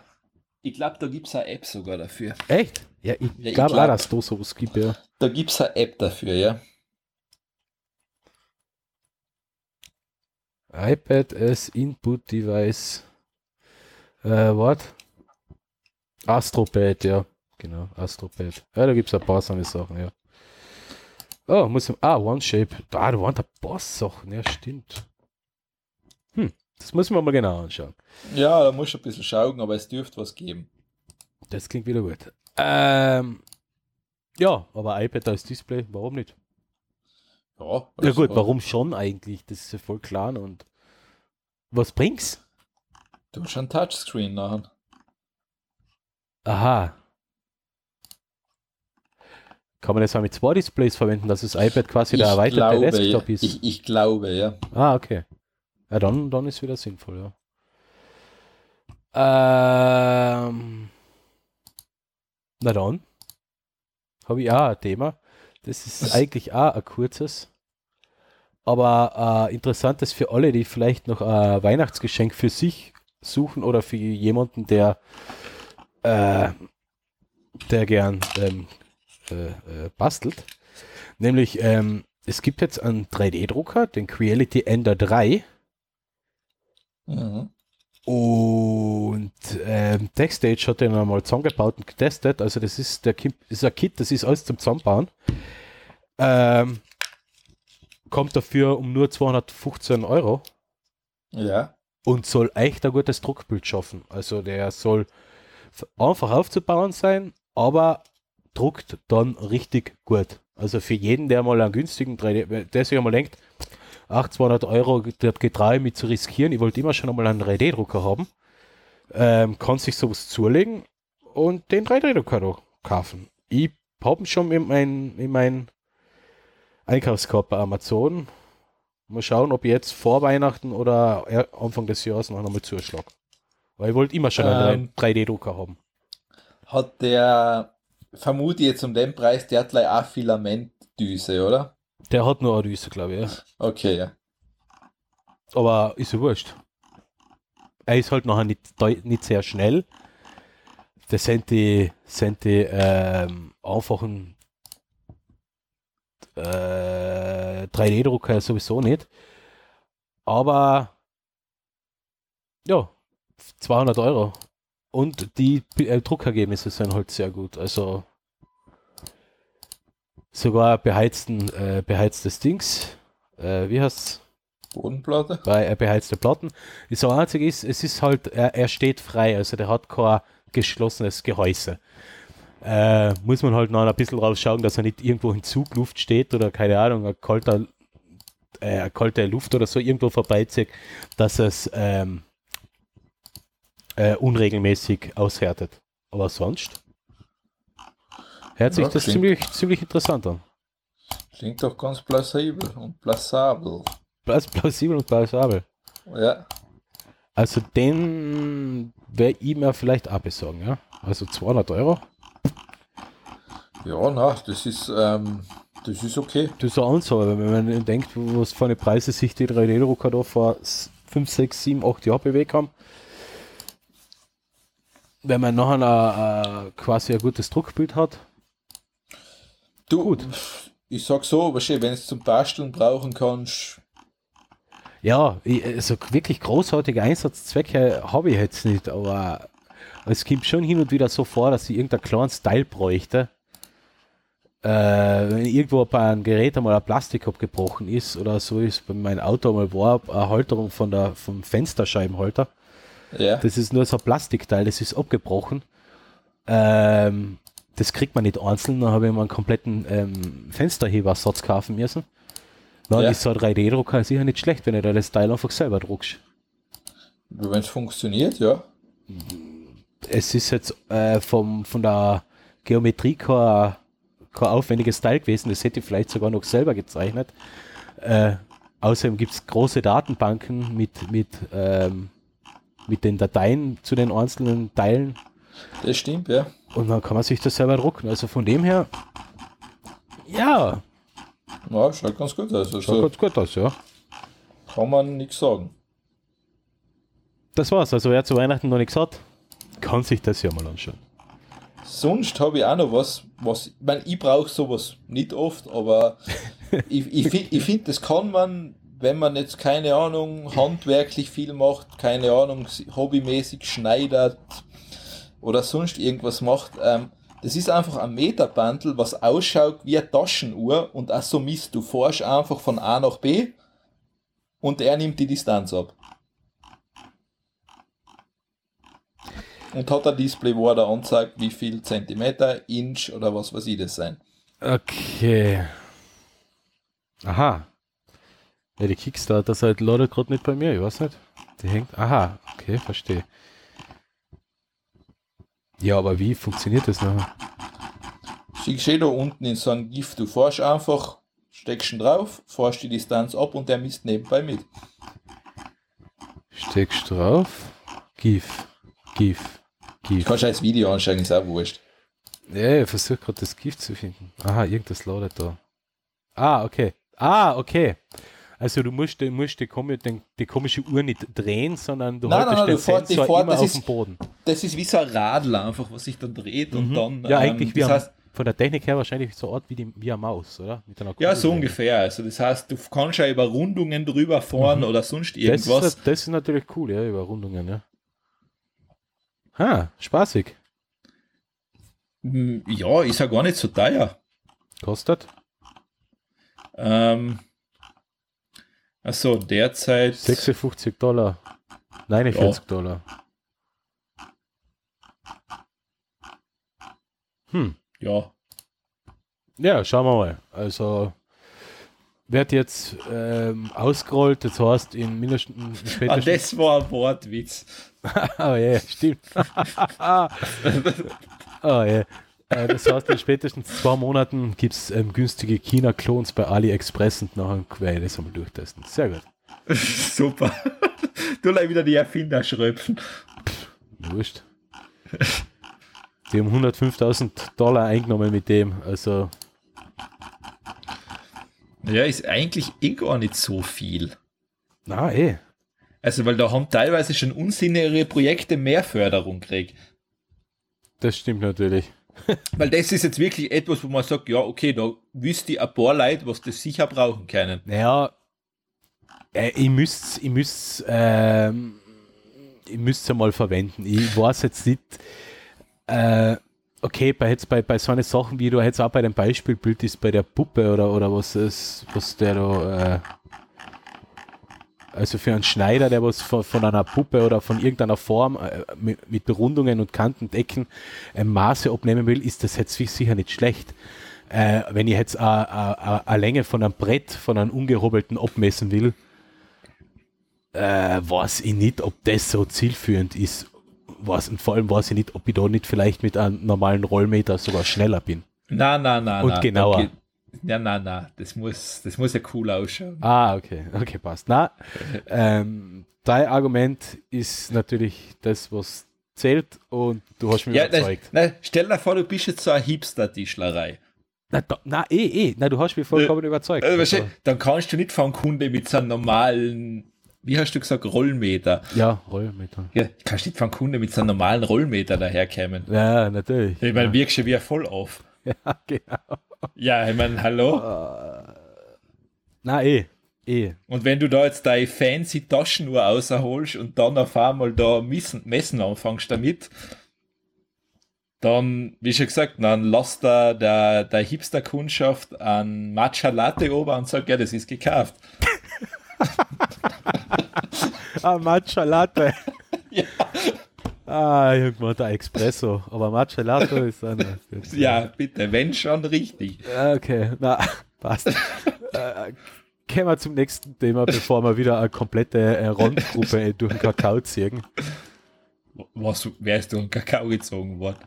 Ich glaube, da gibt es eine App sogar dafür. Echt? Ja, ich Ja, glaube auch, glaub. dass da sowas gibt, ja. Da gibt es eine App dafür, ja. iPad as Input Device. Äh, what? Astropad, ja. Genau, Astropad. Ja, da gibt es ein paar so Sachen, ja. Oh, muss ich, ah, OneShape. Da, da waren ein paar Sachen, ja, stimmt. Hm, das muss man mal genau anschauen. Ja, da musst du ein bisschen schauen, aber es dürfte was geben. Das klingt wieder gut. Ähm, ja, aber iPad als Display, warum nicht? Ja, Ja also, gut, warum schon eigentlich? Das ist ja voll klar und was bringt's? Du hast schon Touchscreen nachher. Aha. Kann man das auch mit zwei Displays verwenden, dass das iPad quasi der erweiterte glaube, ja. Desktop ist? Ich, ich glaube, ja. Ah, okay. Ja, dann, dann ist wieder sinnvoll, ja. Ähm, na dann. Habe ich auch ein Thema. Das ist eigentlich auch ein kurzes. Aber äh, interessantes für alle, die vielleicht noch ein Weihnachtsgeschenk für sich suchen oder für jemanden, der, äh, der gern ähm, äh, äh, bastelt. Nämlich, ähm, es gibt jetzt einen 3D-Drucker, den Creality Ender 3. Mhm. Und ähm, TechStage hat den einmal zusammengebaut und getestet. Also das ist der Kit, ist ein Kit, das ist alles zum Zusammenbauen. Ähm, kommt dafür um nur 215 Euro Ja. Und soll echt ein gutes Druckbild schaffen. Also der soll einfach aufzubauen sein, aber druckt dann richtig gut. Also für jeden, der mal einen günstigen 3D, der sich einmal denkt, ach, 200 Euro, das getraue ich mich zu riskieren, ich wollte immer schon einmal einen 3D-Drucker haben, ähm, kann sich sowas zulegen und den 3D-Drucker da kaufen. Ich habe schon in mein, in mein Einkaufskorb bei Amazon. Mal schauen, ob ich jetzt vor Weihnachten oder Anfang des Jahres noch einmal zuschlag. Weil ich wollte immer schon einen Ähm. 3D-Drucker haben. Hat der, vermute ich jetzt um den Preis, der hat gleich auch Filamentdüse, oder? Der hat nur eine Düse, glaube ich. Ja. Okay, ja. Aber ist ja wurscht. Er ist halt nachher nicht, nicht sehr schnell. Das sind die, sind die ähm, einfachen äh, 3D-Drucker sowieso nicht. Aber ja, 200 Euro. Und die äh, Druckergebnisse sind halt sehr gut. Also sogar beheizten, äh, beheiztes Dings. Äh, wie heißt's? Bodenplatte? bei äh, beheizte Platten. Das einzige ist, es ist halt, er, er steht frei, also der hat kein geschlossenes Gehäuse. Äh, muss man halt noch ein bisschen drauf schauen, dass er nicht irgendwo in Zugluft steht oder keine Ahnung, ein kalter, äh, kalte Luft oder so irgendwo vorbeizieht, dass es ähm, äh, unregelmäßig aushärtet. Aber sonst hört sich Ja, das ziemlich, ziemlich interessant an. Klingt doch ganz plausibel und plausabel. Plaus- Plausibel und plausibel. Ja. Also den wäre ich mir vielleicht auch besorgen, ja. Also 200 Euro. Ja, na, das ist, ähm, das ist okay. Das ist eine Ansage, wenn man denkt, was für eine Preise sich die 3D-Drucker da vor 5, 6, 7, 8 Jahren bewegt haben. Wenn man nachher ein, ein, quasi ein gutes Druckbild hat. Du, Gut. ich sag so, weißt du, wenn es zum Basteln brauchen kannst, Ja, ich, also wirklich großartige Einsatzzwecke habe ich jetzt nicht, aber es kommt schon hin und wieder so vor, dass ich irgendeinen kleinen Style bräuchte. Äh, wenn irgendwo bei einem Gerät einmal ein Plastik abgebrochen ist oder so ist bei meinem Auto mal war, eine Halterung von der, vom Fensterscheibenhalter. ja, Das ist nur so ein Plastikteil, das ist abgebrochen. Ähm, das kriegt man nicht einzeln, dann habe ich mir einen kompletten ähm, Fensterhebersatz kaufen müssen. Dann Ja. ist so ein 3D-Drucker sicher nicht schlecht, wenn du da das Teil einfach selber druckst. wenn es funktioniert, ja. Es ist jetzt äh, vom, von der Geometrie kein, kein aufwendiges Teil gewesen, das hätte ich vielleicht sogar noch selber gezeichnet. Äh, außerdem gibt es große Datenbanken mit, mit, ähm, mit den Dateien zu den einzelnen Teilen Das stimmt, ja. Und dann kann man sich das selber drucken. Also von dem her, ja, Ja, schaut ganz gut aus. schaut Also ganz gut aus, ja. kann man nichts sagen. Das war's. Also wer zu Weihnachten noch nichts hat, kann sich das ja mal anschauen. Sonst habe ich auch noch was, was, ich meine, ich brauche sowas nicht oft, aber ich, ich, fi- ich finde, das kann man, wenn man jetzt keine Ahnung, handwerklich viel macht, keine Ahnung, hobbymäßig schneidert oder sonst irgendwas macht, ähm, das ist einfach ein Meterbandel, was ausschaut wie eine Taschenuhr und auch so misst. Du fährst einfach von A nach B und er nimmt die Distanz ab. Und hat ein Display, wo er da anzeigt, wie viel Zentimeter, Inch oder was weiß ich das sein. Okay. Aha. Ja, die Kickstarter-Seite ladet gerade nicht bei mir, ich weiß nicht. Die hängt. Aha, okay, verstehe. Ja, aber wie funktioniert das nachher? Schickst du da unten in so ein Gift, du fährst einfach, steckst ihn drauf, fährst die Distanz ab und der misst nebenbei mit. Steckst drauf. GIF. GIF. GIF. Kannst du als Video anschauen, ist auch wurscht. Ja, ich versuche gerade das Gift zu finden. Aha, irgendwas ladet da. Ah, okay. Ah, okay. Also du musst, du musst die, die komische Uhr nicht drehen, sondern du Nein, haltest nein, nein, den Sensor fort, immer das auf ist- dem Boden. Das ist wie so ein Radl einfach, was sich dann dreht und dann. Mhm. Ja, ähm, eigentlich wie das am, heißt, von der Technik her wahrscheinlich so Art wie, die, wie eine Maus, oder? Ja, so ungefähr. Also das heißt, du kannst ja über Rundungen drüber fahren oder sonst Das irgendwas. ist, das ist natürlich cool, ja, über Rundungen, ja. Ha, spaßig. Hm, Ja, ist ja gar nicht so teuer. Kostet Ähm, also derzeit 56 Dollar. 49 Dollar. Hm. ja, Ja, schauen wir mal. Also wird jetzt ähm, ausgerollt, das heißt in mindestens in ah, das war ein Wortwitz. Oh ja, stimmt. oh ja. Äh, Das heißt, in spätestens zwei Monaten gibt es ähm, günstige China-Klons bei AliExpress und nachher werde ich das einmal durchtesten. Sehr gut. Super. Du leih wieder die Erfinder schröpfen. Wurscht. Die haben 105.000 Dollar eingenommen mit dem. Also, Ja, ist eigentlich eh gar nicht so viel. na eh. Also, weil da haben teilweise schon unsinnige Projekte mehr Förderung gekriegt. Das stimmt natürlich. Weil das ist jetzt wirklich etwas, wo man sagt, ja, okay, da wüsste ich ein paar Leute, was das sicher brauchen können. Naja, äh, ich müsste ich müsst, ähm, ich müsst ja mal verwenden. Ich weiß jetzt nicht, äh, okay, bei, jetzt bei, bei so einer Sachen wie du jetzt auch bei dem Beispielbild ist, bei der Puppe oder, oder was ist, was der da, Also für einen Schneider, der was von, von einer Puppe oder von irgendeiner Form äh, mit, mit Berundungen und Kanten, Decken äh, Maße abnehmen will, ist das jetzt sicher nicht schlecht. Äh, wenn ich jetzt eine Länge von einem Brett, von einem ungehobelten abmessen will, äh, weiß ich nicht, ob das so zielführend ist. Was, und vor allem weiß ich nicht, ob ich da nicht vielleicht mit einem normalen Rollmeter sogar schneller bin. Na, na, na. Und na, genauer. geht- Ja, na, na. Das muss, das muss ja cool ausschauen. Ah, okay, okay, passt. Na, ähm, dein Argument ist natürlich das, was zählt und du hast mich Ja, na, überzeugt. na, stell dir vor, du bist jetzt so eine Hipster-Tischlerei. Na, da, na, eh, eh, na, du hast mich vollkommen überzeugt. Also, weißt du, Also, dann kannst du nicht von Kunde mit so einem normalen, wie hast du gesagt, Rollmeter. ja, Rollmeter. Ja, kannst nicht von Kunde mit so einem normalen Rollmeter daherkommen. Ja, natürlich. Ich meine, wirkst du wie voll auf. Ja, genau. Ja, ich meine, hallo. Na, eh, eh. Und wenn du da jetzt deine fancy Taschenuhr außerholst und dann auf einmal da messen, messen anfängst damit, dann, wie schon gesagt, dann lass da der, der Hipster-Kundschaft ein Matcha Latte ober und sagt, ja, das ist gekauft. Ah, Matcha Latte. Ja. Ah, gemeint, der Espresso. Aber Matcha Latte ist eine. Ja, bitte, wenn schon richtig. Okay, na, passt. äh, kommen wir zum nächsten Thema, bevor wir wieder eine komplette äh, Rundgruppe äh, durch den Kakao ziehen. Was, wärst du in Kakao gezogen worden?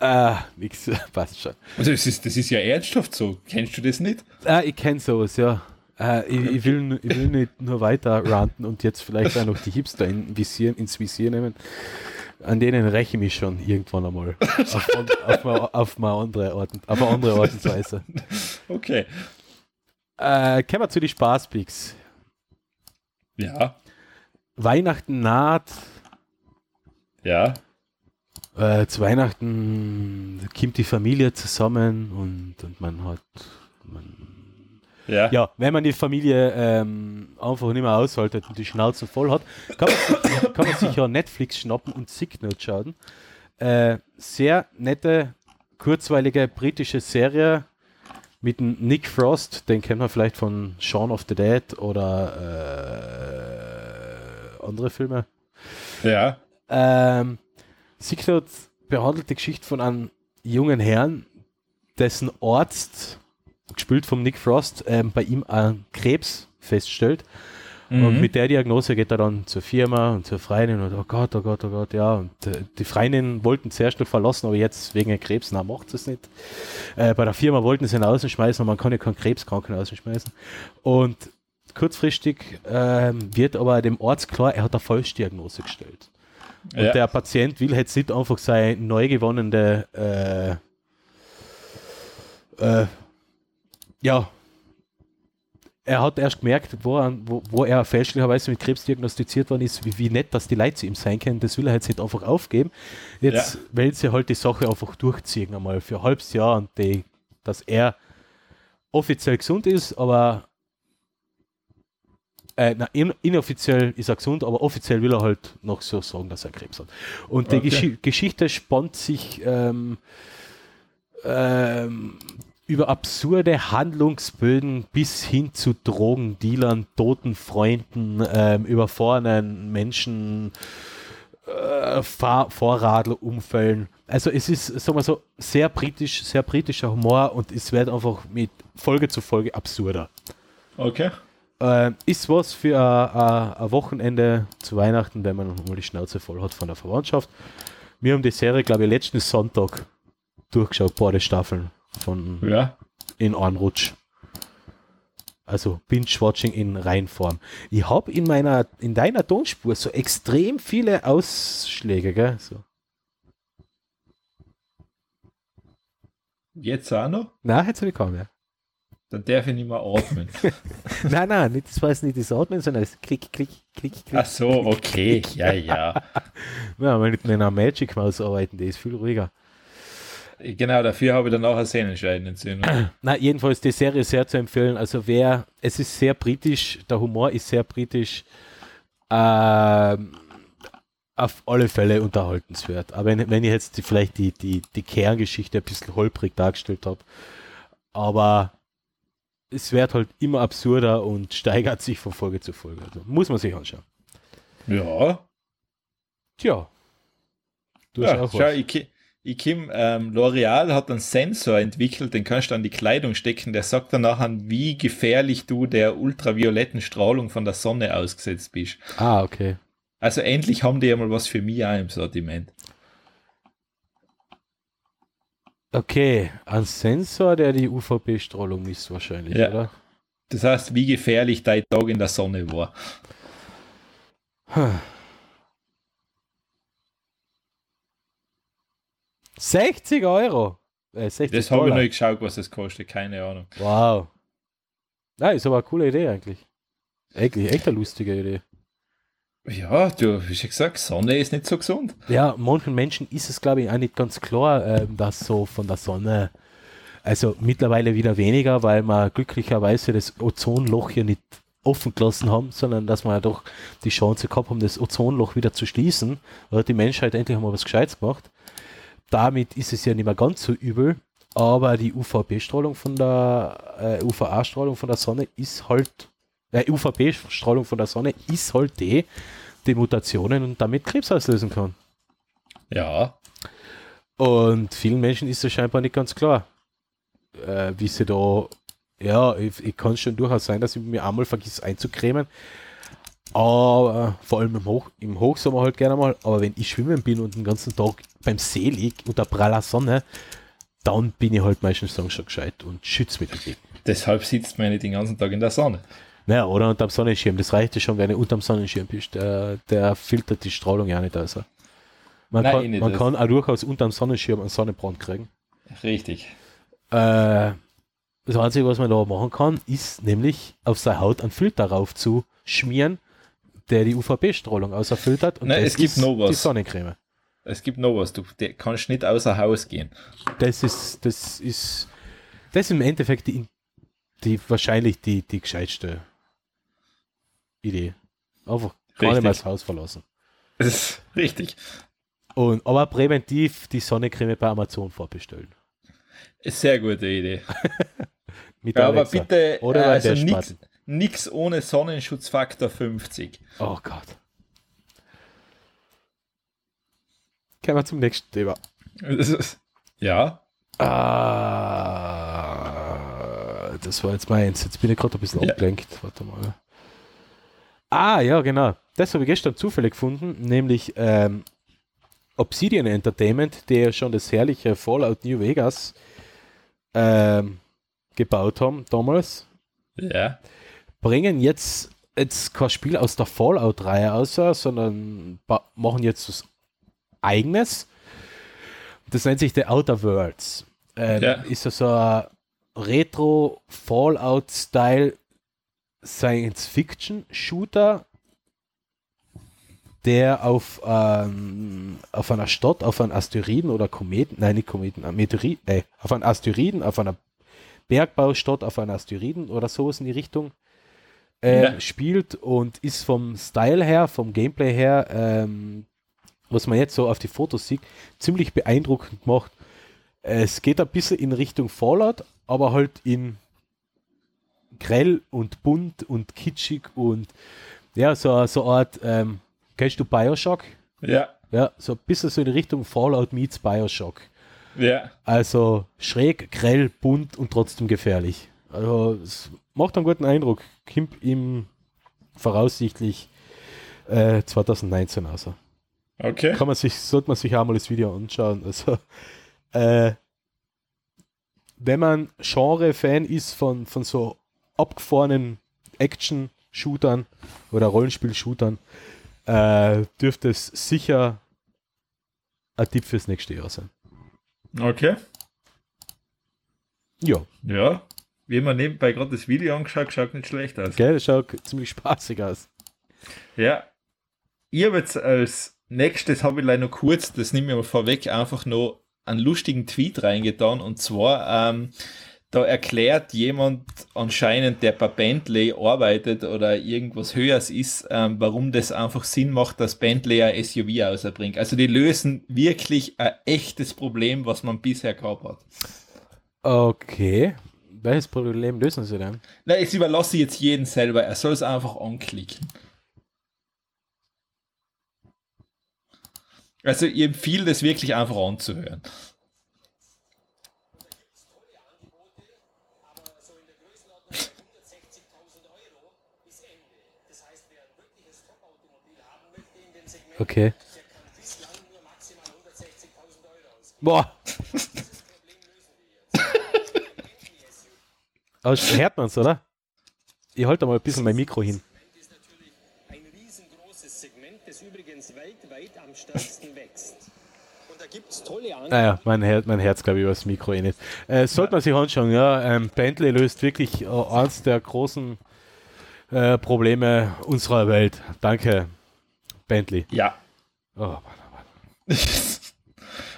Ah, nix, passt schon. Also das ist, das ist ja ernsthaft so. Kennst du das nicht? Ah, ich kenne sowas, ja. Äh, ich, ich, will, ich will nicht nur weiter ranten und jetzt vielleicht auch noch die Hipster in Visier, ins Visier nehmen. An denen räche ich mich schon irgendwann einmal. Auf, auf, mal- auf, mal andere Art, auf eine andere Art und Weise. Okay. Äh, kommen wir zu den Spaßpicks. Ja, Weihnachten naht. ja. Äh, zu Weihnachten kommt die Familie zusammen und, und man hat. Man, Ja. ja, wenn man die Familie ähm, einfach nicht mehr aushaltet und die Schnauze voll hat, kann man, sich- kann man sich ja Netflix schnappen und Signal schauen. Äh, sehr nette, kurzweilige britische Serie mit Nick Frost, den kennt man vielleicht von Shaun of the Dead oder äh, andere Filme. Ja. Ähm, Signal behandelt die Geschichte von einem jungen Herrn, dessen Arzt, gespielt vom Nick Frost, ähm, bei ihm einen Krebs feststellt. Und mit der Diagnose geht er dann zur Firma und zur Freundin und oh Gott, oh Gott, oh Gott, ja. Und äh, die Freundin wollten zuerst noch verlassen, aber jetzt wegen Krebs, na, macht es nicht. Äh, bei der Firma wollten sie ihn rausschmeißen, aber man kann ja keinen Krebskranken rausschmeißen. Und kurzfristig ähm, wird aber dem Arzt klar, er hat eine Falschdiagnose gestellt. Und Ja. der Patient will jetzt nicht einfach seine neu gewonnene äh, äh, ja, er hat erst gemerkt, wo er, wo, wo er fälschlicherweise mit Krebs diagnostiziert worden ist, wie, wie nett, dass die Leute zu ihm sein können. Das will er jetzt nicht einfach aufgeben. Jetzt Ja. will sie halt die Sache einfach durchziehen, einmal für ein halbes Jahr und die, dass er offiziell gesund ist, aber äh, na, in, inoffiziell ist er gesund, aber offiziell will er halt noch so sagen, dass er Krebs hat. Und die Okay. Geschi Geschichte spannt sich ähm, ähm, über absurde Handlungsböden bis hin zu Drogendealern, toten Freunden, ähm, überfahrenen Menschen, äh, Fahr Vorradlerunfällen. Also es ist, sagen wir so, sehr britisch, sehr britischer Humor und es wird einfach mit Folge zu Folge absurder. Okay. Äh, ist was für ein Wochenende zu Weihnachten, wenn man mal die Schnauze voll hat von der Verwandtschaft. Wir haben die Serie, glaube ich, letzten Sonntag durchgeschaut, beide Staffeln von Ja. in einen Rutsch. Also Binge-Watching in Reinform. Ich habe in meiner, in deiner Tonspur so extrem viele Ausschläge, gell? So. Jetzt auch noch? Nein, jetzt habe ich kaum mehr. Dann darf ich nicht mehr atmen. nein, nein, nicht, das war jetzt nicht das Atmen, sondern das Klick, Klick, Klick, Klick. Ach so, okay. Ja, ja. Ja, wenn mit einer Magic Maus arbeiten, die ist viel ruhiger. Genau, dafür habe ich dann auch eine Sehnenscheidenentzündung. Na, jedenfalls die Serie sehr zu empfehlen. Also wer, es ist sehr britisch, der Humor ist sehr britisch. Ähm, auf alle Fälle unterhaltenswert. Aber wenn, wenn ich jetzt die, vielleicht die, die, die Kerngeschichte ein bisschen holprig dargestellt habe, aber es wird halt immer absurder und steigert sich von Folge zu Folge. Also muss man sich anschauen. Ja. Tja. Du hast ja auch schau, was. ich, ki- ich Kim, ähm, L'Oreal hat einen Sensor entwickelt, den kannst du an die Kleidung stecken, der sagt dann nachher, wie gefährlich du der ultravioletten Strahlung von der Sonne ausgesetzt bist. Ah, okay. Also endlich haben die ja mal was für mich auch im Sortiment. Okay, ein Sensor, der die UVB-Strahlung misst wahrscheinlich, Ja. oder? Das heißt, wie gefährlich dein Tag in der Sonne war. 60 Euro. Äh, 60 Das habe ich noch nicht geschaut, was es kostet, keine Ahnung. Wow. Ja, ist aber eine coole Idee eigentlich. Eigentlich echt eine lustige Idee. Ja, du hast ja gesagt, Sonne ist nicht so gesund. Ja, manchen Menschen ist es, glaube ich, auch nicht ganz klar, ähm, dass so von der Sonne, also mittlerweile wieder weniger, weil wir glücklicherweise das Ozonloch hier nicht offen gelassen haben, sondern dass wir ja doch die Chance gehabt haben, das Ozonloch wieder zu schließen. Da hat die Menschheit endlich mal was Gescheites gemacht. Damit ist es ja nicht mehr ganz so übel, aber die UVB-Strahlung von der äh, UVA-Strahlung von der Sonne ist halt, äh, UVB-Strahlung von der Sonne ist halt die, die Mutationen und damit Krebs auslösen kann. Ja, Und vielen Menschen ist das scheinbar nicht ganz klar, äh, wie sie da, ja, ich, ich kann schon durchaus sein, dass ich mir einmal vergiss einzucremen, aber vor allem im, Hoch, im Hochsommer halt gerne mal, aber wenn ich schwimmen bin und den ganzen Tag beim See liege unter praller Sonne, dann bin ich halt meistens schon gescheit und schütze mich dagegen. deshalb sitzt man nicht den ganzen Tag in der Sonne. Naja, oder unterm Sonnenschirm, das reicht ja schon, wenn du unterm Sonnenschirm bist, der, der filtert die Strahlung ja nicht aus. Man, Nein, eh kann, nicht, man das- kann auch durchaus unterm Sonnenschirm einen Sonnenbrand kriegen. Richtig. Äh, das Einzige, was man da machen kann, ist nämlich auf seine Haut einen Filter rauf zu schmieren, der die UVB-Strahlung außerfiltert. Und Nein, es gibt noch was. die Sonnencreme. Es gibt noch was, du der kannst nicht außer Haus gehen. Das ist, das ist, das ist im Endeffekt die, die wahrscheinlich die, die gescheitste Idee. Einfach gar nicht mehr das Haus verlassen. Das ist richtig. Und, aber präventiv die Sonnencreme bei Amazon vorbestellen. Sehr gute Idee. Mit Ja, aber bitte Oder äh, also der nix, nix ohne Sonnenschutzfaktor 50. Oh Gott. Kommen wir zum nächsten Thema. Ja, Ah, das war jetzt meins. Jetzt bin ich gerade ein bisschen Ja. abgelenkt. Warte mal. Ah, ja, genau. Das habe ich gestern zufällig gefunden, nämlich ähm, Obsidian Entertainment, die ja schon das herrliche Fallout New Vegas ähm, gebaut haben damals, ja. Bringen jetzt, jetzt kein Spiel aus der Fallout-Reihe aus, sondern machen jetzt was eigenes. Das nennt sich The Outer Worlds. Ähm, Ja. Ist so ein Retro-Fallout-Style Science-Fiction-Shooter, der auf, ähm, auf einer Stadt, auf einem Asteroiden oder Kometen, nein, nicht Kometen, ein Meteorit, äh, auf einem Asteroiden, auf einer Bergbaustadt, auf einem Asteroiden oder sowas in die Richtung äh, Ja. spielt und ist vom Style her, vom Gameplay her, ähm, was man jetzt so auf die Fotos sieht, ziemlich beeindruckend gemacht. Es geht ein bisschen in Richtung Fallout, aber halt in grell und bunt und kitschig und ja, so, so eine Art, ähm, kennst du Bioshock? Ja, Ja, so ein bisschen so in Richtung Fallout meets Bioshock. ja. Also schräg, grell, bunt und trotzdem gefährlich. Also es macht einen guten Eindruck. Kommt im voraussichtlich äh, 2019 also. Okay. Kann man sich, sollte man sich auch mal das Video anschauen. Also äh, wenn man Genre-Fan ist von, von so abgefahrenen Action-Shootern oder Rollenspiel-Shootern, äh, dürfte es sicher ein Tipp fürs nächste Jahr sein. Okay. Ja. Ja. Wie man nebenbei gerade das Video angeschaut, schaut nicht schlecht aus. Gell, das schaut ziemlich spaßig aus. Ja. Ich habe jetzt als nächstes, habe ich leider noch kurz, das nehme ich mal vorweg, einfach noch einen lustigen Tweet reingetan. Und zwar, ähm, da erklärt jemand anscheinend, der bei Bentley arbeitet oder irgendwas Höheres ist, ähm, warum das einfach Sinn macht, dass Bentley ein SUV auserbringt. Also die lösen wirklich ein echtes Problem, was man bisher gehabt hat. Okay. Welches Problem lösen sie denn? Na, jetzt überlasse ich jetzt jeden selber. Er soll es einfach anklicken. Also, ich empfehle das wirklich einfach anzuhören. Okay. Boah. Aber hört man's, oder? Ich halte mal ein bisschen mein Mikro hin. ist natürlich ein riesengroßes Segment, das übrigens weltweit am stärksten wächst. Und da gibt es tolle Anwendungen. Naja, mein, Her mein Herz, glaube ich, über das Mikro eh nicht. Äh, sollte man sich anschauen, ja. Ähm, Bentley löst wirklich äh, eins der großen äh, Probleme unserer Welt. Danke, Bentley. Ja. Oh, Mann.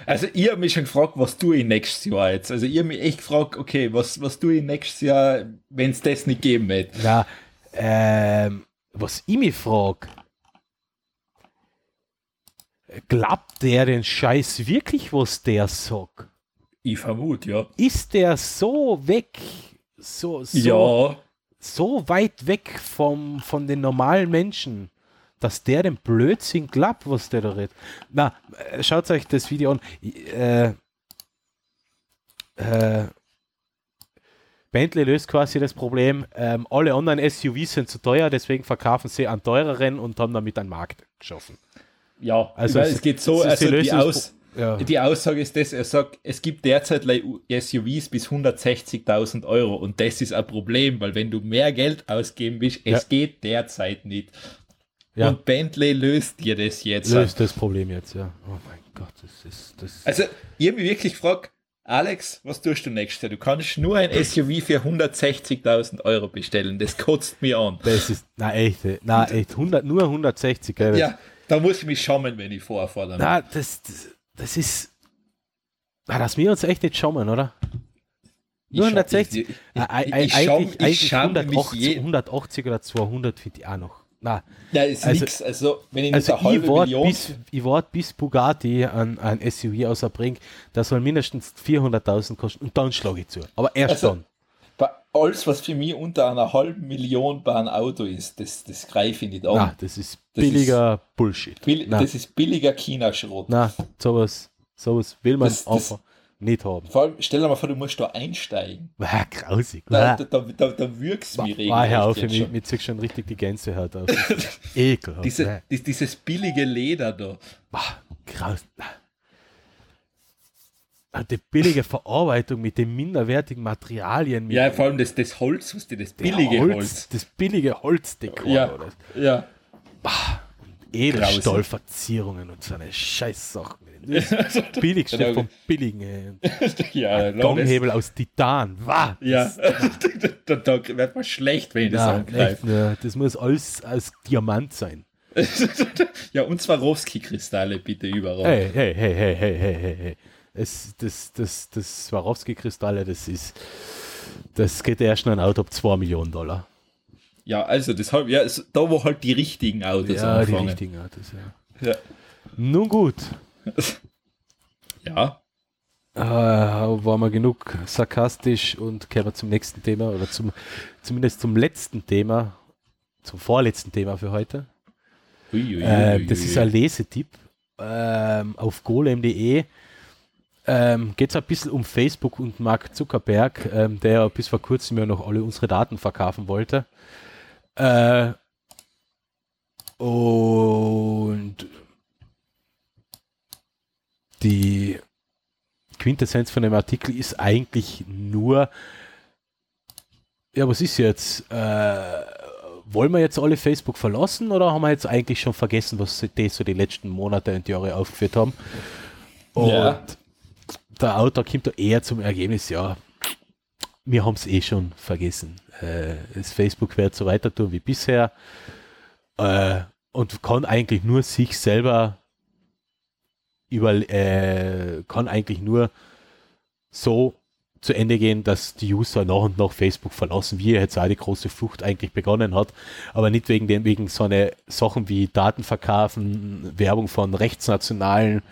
Also, ich habe mich schon gefragt, was tue ich nächstes Jahr jetzt? Also, ich habe mich echt gefragt, okay, was, was tue ich nächstes Jahr, wenn es das nicht geben hätte? Na, ähm, was ich mich frage, glaubt der den Scheiß wirklich, was der sagt? Ich vermute, ja. Ist der so weg, so, so, Ja. so weit weg vom, von den normalen Menschen, dass der den Blödsinn glaubt, was der da redet? Na, äh, schaut euch das Video an. Äh, äh, Bentley löst quasi das Problem, ähm, alle anderen SUVs sind zu teuer, deswegen verkaufen sie an teureren und haben damit einen Markt geschaffen. Ja, Also es- es geht so, es die also die, Lösungs- Aus, Ja. die Aussage ist das, er sagt, es gibt derzeit SUVs bis 160.000 Euro und das ist ein Problem, weil wenn du mehr Geld ausgeben willst, es Ja. geht derzeit nicht. Ja. Und Bentley löst dir das jetzt. Löst das Problem jetzt, ja. Oh mein Gott, das ist das. Also, ich habe mich wirklich gefragt, Alex, was tust du nächstes Jahr? Du kannst nur ein SUV für 160.000 Euro bestellen. Das kotzt mir an. Das ist, na echt, na echt, 100, nur 160, gell? Ja, da muss ich mich schammen, wenn ich vorfahre. Na, das, das, das ist, na, dass wir uns echt nicht schauen, oder? Nur Ich schau- 160. ich- ich- ei- ich- ich eigentlich ich eigentlich schau mich 180, je- 180 oder 200 finde ich auch noch. Na, Ja, ist Also- nix. Also, wenn ich also eine halbe ich warte Million. bis, ich wart, bis Bugatti ein, ein SUV außerbringt, das soll mindestens 400.000 kosten und dann schlage ich zu. Aber erst Also, dann. bei alles, was für mich unter einer halben Million bei einem Auto ist, das, das greife ich nicht an. Na, das ist das billiger Bullshit. Bill, das ist billiger China-Schrott. na, sowas, sowas will man Das- das- einfach nicht haben. Vor allem, stell dir mal vor, du musst da einsteigen. Ah, grausig. Da, da, da, da, wirkst du mich War hör auf, regelrecht schon. mir zieht schon richtig die Gänse halt aus. Ekelhaft. Diese, dies- dieses billige Leder da. Bah, graus. Ah, Die billige Verarbeitung mit den minderwertigen Materialien, Ja, vor allem das, das Holz, was die, das billige Holz, Holz. das billige Holzdekor Ja, oder ja. Edelstahlverzierungen und so eine Scheißsachen. Das Billigste Genau. vom Billigen. ey. ja, Ganghebel aus Titan. Wah, Ja, da, da wird man schlecht, wenn ich das angreife. ne, das muss alles aus Diamant sein. Ja, und Swarovski-Kristalle bitte überall. Hey, hey, hey, hey, hey, hey, hey, hey. Es, das, das, das Swarovski-Kristalle, das ist, das geht erst noch ein Auto ab 2 Millionen Dollar. Ja, also deshalb, ja, da wo halt die richtigen Autos Ja, die anfangen. richtigen Autos, ja. Ja. Nun gut, ja, äh, waren wir genug sarkastisch und kehren wir zum nächsten Thema oder zum, zumindest zum letzten Thema, zum vorletzten Thema für heute. Ui, ui, ui, Äh, das ist ein Lesetipp ähm, auf golem.de. Ähm, Geht es ein bisschen um Facebook und Mark Zuckerberg, ähm, der bis vor kurzem ja noch alle unsere Daten verkaufen wollte. Äh, und die Quintessenz von dem Artikel ist eigentlich nur, ja, was ist jetzt? Äh, wollen wir jetzt alle Facebook verlassen oder haben wir jetzt eigentlich schon vergessen, was die so die letzten Monate und Jahre aufgeführt haben? Und Ja. der Autor kommt da eher zum Ergebnis, ja, wir haben es eh schon vergessen. Äh, das Facebook wird so weiter tun wie bisher. Äh, und kann eigentlich nur sich selber über, äh, kann eigentlich nur so zu Ende gehen, dass die User nach und nach Facebook verlassen, wie jetzt auch die große Flucht eigentlich begonnen hat, aber nicht wegen dem, wegen so eine Sachen wie Daten verkaufen, Werbung von rechtsnationalen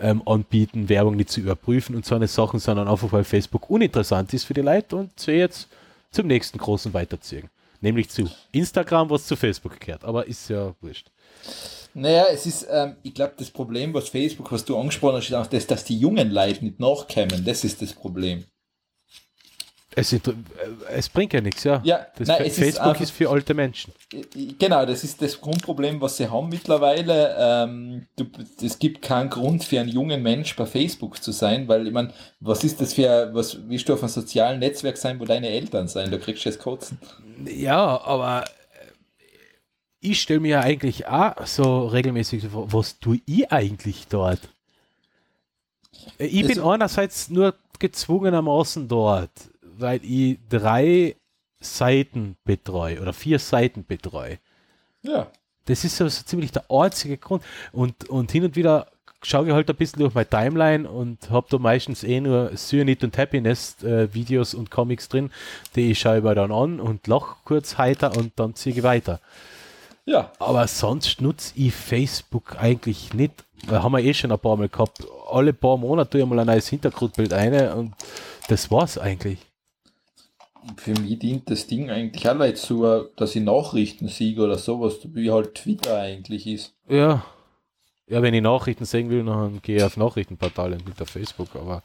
ähm, anbieten, Werbung nicht zu überprüfen und so eine Sachen, sondern einfach weil Facebook uninteressant ist für die Leute und sie jetzt zum nächsten großen weiterziehen. Nämlich zu Instagram, was zu Facebook gehört. Aber ist ja wurscht. Naja, es ist, ähm, ich glaube, das Problem, was Facebook, was du angesprochen hast, ist auch das, dass die jungen Leute nicht nachkommen. Das ist das Problem. Es, äh, es bringt ja nichts, ja. Ja, nein, Fa- es ist Facebook einfach- ist für alte Menschen. Genau, das ist das Grundproblem, was sie haben mittlerweile. Ähm, du, es gibt keinen Grund für einen jungen Mensch bei Facebook zu sein, weil ich meine, was ist das für, was willst du auf einem sozialen Netzwerk sein, wo deine Eltern sein? Da kriegst du jetzt Kotzen. Ja, aber äh, ich stelle mir ja eigentlich auch so regelmäßig vor, was tue ich eigentlich dort? Äh, Ich bin Also- einerseits nur gezwungenermaßen dort, weil ich drei Seiten betreue oder vier Seiten betreue. Ja. Das ist so, so ziemlich der einzige Grund. Und, und hin und wieder schaue ich halt ein bisschen durch meine Timeline und habe da meistens eh nur Cyanide und Happiness äh, Videos und Comics drin, die ich schaue mir dann an und lach kurz heiter und dann ziehe ich weiter. Ja. Aber sonst nutze ich Facebook eigentlich nicht. Weil haben wir eh schon ein paar Mal gehabt. Alle paar Monate tue ich mal ein neues Hintergrundbild ein und das war's eigentlich. Für mich dient das Ding eigentlich auch dazu, dass ich Nachrichten sehe oder sowas, wie halt Twitter eigentlich ist. Ja. Ja, wenn ich Nachrichten sehen will, dann gehe ich auf Nachrichtenportale nicht auf Facebook, aber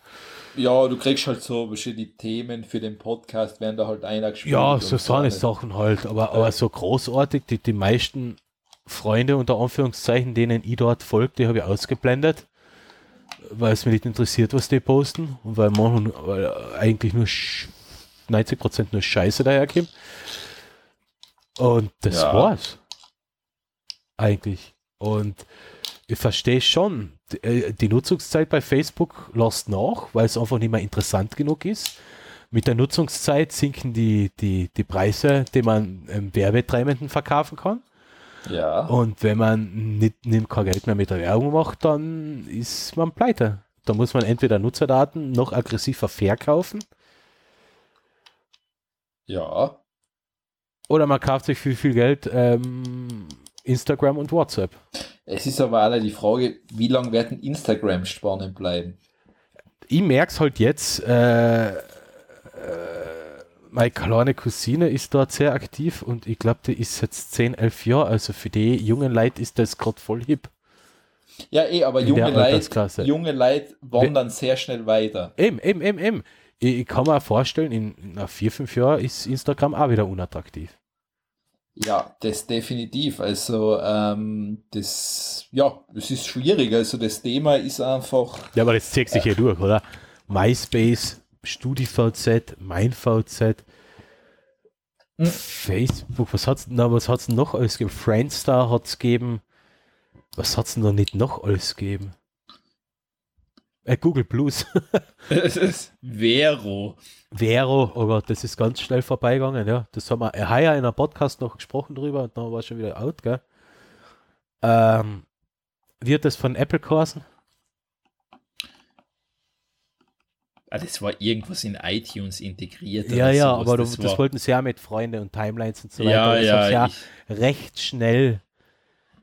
Ja, du kriegst halt so die Themen für den Podcast, werden da halt einer gespielt. Ja, so so eine eine- Sachen halt, aber, aber so großartig, die, die meisten Freunde unter Anführungszeichen, denen ich dort folge, die habe ich ausgeblendet, weil es mich nicht interessiert, was die posten und weil, man, weil eigentlich nur sch- 90% nur Scheiße daherkommt. Und das Ja. war's. Eigentlich. Und ich verstehe schon, die, äh, die Nutzungszeit bei Facebook lässt nach, weil es einfach nicht mehr interessant genug ist. Mit der Nutzungszeit sinken die, die, die Preise, die man ähm, Werbetreibenden verkaufen kann. Ja. Und wenn man nicht, nicht kein Geld mehr mit der Werbung macht, dann ist man pleite. Da muss man entweder Nutzerdaten noch aggressiver verkaufen Ja. oder man kauft sich für viel Geld ähm, Instagram und WhatsApp. Es ist aber alle die Frage, wie lange werden Instagram spannend bleiben? Ich merke es halt jetzt, äh, äh, meine kleine Cousine ist dort sehr aktiv und ich glaube, die ist jetzt 10, 11 Jahre, also für die jungen Leute ist das gerade voll hip. Ja, eh, aber junge Leute, junge Leute wandern sehr schnell weiter. Eben, eben, eben, eben. Ich, ich kann mir vorstellen, in, in vier, fünf Jahren ist Instagram auch wieder unattraktiv. Ja, das definitiv. Also, ähm, das, ja, es ist schwierig. Also, das Thema ist einfach, Ja, aber das zieht sich hier durch, oder? MySpace, StudiVZ, MeinVZ, Hm. Facebook, was hat's, na, was hat's noch alles gegeben? Friendstar hat's gegeben. Was hat's denn da nicht noch alles gegeben? Äh, Google Plus. Es ist Vero. Vero, oh Gott, das ist ganz schnell vorbeigegangen, ja. Das haben wir äh, heuer in einem Podcast noch gesprochen drüber und dann war es schon wieder out, gell? Ähm, wird das von Apple geheißen? Ah, das war irgendwas in iTunes integriert. Ja, ja, sowas. aber das, das war- wollten sie ja mit Freunde und Timelines und so weiter. Ja, das ja, ja recht schnell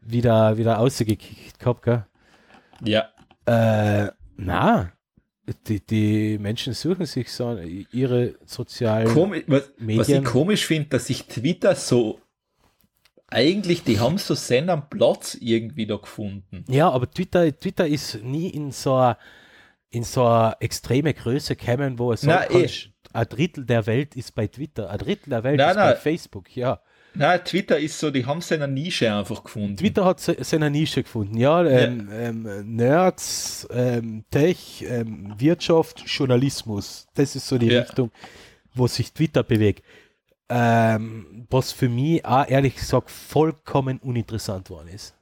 wieder, wieder ausgekickt gehabt, gell? ja. Äh, na, die, die Menschen suchen sich so ihre sozialen Komisch, was, was ich Medien. komisch finde, dass sich Twitter so eigentlich, die haben so seinen Platz irgendwie da gefunden. Ja, aber Twitter, Twitter ist nie in so eine, in so eine extreme Größe gekommen, wo es sagen eh. ein Drittel der Welt ist bei Twitter, ein Drittel der Welt Nein, ist nein. bei Facebook, ja. Na, Twitter ist so, die haben seine Nische einfach gefunden. Twitter hat se- seine Nische gefunden, ja. Ähm, ähm, Nerds, ähm, Tech, ähm, Wirtschaft, Journalismus. Das ist so die Ja. Richtung, wo sich Twitter bewegt. Ähm, was für mich auch ehrlich gesagt vollkommen uninteressant worden ist.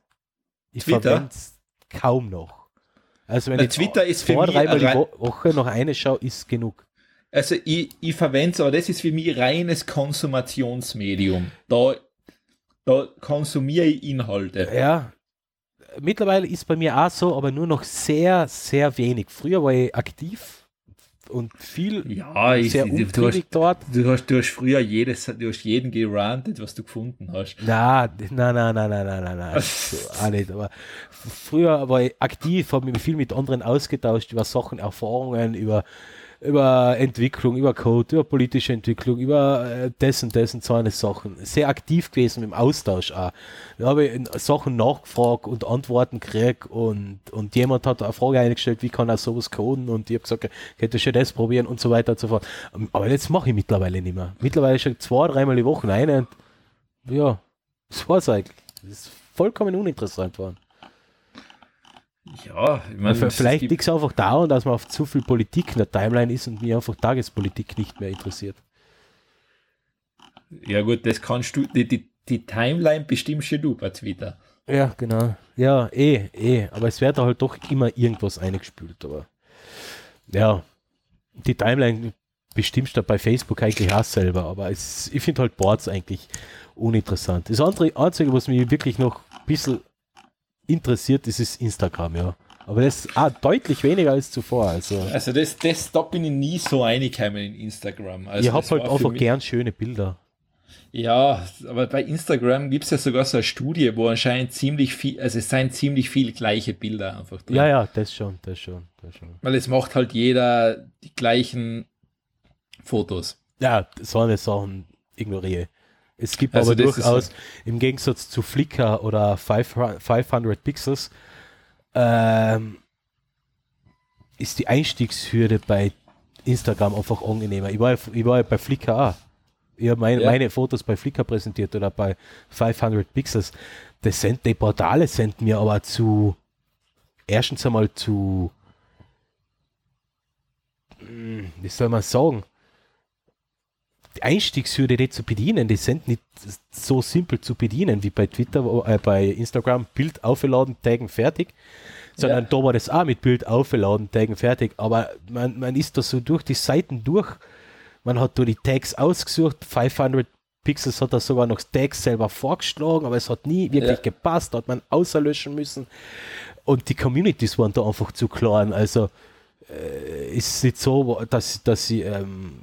Ich verwende es kaum noch. Also wenn Na, ich Twitter ist für zwei, mich dreimal die Woche noch eine schaue, ist genug. Also ich, ich verwende es, aber das ist für mich reines Konsumationsmedium. Da, da konsumiere ich Inhalte. Ja. Mittlerweile ist bei mir auch so, aber nur noch sehr, sehr wenig. Früher war ich aktiv, und viel Ja, ich, sehr du, du, hast, dort. du, hast, du hast früher jedes, du hast jeden gerantet, was du gefunden hast. Na, na, na, na, na, na, na, na. So, auch nicht. Aber früher war ich aktiv, habe mich viel mit anderen ausgetauscht über Sachen, Erfahrungen, über, über Entwicklung, über Code, über politische Entwicklung, über äh, dessen, dessen, so eine Sachen. Sehr aktiv gewesen im Austausch auch. Da habe ich Sachen nachgefragt und Antworten gekriegt und, und jemand hat eine Frage eingestellt, wie kann er sowas coden und ich habe gesagt, könnte schon das probieren und so weiter und so fort. Aber jetzt mache ich mittlerweile nicht mehr. Mittlerweile schon zwei, dreimal die Woche eine und ja, das war's eigentlich. Das ist vollkommen uninteressant geworden. Ja, ich meine, Vielleicht liegt es einfach daran, dass man auf zu viel Politik in der Timeline ist und mir einfach Tagespolitik nicht mehr interessiert. Ja gut, das kannst du, die, die, die Timeline bestimmst ja du bei Twitter. Ja, genau. Ja, eh, eh. Aber es wird halt doch immer irgendwas eingespült. Aber ja, die Timeline bestimmst du bei Facebook eigentlich auch selber. Aber es, ich finde halt Boards eigentlich uninteressant. Das andere, Einzige, was mich wirklich noch ein bisschen interessiert, ist, ist Instagram, ja. Aber das ist auch deutlich weniger als zuvor. Also, Also das, das, da bin ich nie so reingekommen in Instagram. Also ich habe halt einfach gern schöne Bilder. Ja, aber bei Instagram gibt es ja sogar so eine Studie, wo anscheinend ziemlich viel, also es seien ziemlich viele gleiche Bilder einfach drin. Ja, ja, das schon, das schon, das schon. Weil es macht halt jeder die gleichen Fotos. Ja, so eine Sachen ignoriere. Es gibt Also aber durchaus, im Gegensatz zu Flickr oder 500 500 Pixels, ähm, ist die Einstiegshürde bei Instagram einfach angenehmer. Ich war, ich war ja bei Flickr auch. Ich habe meine, Ja. meine Fotos bei Flickr präsentiert oder bei 500 Pixels. Das sind, die Portale sind mir aber zu, erstens einmal zu, hm, wie soll man sagen, Einstiegshürde, die zu bedienen, die sind nicht so simpel zu bedienen wie bei Twitter, äh, bei Instagram, Bild aufgeladen, taggen, fertig. Sondern Ja. da war das auch mit Bild aufgeladen, taggen, fertig. Aber man, man ist da so durch die Seiten durch. Man hat da die Tags ausgesucht. 500 Pixels hat er sogar noch Tags selber vorgeschlagen, aber es hat nie wirklich Ja. gepasst. Da hat man außerlöschen müssen. Und die Communities waren da einfach zu klein. Also äh, ist es nicht so, dass, dass sie ähm,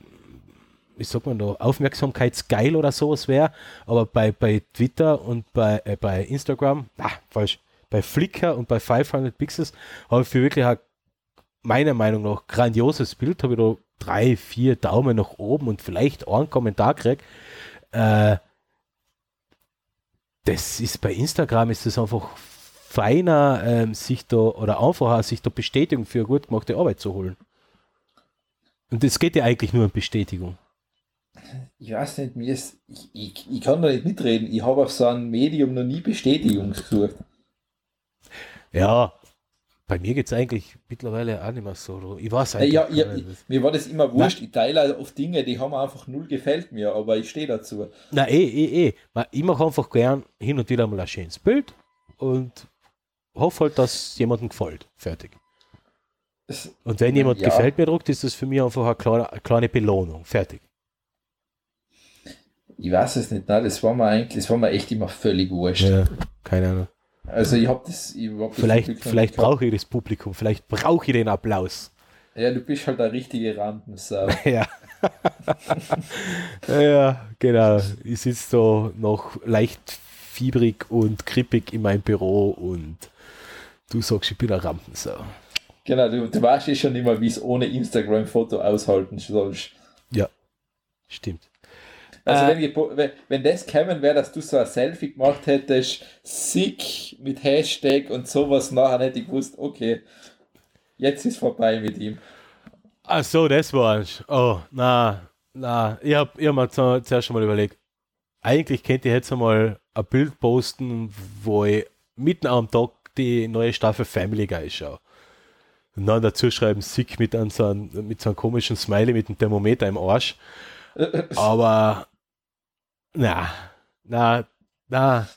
wie sagt man da, aufmerksamkeitsgeil oder sowas wäre, aber bei, bei Twitter und bei, äh, bei Instagram, ah, falsch, bei Flickr und bei 500 Pixels habe ich für wirklich ein, meiner Meinung nach grandioses Bild, habe ich da drei, vier Daumen nach oben und vielleicht einen Kommentar gekriegt. Äh, das ist bei Instagram ist es einfach feiner, ähm, sich da oder einfacher, sich da Bestätigung für gut gemachte Arbeit zu holen. Und es geht ja eigentlich nur um Bestätigung. Ich weiß nicht, mir ist, ich, ich, ich kann da nicht mitreden. Ich habe auf so einem Medium noch nie Bestätigung gesucht. Ja, bei mir geht es eigentlich mittlerweile auch nicht mehr so. Ich weiß Äh, eigentlich Ja, ja, ich, mir war das immer wurscht. Ich teile oft Dinge, die haben einfach null gefällt mir, aber ich stehe dazu. Na, eh, eh, eh. Ich mache einfach gern hin und wieder mal ein schönes Bild und hoffe halt, dass jemandem gefällt. Fertig. Und wenn jemand Ja. gefällt mir druckt, ist das für mich einfach eine kleine, eine kleine Belohnung. Fertig. Ich weiß es nicht, nein, das war mir eigentlich, das war mir echt immer völlig wurscht. Ja, keine Ahnung. Also ich habe das, ich hab das Vielleicht, vielleicht brauche ich das Publikum, vielleicht brauche ich den Applaus. Ja, du bist halt eine richtige Rampensau. Ja. ja, genau. Ich sitze da noch leicht fiebrig und krippig in meinem Büro und du sagst, ich bin eine Rampensau. genau, du, du weißt eh schon immer, wie es ohne Instagram-Foto aushalten sollst. Ja, stimmt. Also Äh, wenn, wenn, wenn das kämen wäre, dass du so ein Selfie gemacht hättest, sick mit Hashtag und sowas, nachher hätte ich gewusst, okay, jetzt ist vorbei mit ihm. Ach so, das war's. Oh, na, na. Ich hab, ich hab mir zu, zuerst schon mal überlegt, eigentlich könnte ich jetzt einmal ein Bild posten, wo ich mitten am Tag die neue Staffel Family Guy schaue. Und dann dazu schreiben, sick mit, einem so einem, mit so einem komischen Smiley mit dem Thermometer im Arsch. Aber, na, na, na,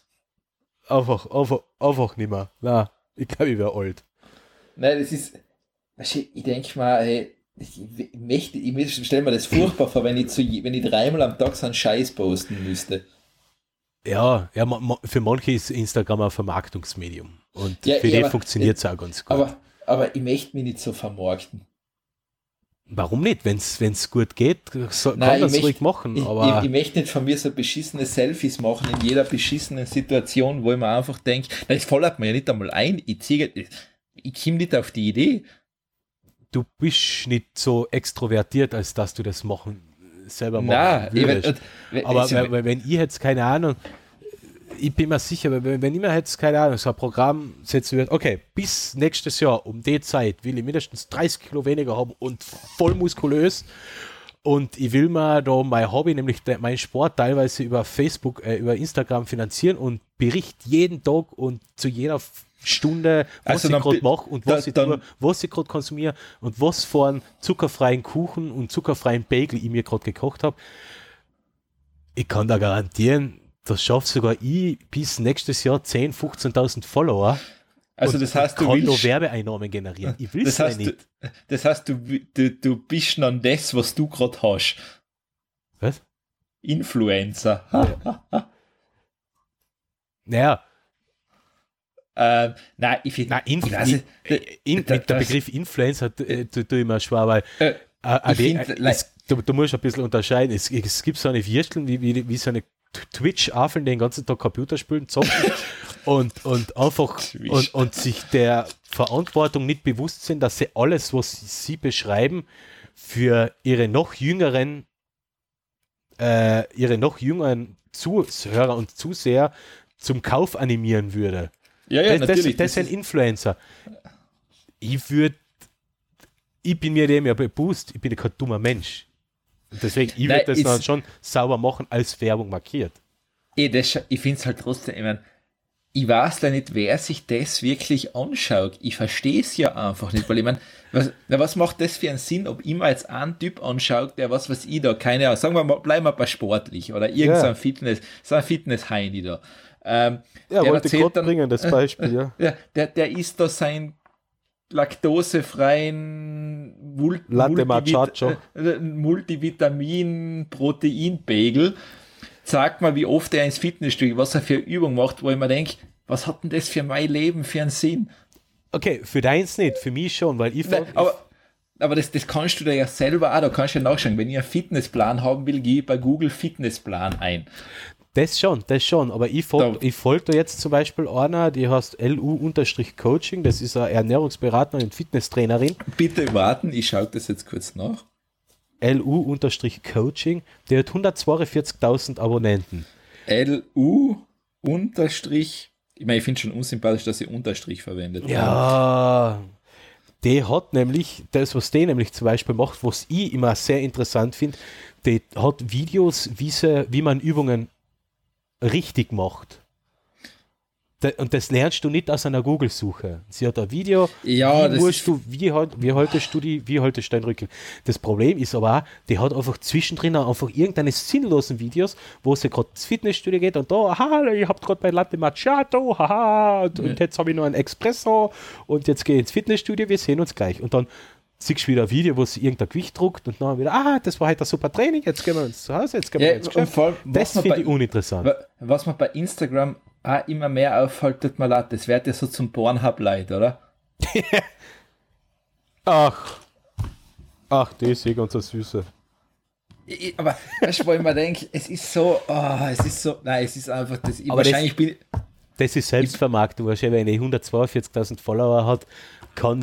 einfach, einfach, einfach nicht mehr. Na, ich glaube, ich wäre alt. Nein, das ist, ich denke mal, hey, ich, möchte, ich stelle mir das furchtbar vor, wenn ich, zu, wenn ich dreimal am Tag so einen Scheiß posten müsste. Ja, ja für manche ist Instagram ein Vermarktungsmedium. Und Ja, für ja, die aber- funktioniert es auch ganz gut. Aber, aber ich möchte mich nicht so vermarkten. Warum nicht? Wenn es gut geht, so, Nein, kann das ich ruhig machen. Ich, aber ich, ich möchte nicht von mir so beschissene Selfies machen in jeder beschissenen Situation, wo ich mir einfach denke, das fällt mir ja nicht einmal ein. Ich ziehe, ich, ich komme nicht auf die Idee. du bist nicht so extrovertiert, als dass du das machen selber machen Nein, ich, würdest. wenn- Aber also, weil wenn ich jetzt keine Ahnung, ich bin mir sicher, wenn, wenn ich mir jetzt keine Ahnung, so ein Programm setzen würde, okay, bis nächstes Jahr um die Zeit will ich mindestens 30 Kilo weniger haben und voll muskulös und ich will mir da mein Hobby, nämlich de, meinen Sport teilweise über Facebook, äh, über Instagram finanzieren und bericht jeden Tag und zu jeder Stunde, was Also ich gerade mache und was ich dann- tue, was ich gerade konsumiere und was für einen zuckerfreien Kuchen und zuckerfreien Bagel ich mir gerade gekocht habe. Ich kann da garantieren, das schafft sogar ich bis nächstes Jahr 10.000, 15.000 Follower. also das heißt, du kann nur willst, Werbeeinnahmen generieren. Ich will es das ja heißt, nicht. du, das heißt, du, du, du bist dann das, was du gerade hast. Was? Influencer. Naja, ähm, nein, ich finde, mit der Begriff Influencer äh, tu, tu ich mir schwer, weil Äh, äh, find, es, du, du musst ein bisschen unterscheiden. Es, es gibt so eine Würsteln, wie, wie, wie so eine Twitch-Afeln, den ganzen Tag Computer spielen, zocken und, und einfach und, und sich der Verantwortung nicht bewusst sind, dass sie alles, was sie beschreiben, für ihre noch jüngeren äh, ihre noch jüngeren Zuhörer und Zuseher zum Kauf animieren würde. ja, ja, das, das, natürlich. das, sind Influencer. Ich würde, ich bin mir dem ja bewusst, ich bin kein dummer Mensch. Und deswegen, ich würde das dann schon sauber machen, als Werbung markiert. Eh, das, scha- ich finde es halt trotzdem, ich, mein, ich weiß da nicht, wer sich das wirklich anschaut. Ich verstehe es ja einfach nicht, weil ich meine, was, na, was macht das für einen Sinn, ob ich mir jetzt einen Typ anschaut, der was weiß ich da, keine Ahnung, sagen wir mal, bleiben wir bei sportlich oder irgendein Ja. Fitness, so ein Fitness-Heini da. Ähm, Ja, der wollte erzählt Gott dann- bringen, das Beispiel, ja. ja, der, der isst da sein laktosefreien Mul Latte Multivit- Macchiato. äh, Multivitamin-Protein-Bagel. Sag mal, wie oft er ins Fitnessstudio, was er für Übung macht, wo ich mir denke, was hat denn das für mein Leben für einen Sinn? Okay, für deins nicht, für mich schon, weil ich, Nein, aber aber das, das kannst du dir ja selber auch, da kannst du ja nachschauen. Wenn ich einen Fitnessplan haben will, gehe ich bei Google Fitnessplan ein. Das schon, das schon, aber ich folge Da- folg da jetzt zum Beispiel einer, die heißt LU-Coaching, das ist eine Ernährungsberaterin und Fitnesstrainerin. Bitte warten, ich schaue das jetzt kurz nach. LU-Coaching, die hat 142.000 Abonnenten. LU unterstrich, ich meine, ich finde schon unsympathisch, dass sie Unterstrich verwendet. Ja, die hat nämlich, das, was die nämlich zum Beispiel macht, was ich immer sehr interessant finde, die hat Videos, wie, sie, wie man Übungen richtig macht. Und das lernst du nicht aus einer Google-Suche. Sie hat ein Video, Ja, wie, das du, wie, halt, wie haltest du die, wie haltest du deinen Rücken. Das Problem ist aber auch, die hat einfach zwischendrin einfach irgendeine sinnlosen Videos, wo sie gerade ins Fitnessstudio geht und da, haha, ich hab gerade mein Latte Macchiato, haha, und, und jetzt habe ich noch einen Espresso und jetzt gehe ich ins Fitnessstudio, wir sehen uns gleich. Und dann siehst du wieder ein Video, wo sie irgendein Gewicht druckt und dann wieder, ah, das war heute ein super Training, jetzt gehen wir ins Zuhause, jetzt gehen wir Ja, ins Geschäft. vor allem, Das finde ich uninteressant. Wa- Was man bei Instagram auch immer mehr auffällt, tut mir leid, das wird ja so zum Pornhub leid, oder? Ach, ach, die ist eh ganz so süße. Ich, ich- aber weißt du, wo ich mir denke, es ist so, oh, es ist so, nein, es ist einfach, das, ich, Aber das- wahrscheinlich bin Das ist Selbstvermarktung. Wahrscheinlich, wenn die 142.000 Follower hat,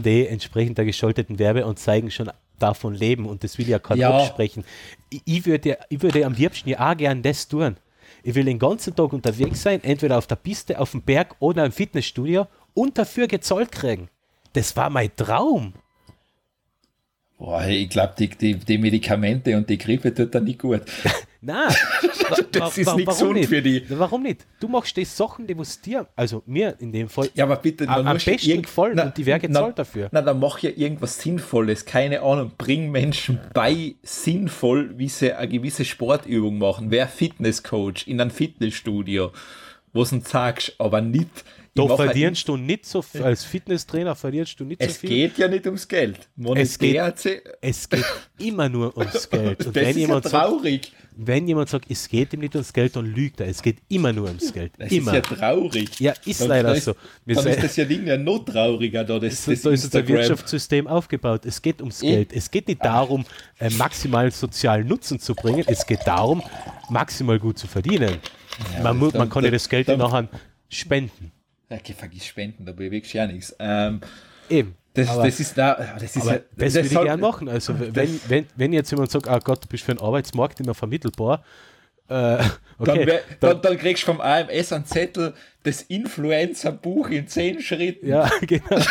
die entsprechend der geschalteten Werbeanzeigen schon davon leben und das will ja kein Ja. absprechen. Ich, ich würde ich würde am liebsten ja auch gern das tun. Ich will den ganzen Tag unterwegs sein, entweder auf der Piste, auf dem Berg oder im Fitnessstudio und dafür gezahlt kriegen. Das war mein Traum. Boah, ich glaube, die, die, die Medikamente und die Grippe tut da nicht gut. Nein, Das ist nicht gesund für die. Warum nicht? Du machst die Sachen, die was dir, also mir in dem Fall, Ja, aber bitte, am, am besten gefallen Na, und die werden gezahlt dafür. Na, dann mach ja irgendwas Sinnvolles, keine Ahnung, bring Menschen bei, sinnvoll, wie sie eine gewisse Sportübung machen. Wer Fitnesscoach in einem Fitnessstudio. was du sagst, aber nicht. Halt verdienst du nicht so viel, als Fitnesstrainer verdienst du nicht Es so viel. geht ja nicht ums Geld. Monetär se- es geht immer nur ums Geld. Und das wenn ist ja jemand, sagt, traurig. wenn jemand sagt, es geht ihm nicht ums Geld, dann lügt er. Es geht immer nur ums Geld. Das immer. ist ja traurig. Ja, ist Dann- leider ist, so. Wir Dann ist das ja Ding ja noch trauriger, da das, So, das so ist unser. Wirtschaftssystem aufgebaut. Es geht ums. Geld. Es geht nicht darum, äh, maximalen sozialen Nutzen zu bringen. Es geht darum, maximal gut zu verdienen. man, mu- dann- man kann ja das Geld dann- nachher spenden. Ja, okay, vergiss Spenden, da bewegst du ja nichts. Ähm, Eben. das, aber, das ist da, das ist ja, das, würde ich soll- gern machen. Also wenn, wenn, wenn jetzt jemand sagt, ah Gott, du bist für den Arbeitsmarkt immer vermittelbar, äh, Dann, okay, wär- dann, dann, dann kriegst du vom AMS einen Zettel, das Influencer-Buch in 10 Schritten. ja, genau.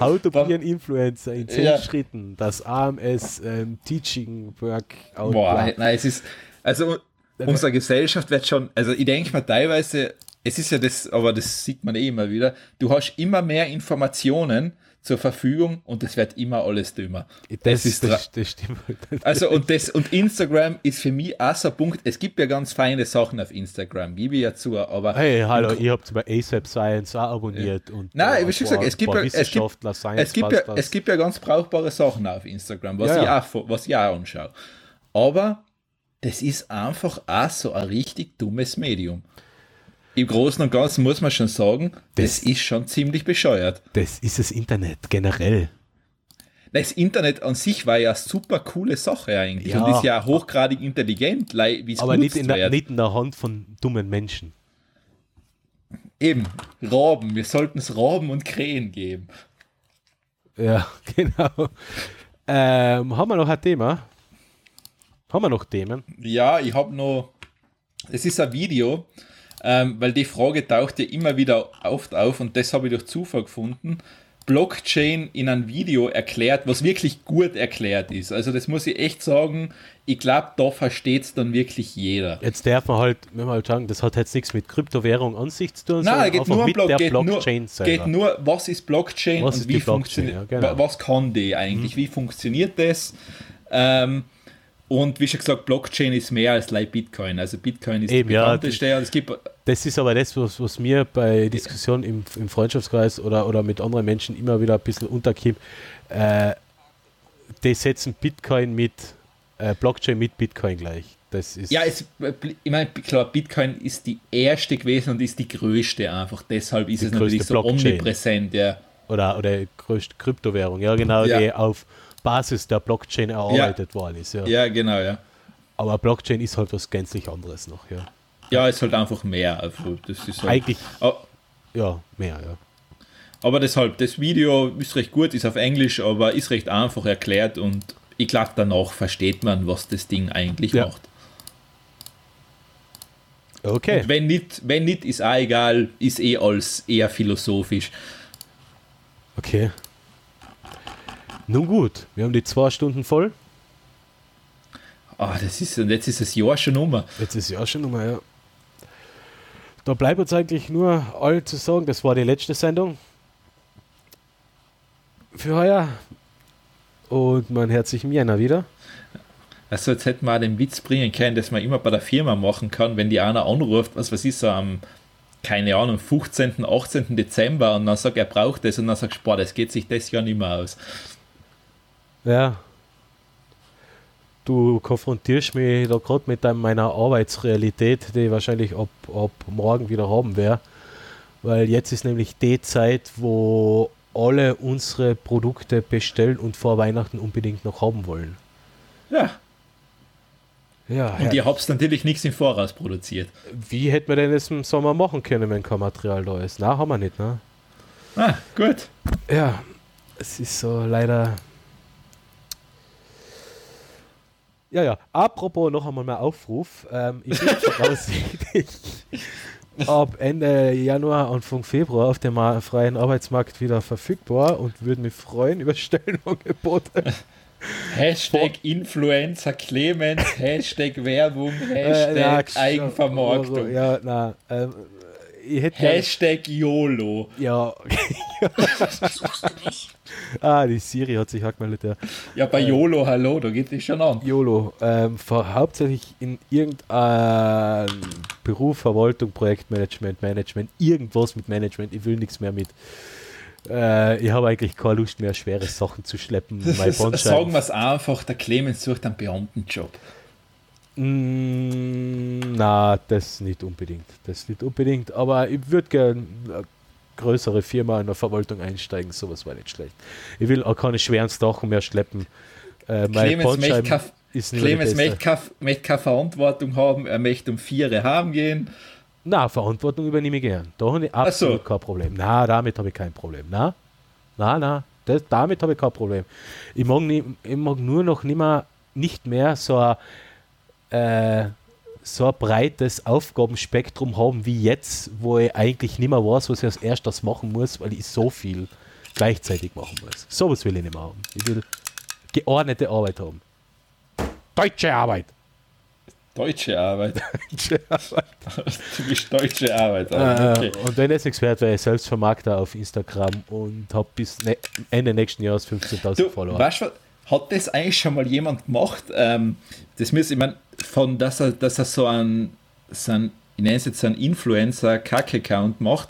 How to be an Influencer in zehn Ja. Schritten. Das AMS ähm, Teaching Workout. Boah, nein, es ist, also unsere Gesellschaft wird schon, also ich denke mal teilweise, es ist ja das, aber das sieht man eh immer wieder, du hast immer mehr Informationen zur Verfügung und es wird immer alles dümmer. Das, es ist das, das stimmt. Also und das und Instagram ist für mich auch so ein Punkt. Es gibt ja ganz feine Sachen auf Instagram, gebe ich ja zu, aber Hey, hallo, ihr habt bei ASAP Science auch abonniert. Und, Nein, wie schon gesagt, es gibt, ja, es, gibt, es, gibt ja, es gibt ja ganz brauchbare Sachen auf Instagram, was, Ja, ich, ja. Auch, fo- was ich auch anschaue. Aber das ist einfach auch so ein richtig dummes Medium. Im Großen und Ganzen muss man schon sagen, das, Das- ist schon ziemlich bescheuert. Das ist das Internet generell. Das Internet an sich war ja eine super coole Sache eigentlich Ja. und ist ja hochgradig intelligent, wie es Aber nicht in, der, nicht in der Hand von dummen Menschen. Eben, Raben. Wir sollten es Raben und Krähen geben. Ja, genau. Ähm, haben wir noch ein Thema? Haben wir noch Themen? Ja, ich habe noch. Es ist ein Video, ähm, weil die Frage taucht ja immer wieder oft auf und das habe ich durch Zufall gefunden. Blockchain in einem Video erklärt, was wirklich gut erklärt ist. Also das muss ich echt sagen, ich glaube, da versteht es dann wirklich jeder. Jetzt darf man halt, wenn man halt sagen, das hat jetzt nichts mit Kryptowährung an sich zu tun, Nein, geht nur, um mit Block, der geht, Blockchain nur, selber. geht nur, was ist Blockchain Was und ist wie Blockchain, funktioniert, ja, genau. Mhm. wa- was kann die eigentlich, wie funktioniert das? Ähm, und wie schon gesagt, Blockchain ist mehr als like Bitcoin. Also Bitcoin ist Eben, die ja, bekannteste. und es gibt Das ist aber das, was, was mir bei Diskussionen im, im Freundschaftskreis oder, oder mit anderen Menschen immer wieder ein bisschen unterkommt. Äh, die setzen Bitcoin mit äh, Blockchain mit Bitcoin gleich. Das ist Ja, es, ich meine, klar, Bitcoin ist die erste gewesen und ist die größte einfach. Deshalb ist es natürlich so Blockchain. omnipräsent. Ja. oder, oder größte Kryptowährung, ja genau, Ja. die auf Basis der Blockchain erarbeitet worden ist. Ja. ja, genau, ja. Aber Blockchain ist halt was gänzlich anderes noch, ja. Ja, ist halt einfach mehr. Also, das ist halt, Eigentlich, Oh, ja, mehr, ja. aber deshalb, das Video ist recht gut, ist auf Englisch, aber ist recht einfach erklärt und ich glaube, danach versteht man, was das Ding eigentlich Ja. macht. Okay. Und wenn nicht, wenn nicht, ist auch egal, ist eh alles eher philosophisch. Okay. Nun gut, wir haben die zwei Stunden voll. Ah, das ist, und jetzt ist das Jahr schon um. Jetzt ist ja schon nochmal, ja. Da bleibt uns eigentlich nur allen zu sagen, das war die letzte Sendung für heuer. Und man hört sich im Jänner wieder. Also jetzt hätten wir den Witz bringen können, dass man immer bei der Firma machen kann, wenn die einer anruft, was weiß ich, so am, keine Ahnung, 15., 18. Dezember und dann sagt er braucht das und dann sagst du, boah, das geht sich das Jahr nicht mehr aus. Ja. Du konfrontierst mich da gerade mit meiner Arbeitsrealität, die ich wahrscheinlich ab, ab morgen wieder haben werde. Weil jetzt ist nämlich die Zeit, wo alle unsere Produkte bestellen und vor Weihnachten unbedingt noch haben wollen. Ja, Ja, und ihr habt natürlich nichts im Voraus produziert. wie hätten wir denn das im Sommer machen können, wenn kein Material da ist? Na, haben wir nicht, ne? Ah, gut. Ja, es ist so leider. Ja, ja. Apropos noch einmal mein Aufruf. Ähm, ich bin voraussichtlich ab Ende Januar, Anfang Februar auf dem freien Arbeitsmarkt wieder verfügbar und würde mich freuen über Stellenangebote. Hashtag Influencer Clemens, Hashtag Werbung, Äh, Hashtag na, ksch- Eigenvermarktung, Ja, na. Ähm, hätte gern- Hashtag YOLO. Ja. Ah, die Siri hat sich auch gemeldet, ja. Ja, bei YOLO, hallo, da geht es schon an. YOLO, ähm, ver- hauptsächlich in irgendein Beruf, Verwaltung, Projektmanagement, Management, irgendwas mit Management. Ich will nichts mehr mit. Äh, ich habe eigentlich keine Lust mehr, schwere Sachen zu schleppen. Mein Sagen Bandscheiben- wir es einfach, der Clemens sucht einen Beamtenjob. Mm, na, das nicht unbedingt. Das nicht unbedingt. Aber ich würde gerne eine größere Firma in der Verwaltung einsteigen. Sowas war nicht schlecht. Ich will auch keine schweren Sachen mehr schleppen. Äh, Clemens möchte keine, keine Verantwortung haben, er möchte um vier heim gehen. Na, Verantwortung übernehme ich gern. Da habe ich absolut so. kein Problem. Na, damit habe ich kein Problem. Na, na, na, das, damit habe ich kein Problem. Ich mag, nie, ich mag nur noch nicht mehr, nicht mehr so ein, äh, so ein breites Aufgabenspektrum haben wie jetzt, wo ich eigentlich nicht mehr weiß, was ich als erstes machen muss, weil ich so viel gleichzeitig machen muss. Sowas will ich nicht mehr haben. Ich will geordnete Arbeit haben. Deutsche Arbeit. Deutsche Arbeit. du bist deutsche Arbeit. Äh, Okay. Und wenn es nichts wert wäre, ich selbst Vermarkter auf Instagram und habe bis ne Ende nächsten Jahres 15.000 Du, Follower. weißt du, was? Hat das eigentlich schon mal jemand gemacht? Ähm, das müsste, ich meine, von, dass er, dass er so einen, so einen ich nenne es jetzt einen Influencer-Kack-Account macht,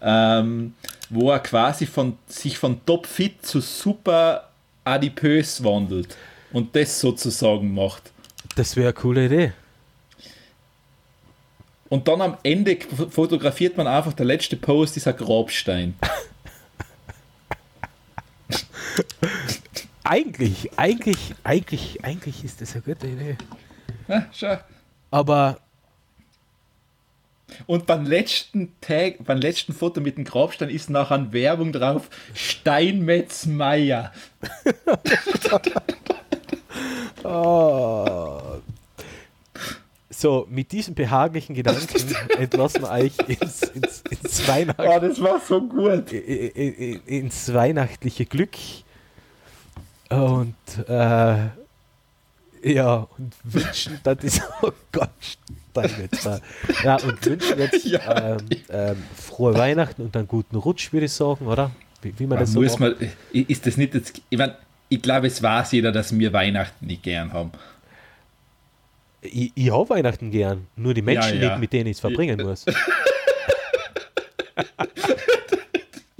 ähm, wo er quasi von, sich von topfit zu super adipös wandelt und das sozusagen macht. Das wäre eine coole Idee. Und dann am Ende fotografiert man einfach der letzte Post, dieser Grabstein. Eigentlich, eigentlich, eigentlich, eigentlich ist das eine gute Idee. Ja, schau. Aber Und beim letzten Tag, beim letzten Foto mit dem Grabstein ist nachher eine Werbung drauf: Steinmetz Meier. so, mit diesem behaglichen Gedanken entlassen wir euch ins, ins, ins, Weihnacht, Oh, das war so gut. ins weihnachtliche Glück. Und äh, ja, und wünschen, dass das, oh Gott, Steinmetz. Ja, und wünschen jetzt Ja. ähm, ähm, frohe Weihnachten und einen guten Rutsch, würde ich sagen, oder? Wie, wie man das so Muss macht. man, ist das nicht jetzt, ich, mein, ich glaube, es weiß jeder, dass wir Weihnachten nicht gern haben. Ich, ich habe Weihnachten gern, nur die Menschen ja. nicht, mit denen ich es verbringen muss.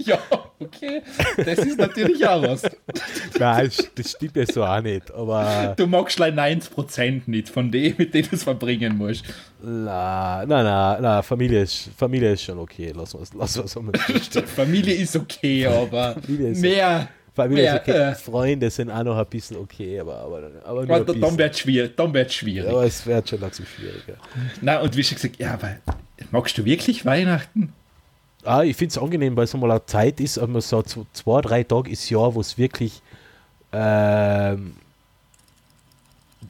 Ja, okay. Das ist natürlich auch was. Nein, das, stimmt ja so auch nicht, aber Du magst leider 90% nicht von dem, mit dem du es verbringen musst. na, na, na, na Familie, ist, Familie ist schon okay, lass uns lass stehen. Familie ist okay, aber ist mehr. Familie mehr, ist okay, äh, Freunde sind auch noch ein bisschen okay, aber, aber, aber nur ein dann wird es schwierig. Dann wird's schwierig. aber es wird schon langsam schwieriger. Na, und wie schon gesagt, ja, aber magst du wirklich Weihnachten? Ah, ich finde es angenehm, weil es mal eine Zeit ist, aber so zwei, drei Tage ist Jahr, wo es wirklich ähm,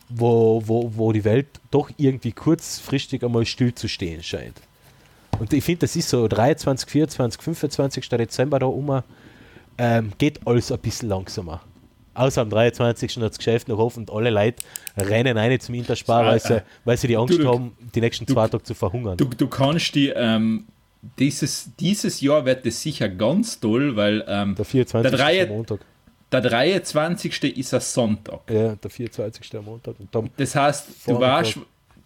wo, wo, wo die Welt doch irgendwie kurzfristig einmal still zu stehen scheint. Und ich finde, das ist so 23, 24, 25. Dezember da um, ähm, geht alles ein bisschen langsamer. Außer am 23. hat das Geschäft noch offen und alle Leute rennen rein zum Interspar, weil äh, sie, weil sie die Angst du- du- haben, die nächsten zwei Tage zu verhungern. Du, du kannst die, ähm, dieses, dieses Jahr wird es sicher ganz toll, weil ähm, der 24. der, drei, ist am Montag. der 23. ist ein Sonntag. Ja, der 24. am Montag. Das heißt, du warst,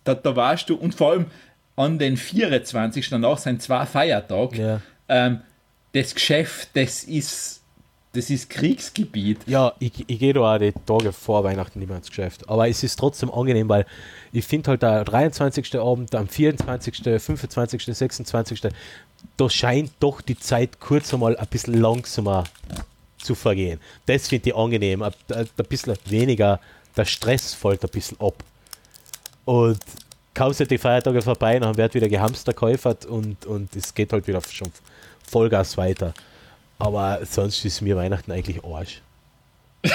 da, da warst du, und vor allem an den 24. danach sind zwei Feiertage. ja. Ähm, das Geschäft, das ist, das ist Kriegsgebiet. ja, ich, ich gehe da auch die Tage vor Weihnachten nicht mehr ins Geschäft. Aber es ist trotzdem angenehm, weil ich finde halt der 23. Abend, am 24., 25., 26., da scheint doch die Zeit kurz einmal ein bisschen langsamer zu vergehen. Das finde ich angenehm. Ein, bisschen weniger, der Stress fällt ein bisschen ab. Und kaum sind die Feiertage vorbei, dann wird wieder gehamster gekäufert und, und es geht halt wieder schon Vollgas weiter. Aber sonst ist mir Weihnachten eigentlich Arsch.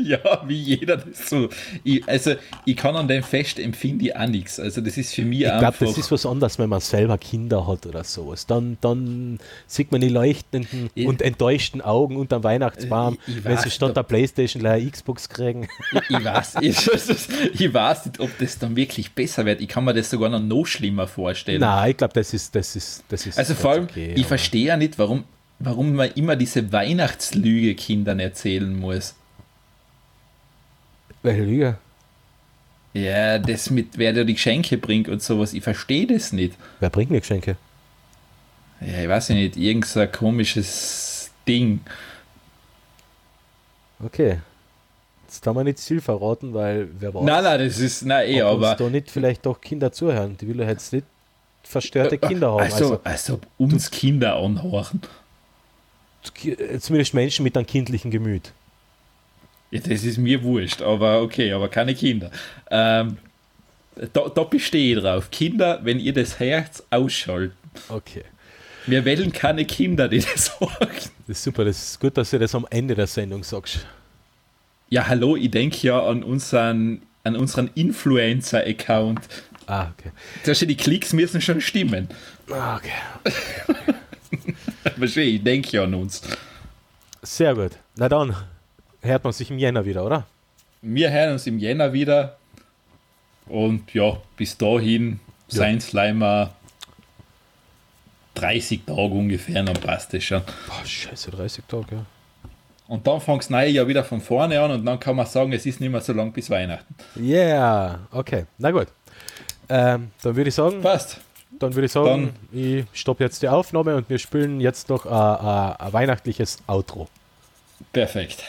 Ja, wie jeder das so. Ich, also, ich kann an dem Fest empfinde ich auch nichts. Also, das ist für mich Ich glaube, einfach. das ist was anderes, wenn man selber Kinder hat oder sowas. Dann, dann sieht man die leuchtenden Ich- und enttäuschten Augen unterm Weihnachtsbaum, Ich- ich wenn sie statt der Playstation gleich Xbox kriegen. ich, ich, weiß, ich, ich weiß nicht, ob das dann wirklich besser wird. Ich kann mir das sogar noch, noch schlimmer vorstellen. Nein, ich glaube, das ist, das ist, das ist. Also vor allem, okay, ich verstehe ja nicht, warum. Warum man immer diese Weihnachtslüge Kindern erzählen muss. Welche Lüge? Ja, das mit wer dir die Geschenke bringt und sowas, ich verstehe das nicht. Wer bringt mir Geschenke? Ja, ich weiß nicht, irgend so ein komisches Ding. Okay. Jetzt kann man nicht viel verraten, weil wer weiß, Nein, nein, das ist, nein, eh, aber. da nicht vielleicht doch Kinder zuhören. Die will ja jetzt nicht verstörte Kinder haben. Also, als ob uns Kinder anhören. Äh, zumindest Menschen mit einem kindlichen Gemüt. Ja, das ist mir wurscht, aber okay, aber keine Kinder. Ähm, da, da bestehe ich drauf. Kinder, wenn ihr das Herz ausschalten. Okay. Wir wählen keine Kinder, die das sagen. Das ist super, das ist gut, dass du das am Ende der Sendung sagst. Ja, hallo, ich denke ja an unseren, an unseren Influencer-Account. Ah, okay. Die Klicks müssen schon stimmen. Ah, okay. Verstehe, ich denke ja an uns. Sehr gut. Na dann, hört man sich im Jänner wieder, oder? Wir hören uns im Jänner wieder. Und ja, bis dahin Ja. seien Slimer 30 Tage ungefähr, dann passt das schon. Boah, scheiße, 30 Tage, ja. Und dann fängt das neue Jahr wieder von vorne an und dann kann man sagen, es ist nicht mehr so lang bis Weihnachten. Yeah, okay. Na gut. Ähm, dann würde ich sagen, Passt. Dann würde ich sagen, ich stoppe jetzt die Aufnahme und wir spielen jetzt noch ein, ein, weihnachtliches Outro. Perfekt.